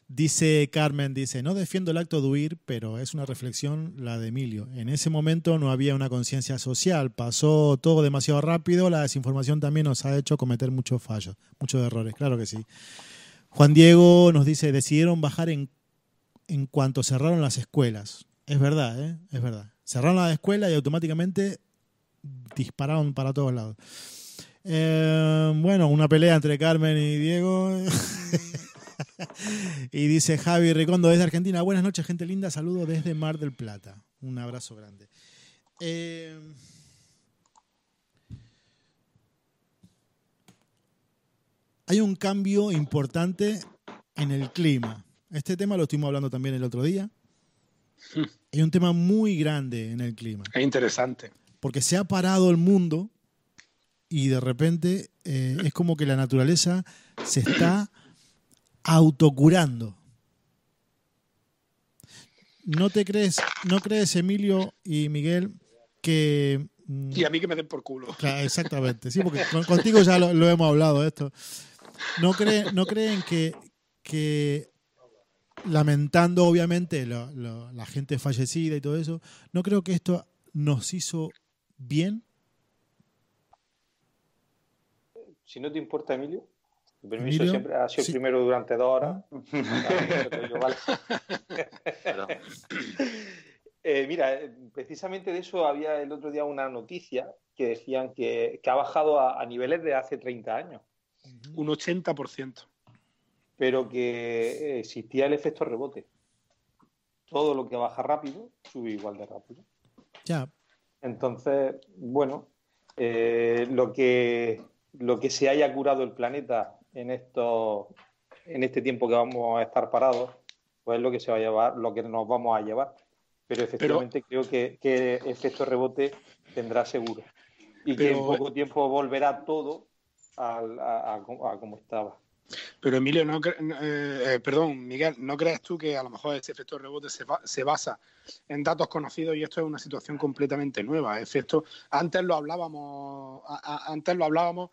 Dice Carmen, dice, no defiendo el acto de huir, pero es una reflexión la de Emilio. En ese momento no había una conciencia social, pasó todo demasiado rápido, la desinformación también nos ha hecho cometer muchos fallos, muchos errores, claro que sí. Juan Diego nos dice, decidieron bajar en, en cuanto cerraron las escuelas. Es verdad, ¿eh? es verdad. Cerraron las escuelas y automáticamente dispararon para todos lados. Eh, bueno, una pelea entre Carmen y Diego. y dice Javi Recondo desde Argentina. Buenas noches, gente linda. Saludo desde Mar del Plata. Un abrazo grande. Eh, hay un cambio importante en el clima. Este tema lo estuvimos hablando también el otro día. Hay un tema muy grande en el clima. Es interesante. Porque se ha parado el mundo y de repente eh, es como que la naturaleza se está autocurando. ¿No te crees, no crees, Emilio y Miguel, que... Mm, y a mí que me den por culo. exactamente, sí, porque contigo ya lo, lo hemos hablado esto. ¿No, creen, no creen que, que lamentando obviamente la gente fallecida y todo eso, no creo que esto nos hizo bien. Si no te importa, Emilio. El permiso siempre ha sido primero durante dos horas. Eh, mira, precisamente de eso había el otro día una noticia que decían que, ha bajado a, niveles de hace 30 años. Un 80%. Pero que existía el efecto rebote. Todo lo que baja rápido sube igual de rápido. Ya. Entonces, bueno, eh, lo, que, lo que se haya curado el planeta en, esto, en este tiempo que vamos a estar parados, pues es lo que se va a llevar, lo que nos vamos a llevar. Pero efectivamente creo que, que efecto rebote tendrá seguro. Y que en poco tiempo volverá todo a, como estaba. Pero Emilio, no, eh, perdón, Miguel, ¿no crees tú que a lo mejor este efecto rebote se, se, basa en datos conocidos y esto es una situación completamente nueva? Efecto, antes lo hablábamos, antes lo hablábamos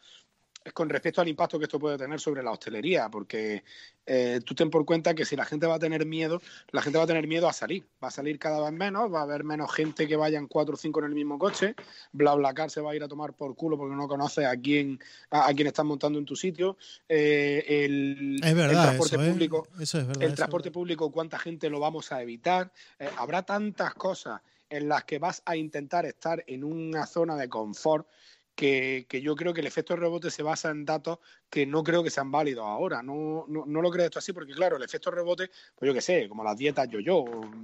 con respecto al impacto que esto puede tener sobre la hostelería, porque eh, tú ten por cuenta que si la gente va a tener miedo, la gente va a tener miedo a salir, va a salir cada vez menos, va a haber menos gente que vayan cuatro o cinco en el mismo coche, BlaBlaCar se va a ir a tomar por culo porque no conoce a quién a, quién estás montando en tu sitio, eh, el, transporte ¿eh? público, el transporte público, cuánta gente lo vamos a evitar, habrá tantas cosas en las que vas a intentar estar en una zona de confort que, yo creo que el efecto rebote se basa en datos que no creo que sean válidos ahora. No, no, no lo creo esto así porque, claro, el efecto rebote, pues yo qué sé, como las dietas yo-yo,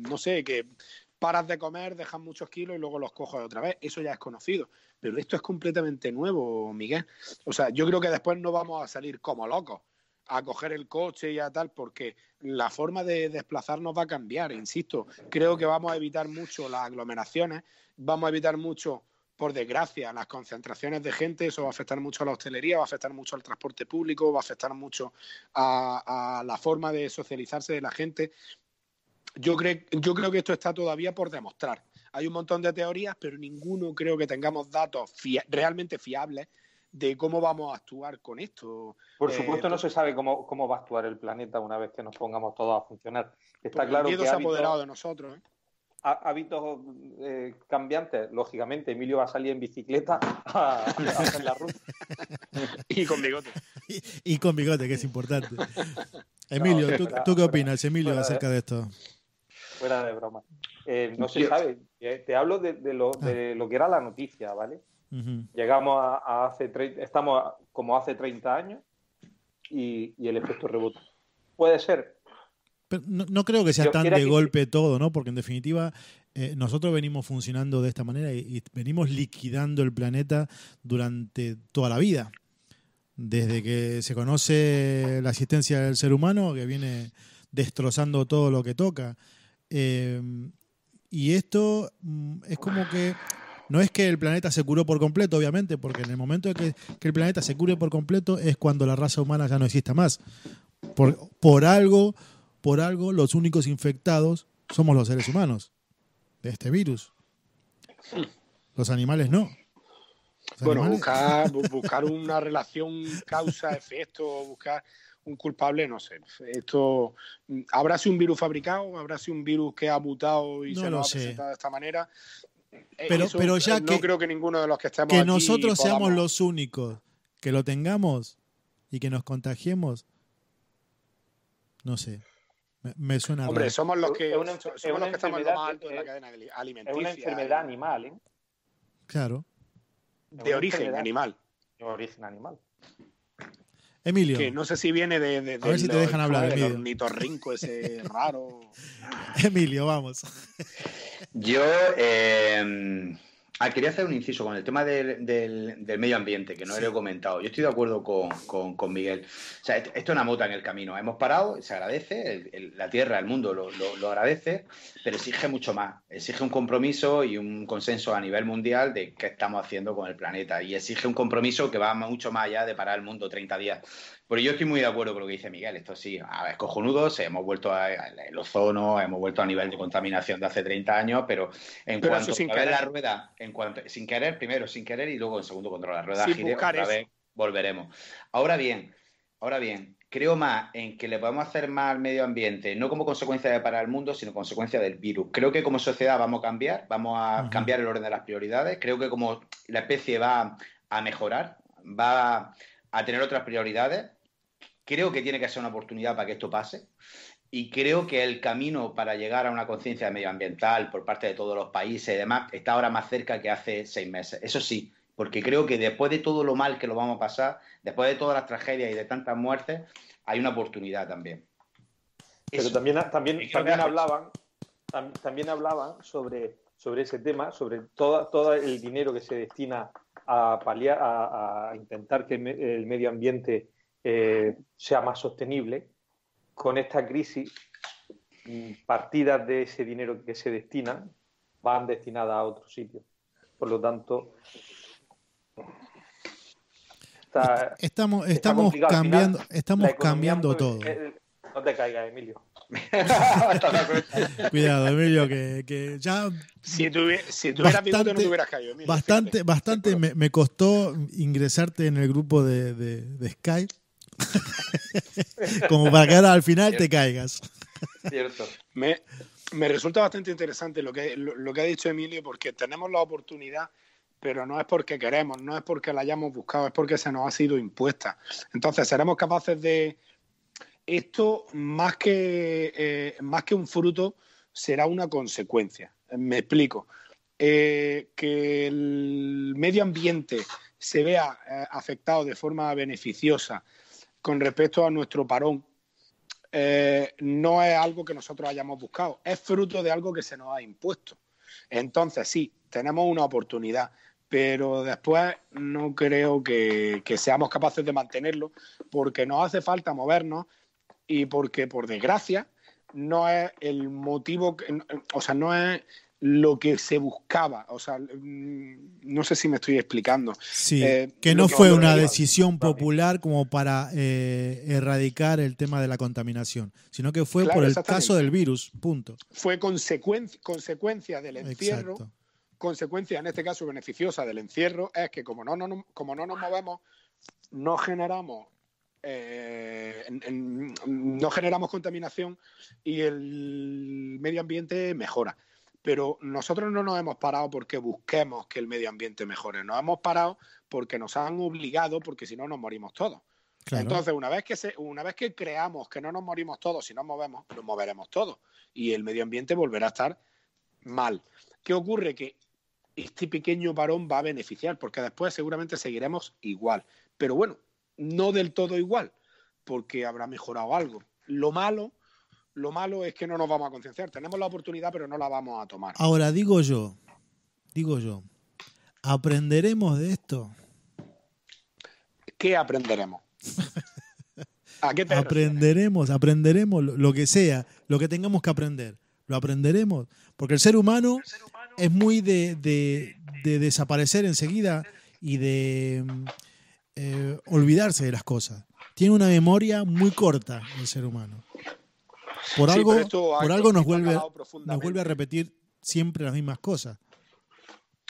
no sé, que paras de comer, dejas muchos kilos y luego los coges otra vez. Eso ya es conocido. Pero esto es completamente nuevo, Miguel. O sea, yo creo que después no vamos a salir como locos a coger el coche y a tal, porque la forma de desplazarnos va a cambiar, insisto. Creo que vamos a evitar mucho las aglomeraciones, vamos a evitar mucho por desgracia, las concentraciones de gente, eso va a afectar mucho a la hostelería, va a afectar mucho al transporte público, va a afectar mucho a, la forma de socializarse de la gente. Yo, creo, yo creo que esto está todavía por demostrar. Hay un montón de teorías, pero ninguno creo que tengamos datos realmente fiables de cómo vamos a actuar con esto. Por eh, supuesto, no se sabe cómo, cómo va a actuar el planeta una vez que nos pongamos todos a funcionar. Está claro el miedo se ha apoderado de nosotros. ¿eh? Hábitos eh, cambiantes, lógicamente, Emilio va a salir en bicicleta a, hacer la ruta. y con bigote. Y, con bigote, que es importante. Emilio, ¿tú, qué opinas, Emilio, acerca de, esto? Fuera de broma. Eh, no se sabe. Eh, te hablo de, lo, de, ah. lo, que era la noticia, ¿vale? Llegamos a, hace estamos como hace 30 años y, y el efecto rebote. Puede ser, no, creo que sea tan de golpe todo, ¿no? Porque en definitiva eh, nosotros venimos funcionando de esta manera y, venimos liquidando el planeta durante toda la vida. Desde que se conoce la existencia del ser humano, que viene destrozando todo lo que toca. Eh, y esto mm, es como que no es que el planeta se curó por completo, obviamente, porque en el momento de que, que, el planeta se cure por completo es cuando la raza humana ya no exista más. Por, por algo por algo los únicos infectados somos los seres humanos de este virus. Los animales no. bueno, Buscar, buscar una relación causa-efecto, buscar un culpable, no sé. Esto habrá sido un virus fabricado, habrá sido un virus que ha mutado y se lo ha presentado de esta manera. Eh, pero, pero ya no creo que ninguno de los que estemos que nosotros seamos los únicos que lo tengamos y que nos contagiemos, no sé. Me, suena Hombre, somos los que, somos los que estamos más alto de la cadena alimenticia. Es una enfermedad animal, ¿eh? Claro. De origen animal. De origen animal. Emilio. Que no sé si viene de. de, a ver si te dejan hablar, Emilio. Nitorrinco ese raro. Emilio, vamos. Yo. Eh, Ah, quería hacer un inciso con el tema del, del, medio ambiente, que no lo he comentado. Yo estoy de acuerdo con, con, Miguel. O sea, esto es una mota en el camino. Hemos parado, se agradece, la Tierra, el mundo lo, lo, agradece, pero exige mucho más. Exige un compromiso y un consenso a nivel mundial de qué estamos haciendo con el planeta. Y exige un compromiso que va mucho más allá de parar el mundo 30 días. Pero yo estoy muy de acuerdo con lo que dice Miguel. Esto sí, es cojonudo. hemos vuelto al ozono, hemos vuelto a nivel de contaminación de hace 30 años, pero en cuanto a la rueda, en cuanto, sin querer, primero sin querer y luego en segundo control la rueda gire, otra vez volveremos. Ahora bien, ahora bien, creo más en que le podemos hacer más al medio ambiente, no como consecuencia de para el mundo, sino consecuencia del virus. Creo que como sociedad vamos a cambiar, vamos a cambiar el orden de las prioridades. Creo que como la especie va a mejorar, va a tener otras prioridades. Creo que tiene que ser una oportunidad para que esto pase. Y creo que el camino para llegar a una conciencia medioambiental por parte de todos los países y demás está ahora más cerca que hace seis meses. Eso sí, porque creo que después de todo lo mal que lo vamos a pasar, después de todas las tragedias y de tantas muertes, hay una oportunidad también. Pero también, también, también hablaban, también hablaban sobre, sobre ese tema, sobre todo, todo el dinero que se destina a paliar, a, intentar que el medio ambiente eh, sea más sostenible. Con esta crisis, mm, partidas de ese dinero que se destina van destinadas a otros sitios. Por lo tanto, estamos estamos cambiando, estamos cambiando todo. no te caigas, Emilio. Cuidado, Emilio, que, ya. Si, si tuvieras bastante, no te hubieras caído, Emilio, Bastante, bastante me, costó ingresarte en el grupo de, de, Skype. Como para que ahora al final te caigas. Cierto. Me, me resulta bastante interesante lo que, lo que ha dicho Emilio, porque tenemos la oportunidad pero no es porque queremos, no es porque la hayamos buscado, es porque se nos ha sido impuesta. Entonces, seremos capaces de... Esto, más que, eh, más que un fruto, será una consecuencia. Me explico. Eh, que el medio ambiente se vea eh, afectado de forma beneficiosa con respecto a nuestro parón no es algo que nosotros hayamos buscado, es fruto de algo que se nos ha impuesto. Entonces, sí, tenemos una oportunidad pero después no creo que, seamos capaces de mantenerlo porque nos hace falta movernos y porque, por desgracia, no es el motivo, o sea, no es lo que se buscaba. O sea, mm, no sé si me estoy explicando. Sí, eh, que no fue una decisión popular como para eh, erradicar el tema de la contaminación, sino que fue por el caso del virus, punto. Fue consecuencia, consecuencia del encierro consecuencia, en este caso beneficiosa del encierro, es que como no, no, como no nos movemos, no generamos eh, no generamos contaminación y el medio ambiente mejora. Pero nosotros no nos hemos parado porque busquemos que el medio ambiente mejore, nos hemos parado porque nos han obligado, porque si no nos morimos todos. Entonces, una vez, que se, una vez que creamos que no nos morimos todos, si nos movemos, nos moveremos todos y el medio ambiente volverá a estar mal. ¿Qué ocurre? Que este pequeño parón va a beneficiar, porque después seguramente seguiremos igual. Pero bueno, no del todo igual, porque habrá mejorado algo. Lo malo, lo malo es que no nos vamos a concienciar. Tenemos la oportunidad, pero no la vamos a tomar. Ahora, digo yo, digo yo, ¿aprenderemos de esto? ¿Qué aprenderemos? ¿A qué te aprenderemos, aprenderemos lo que sea, lo que tengamos que aprender. Lo aprenderemos, porque el ser humano es muy de, desaparecer enseguida y de eh, olvidarse de las cosas. Tiene una memoria muy corta el ser humano. Por algo, por algo nos, vuelve, nos vuelve a repetir siempre las mismas cosas.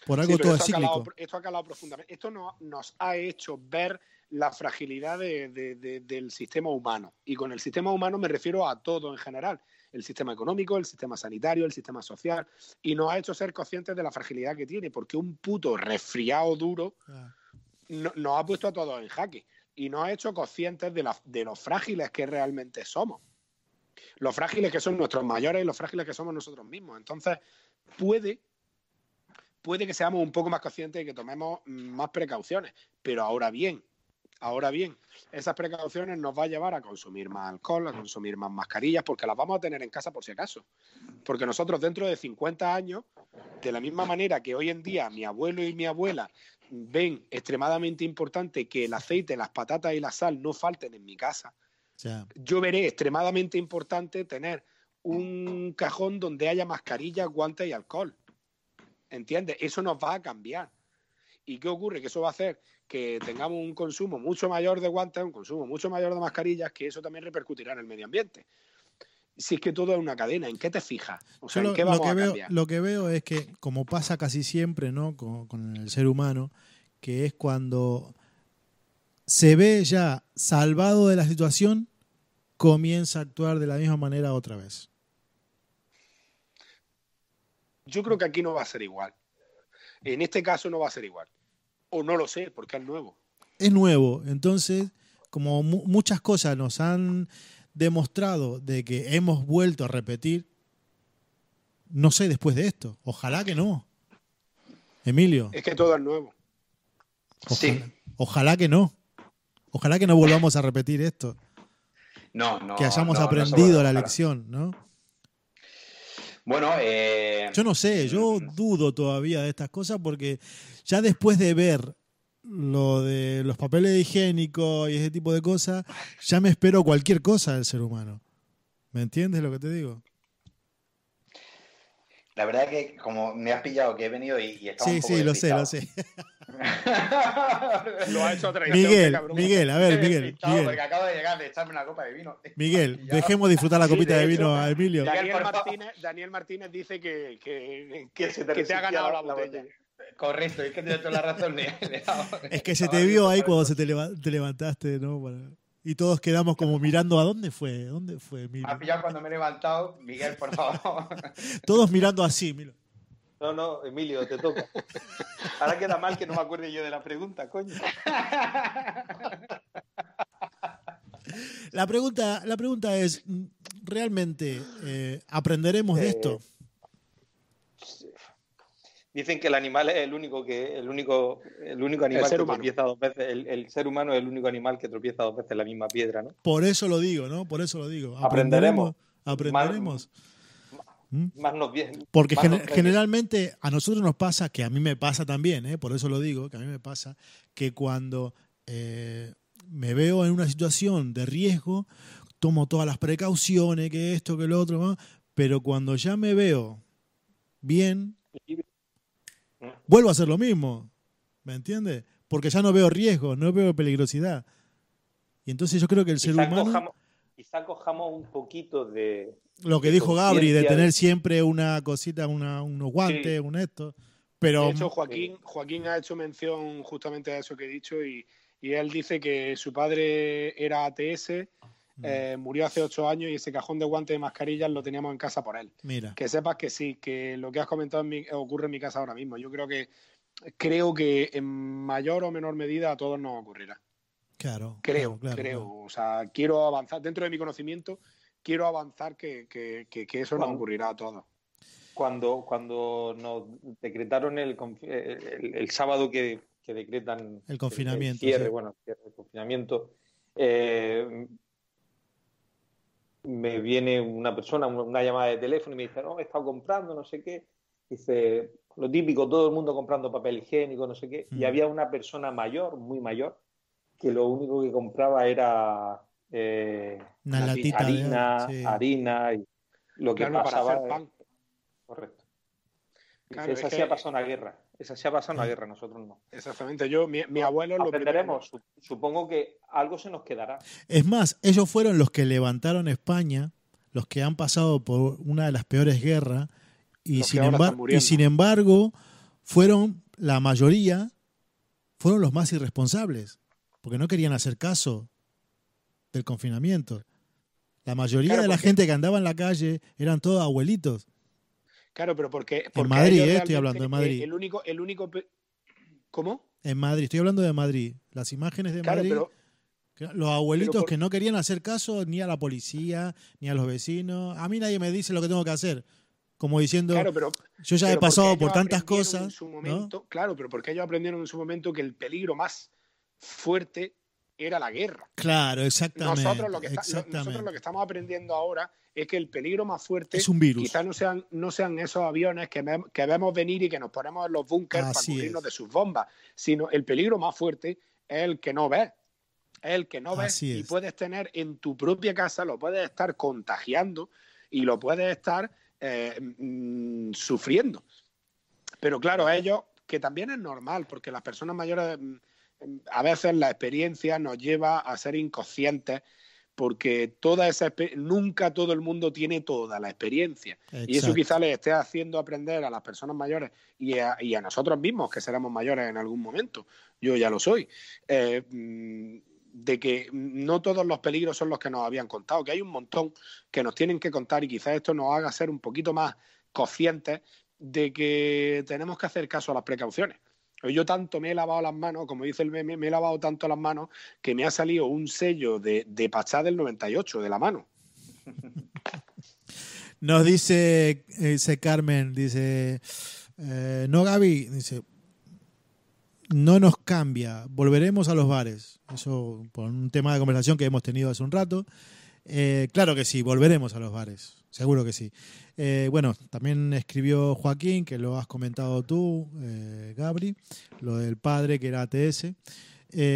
Por algo todo esto es cíclico. esto ha calado profundamente. Esto nos ha hecho ver la fragilidad del sistema humano. Y con el sistema humano me refiero a todo en general el sistema económico, el sistema sanitario, el sistema social, y nos ha hecho ser conscientes de la fragilidad que tiene, porque un puto resfriado duro ah. nos ha puesto a todos en jaque y nos ha hecho conscientes de, la, de los frágiles que realmente somos. Los frágiles que son nuestros mayores y los frágiles que somos nosotros mismos. Entonces, puede, puede que seamos un poco más conscientes y que tomemos más precauciones. Pero ahora bien, Ahora bien, esas precauciones nos va a llevar a consumir más alcohol, a consumir más mascarillas, porque las vamos a tener en casa por si acaso. Porque nosotros dentro de 50 años, de la misma manera que hoy en día mi abuelo y mi abuela ven extremadamente importante que el aceite, las patatas y la sal no falten en mi casa, yo veré extremadamente importante tener un cajón donde haya mascarillas, guantes y alcohol. ¿Entiendes? Eso nos va a cambiar. ¿Y qué ocurre? Que eso va a hacer que tengamos un consumo mucho mayor de guantes, un consumo mucho mayor de mascarillas, que eso también repercutirá en el medio ambiente. Si es que todo es una cadena, ¿en qué te fijas? O sea, ¿en qué vamos lo, que a veo, cambiar? lo que veo es que, como pasa casi siempre ¿no? con, el ser humano, que es cuando se ve ya salvado de la situación, comienza a actuar de la misma manera otra vez. Yo creo que aquí no va a ser igual. En este caso no va a ser igual. O no lo sé, porque es nuevo. Es nuevo, entonces, como muchas cosas nos han demostrado de que hemos vuelto a repetir, no sé después de esto. Ojalá que no. Emilio. Es que todo es nuevo. sí. ojalá que no. Ojalá que no volvamos a repetir esto. No, no. Que hayamos aprendido la lección, ¿no? Bueno, eh, yo no sé, yo dudo todavía de estas cosas porque ya después de ver lo de los papeles higiénicos y ese tipo de cosas, ya me espero cualquier cosa del ser humano. ¿Me entiendes lo que te digo? La verdad que como me has pillado que he venido y, y estaba Sí, un poco sí, lo sé, lo sé. lo ha hecho otra Miguel, Miguel, a ver, Miguel. Miguel. Porque acabo de llegar de echarme una copa de vino. Miguel, dejemos disfrutar la copita de, vino a Emilio. Daniel Martínez, Daniel Martínez dice que, que, que, se te, que te ha ganado la, botella. Correcto, es que tienes toda la razón. es que se te vio ahí cuando se te, levantaste, ¿no? Y todos quedamos como mirando a dónde fue, dónde fue, Emilio. Ha pillado cuando me he levantado, Miguel, por favor. todos mirando así, mira. No, no, Emilio, te toca. Ahora queda mal que no me acuerde yo de la pregunta, coño. La pregunta, la pregunta es, ¿realmente eh, aprenderemos de esto? Dicen que el animal es el único que el único el único animal que tropieza dos veces. El, ser humano es el único animal que tropieza dos veces la misma piedra, ¿no? Por eso lo digo, ¿no? Por eso lo digo. Aprenderemos. Aprenderemos. Más, nos viene. Porque generalmente a nosotros nos pasa, que a mí me pasa también, ¿eh? por eso lo digo, que a mí me pasa, que cuando eh, me veo en una situación de riesgo, tomo todas las precauciones, que esto, que lo otro, pero cuando ya me veo bien, vuelvo a hacer lo mismo. ¿Me entiendes? Porque ya no veo riesgo, no veo peligrosidad. Y entonces yo creo que el ser humano. quizá cojamos un poquito de. Lo que dijo Gabri, de tener siempre una cosita, una, unos guantes, un esto. Pero... De hecho, Joaquín, Joaquín ha hecho mención justamente a eso que he dicho y, y él dice que su padre era ATS. Eh, murió hace ocho años y ese cajón de guantes y mascarillas lo teníamos en casa por él. Mira. Que sepas que sí, que lo que has comentado ocurre en mi casa ahora mismo. Yo creo que creo que en mayor o menor medida a todos nos ocurrirá. Claro. Creo, creo. O sea, quiero avanzar, dentro de mi conocimiento, quiero avanzar que, eso nos ocurrirá a todos. Cuando, cuando nos decretaron el, el, sábado que, decretan el confinamiento. El bueno, el confinamiento. Eh, me viene una persona, una llamada de teléfono y me dice, no, he estado comprando, no sé qué. Dice, lo típico, todo el mundo comprando papel higiénico, no sé qué. Y había una persona mayor, muy mayor, que lo único que compraba era eh, harina, harina y lo que pasaba. Correcto. Claro, esa sí ha pasado una guerra. Esa sí ha pasado una guerra, nosotros no. Exactamente. Yo, mi, mi abuelo lo aprenderemos. Supongo que algo se nos quedará. Es más, ellos fueron los que levantaron España, los que han pasado por una de las peores guerras, y, sin, y sin embargo, fueron la mayoría, fueron los más irresponsables, porque no querían hacer caso del confinamiento. La mayoría de la gente que andaba en la calle eran todos abuelitos. Claro, pero porque. en Madrid, eh, estoy hablando de Madrid. El único, el único. ¿Cómo? En Madrid, estoy hablando de Madrid. Las imágenes de Madrid. los abuelitos que no querían hacer caso ni a la policía, ni a los vecinos. A mí nadie me dice lo que tengo que hacer. Como diciendo, claro, pero, yo ya he pasado por tantas cosas. su momento, Claro, pero porque ellos aprendieron en su momento que el peligro más fuerte era la guerra. Claro, exactamente. Nosotros lo que, nosotros lo que estamos aprendiendo ahora es que el peligro más fuerte es un virus. quizás no sean, no sean esos aviones que, que vemos venir y que nos ponemos en los búnkers para cubrirnos de sus bombas, sino el peligro más fuerte es el que no ves. Es el que no ves y puedes tener en tu propia casa, lo puedes estar contagiando y lo puedes estar eh, mm, sufriendo. Pero claro, ellos, que también es normal, porque las personas mayores, mm, a veces la experiencia nos lleva a ser inconscientes porque toda esa nunca todo el mundo tiene toda la experiencia. Y eso quizá les esté haciendo aprender a las personas mayores y a, nosotros mismos, que seremos mayores en algún momento. Yo ya lo soy. Eh, mm, de que no todos los peligros son los que nos habían contado, que hay un montón que nos tienen que contar y quizás esto nos haga ser un poquito más conscientes de que tenemos que hacer caso a las precauciones. Yo tanto me he lavado las manos, como dice el meme, me he lavado tanto las manos que me ha salido un sello de, de Pachá del 98 de la mano. Nos dice, dice Carmen, dice, eh, no Gaby, dice, no nos cambia, volveremos a los bares. Eso por un tema de conversación que hemos tenido hace un rato. Eh, claro que sí, volveremos a los bares, seguro que sí. Eh, bueno, también escribió Joaquín, que lo has comentado tú, eh, Gabri, lo del padre que era ATS.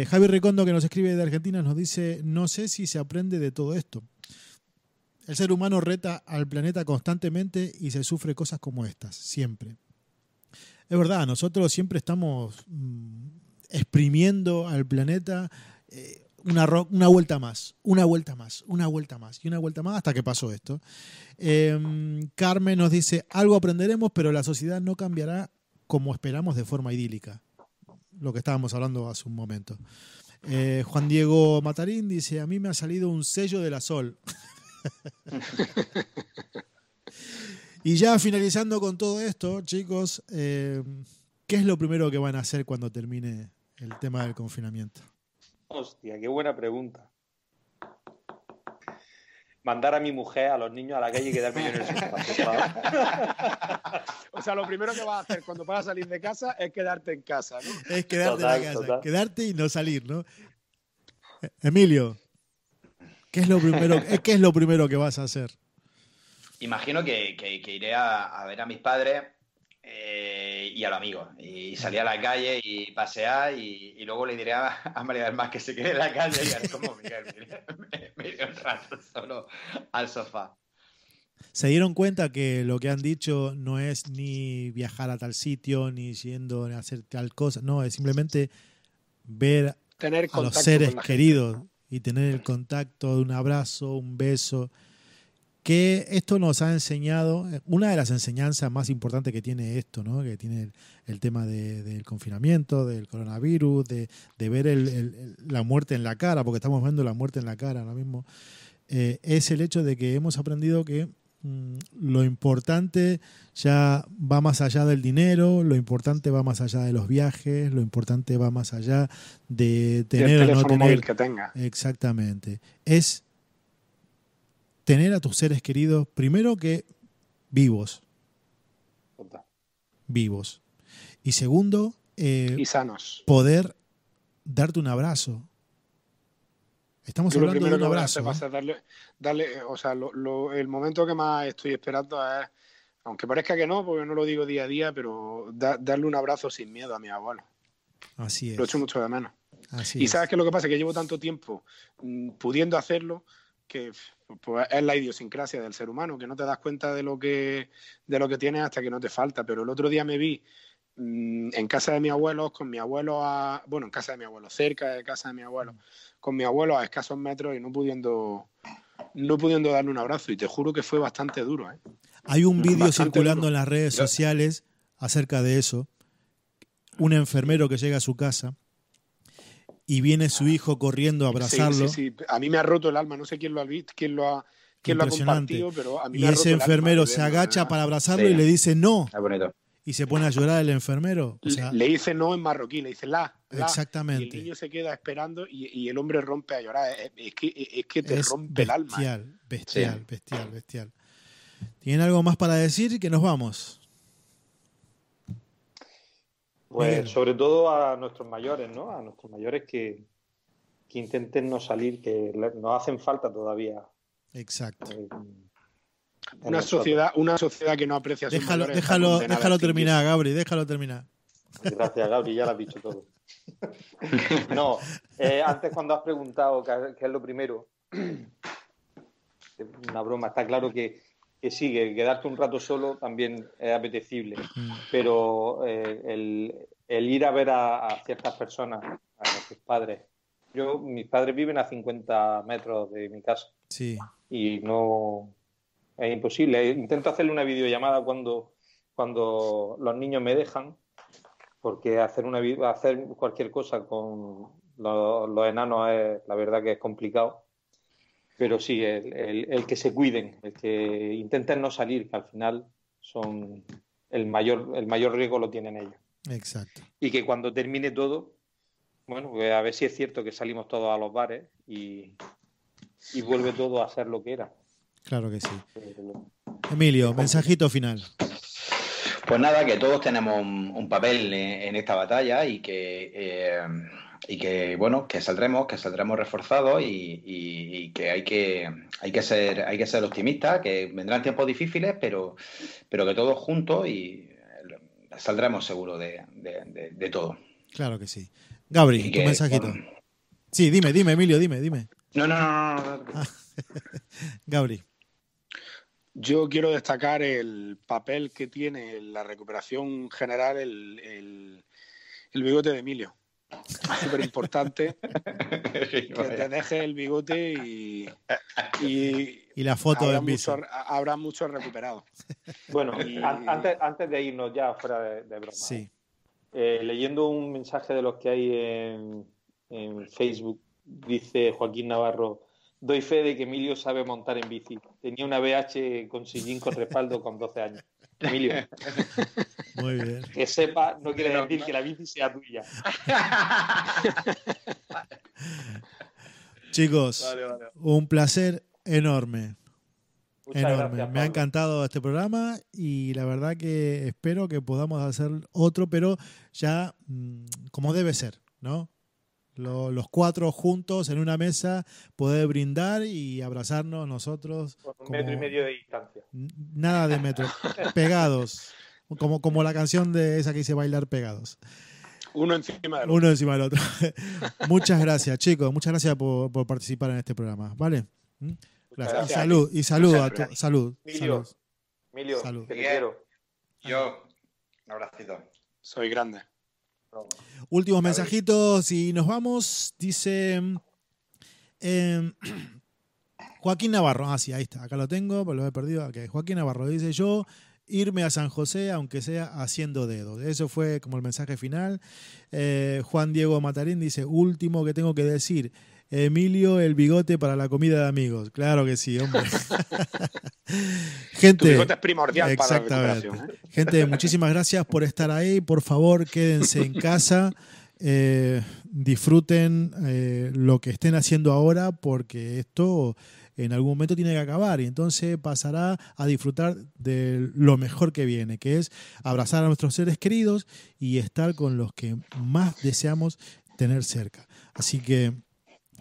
Javi Recondo, que nos escribe de Argentina, nos dice, no sé si se aprende de todo esto. El ser humano reta al planeta constantemente y se sufre cosas como estas, siempre. Es verdad, nosotros siempre estamos mm, exprimiendo al planeta una, una vuelta más, una vuelta más, una vuelta más y una vuelta más hasta que pasó esto. Em, Carmen nos dice, algo aprenderemos, pero la sociedad no cambiará como esperamos de forma idílica. Lo que estábamos hablando hace un momento. Eh, Juan Diego Matarín dice, a mí me ha salido un sello de la Sol. y ya finalizando con todo esto, chicos, em, ¿qué es lo primero que van a hacer cuando termine el tema del confinamiento? Hostia, qué buena pregunta. Mandar a mi mujer, a los niños a la calle y quedarme en el sofá. o sea, lo primero que vas a hacer cuando vas a salir de casa es quedarte en casa, ¿no? Es quedarte en casa, quedarte y no salir, ¿no? Emilio, ¿qué es lo primero, ¿qué es lo primero que vas a hacer? Imagino que, iré a, ver a mis padres eh, y a los amigos. Y salir a la calle y pasear y, luego le diré a, María del Mar que se quede en la calle y como Miguel, me, un rato solo al sofá. Se dieron cuenta que lo que han dicho no es ni viajar a tal sitio, ni yendo a hacer tal cosa, no, es simplemente ver a los seres queridos y tener el contacto de un abrazo, un beso que esto nos ha enseñado, una de las enseñanzas más importantes que tiene esto, ¿no? que tiene el, tema del confinamiento, del coronavirus, de, ver la muerte en la cara, porque estamos viendo la muerte en la cara ahora mismo, eh, es el hecho de que hemos aprendido que mm, lo importante ya va más allá del dinero, lo importante va más allá de los viajes, lo importante va más allá de tener o no tener. que tenga. Exactamente. Es tener a tus seres queridos, primero que vivos. Vivos. Y segundo, eh, y sanos. Poder darte un abrazo. Estamos hablando de un abrazo. ¿eh? darle, o sea, el momento que más estoy esperando es, aunque parezca que no, porque no lo digo día a día, pero darle un abrazo sin miedo a mi abuelo. Así es. Lo echo mucho de menos. y sabes qué es lo que pasa, que llevo tanto tiempo mm, pudiendo hacerlo que pues, es la idiosincrasia del ser humano, que no te das cuenta de lo que, de lo que tienes hasta que no te falta. Pero el otro día me vi mm, en casa de mi abuelo, con mi abuelo a, bueno, en casa de mi abuelo, cerca de casa de mi abuelo, con mi abuelo a escasos metros y no pudiendo, no pudiendo darle un abrazo. Y te juro que fue bastante duro. ¿eh? Hay un vídeo circulando en las redes sociales acerca de eso. Un enfermero que llega a su casa y viene su hijo corriendo a abrazarlo. Sí, sí, A mí me ha roto el alma, no sé quién lo ha visto, quién lo ha, quién lo ha compartido, pero a mí y me ha ese enfermero se agacha para abrazarlo y le dice no. Y se pone a llorar el enfermero. le dice no en marroquí, le dice la. exactamente. Y el niño se queda esperando y, el hombre rompe a llorar. Es, que, es que te rompe el alma. Bestial, bestial, bestial, bestial. ¿Tienen algo más para decir? Que nos vamos. Pues sobre todo a nuestros mayores, ¿no? A nuestros mayores que, intenten no salir, que nos hacen falta todavía. Exacto. Eh, una sociedad, una sociedad que no aprecia a déjalo, déjalo, déjalo terminar, Gabri, déjalo terminar. Gracias, Gabri, ya lo has dicho todo. no, eh, antes cuando has preguntado qué, es lo primero, una broma, está claro que que sigue, quedarte un rato solo también es apetecible, mm. pero eh, el, ir a ver a, ciertas personas, a tus padres, Yo, mis padres viven a 50 metros de mi casa. Sí. Y no. Es imposible. Intento hacerle una videollamada cuando, cuando los niños me dejan, porque hacer, una, hacer cualquier cosa con los, enanos es, la verdad que es complicado. Pero sí, el, que se cuiden, el que intenten no salir, que al final son el mayor, el mayor riesgo lo tienen ellos. Exacto. Y que cuando termine todo, bueno, pues a ver si es cierto que salimos todos a los bares y, vuelve todo a ser lo que era. Claro que sí. Emilio, mensajito final. Pues nada, que todos tenemos un, papel en, esta batalla y que, eh, y que bueno, que saldremos, que saldremos reforzados y, que hay que hay que ser, hay que ser optimistas, que vendrán tiempos difíciles, pero, pero que todos juntos y saldremos seguro de, todo. Claro que sí. Gabri, tu mensajito. Sí, dime, dime, Emilio, dime, dime. No, no, no, no. Gabri. Yo quiero destacar el papel que tiene en la recuperación general el, el, bigote de Emilio. Súper importante que te deje el bigote y, y, la foto habrá de mucho, habrá muchos recuperados. Bueno, antes, antes de irnos ya fuera de, broma, sí. Eh, leyendo un mensaje de los que hay en, en Facebook, dice Joaquín Navarro, doy fe de que Emilio sabe montar en bici. Tenía una BH con sillín con respaldo con 12 años. Emilio. Muy bien. Que sepa no quiere decir que la bici sea tuya. Chicos, un placer enorme. enorme. Me ha encantado este programa y la verdad que espero que podamos hacer otro, pero ya mm, como debe ser, ¿no? Los cuatro juntos en una mesa, poder brindar y abrazarnos nosotros. Con un metro y medio de distancia. Nada de metro, pegados, como, como la canción de esa que dice bailar pegados. Uno encima del otro. Uno encima del otro. muchas gracias, chicos. Muchas gracias por, participar en este programa. ¿Vale? ¿Mm? Gracias. Y salud, y salud a tu, salud. Emilio, Emilio, salud. te quiero. Yo, un abracito. Soy grande. Últimos mensajitos y nos vamos. Dice em, Joaquín Navarro. Ah, sí, ahí está. Acá lo tengo, pero lo he perdido. Joaquín Navarro dice yo irme a San José, aunque sea haciendo dedos. Eso fue como el mensaje final. Eh, Juan Diego Matarín dice, último que tengo que decir, Emilio, el bigote para la comida de amigos. Claro que sí, hombre. Gente, tu bigote es primordial exactamente. para la ¿eh? Gente, muchísimas gracias por estar ahí. Por favor, quédense en casa. Eh, disfruten eh, lo que estén haciendo ahora porque esto en algún momento tiene que acabar y entonces pasará a disfrutar de lo mejor que viene, que es abrazar a nuestros seres queridos y estar con los que más deseamos tener cerca. Así que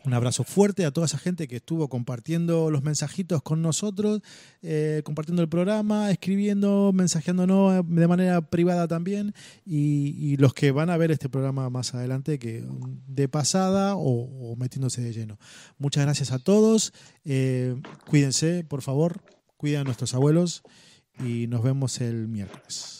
un abrazo fuerte a toda esa gente que estuvo compartiendo los mensajitos con nosotros, eh, compartiendo el programa, escribiendo, mensajeándonos de manera privada también, y, los que van a ver este programa más adelante, que de pasada o, metiéndose de lleno. Muchas gracias a todos. Eh, cuídense, por favor, cuiden a nuestros abuelos y nos vemos el miércoles.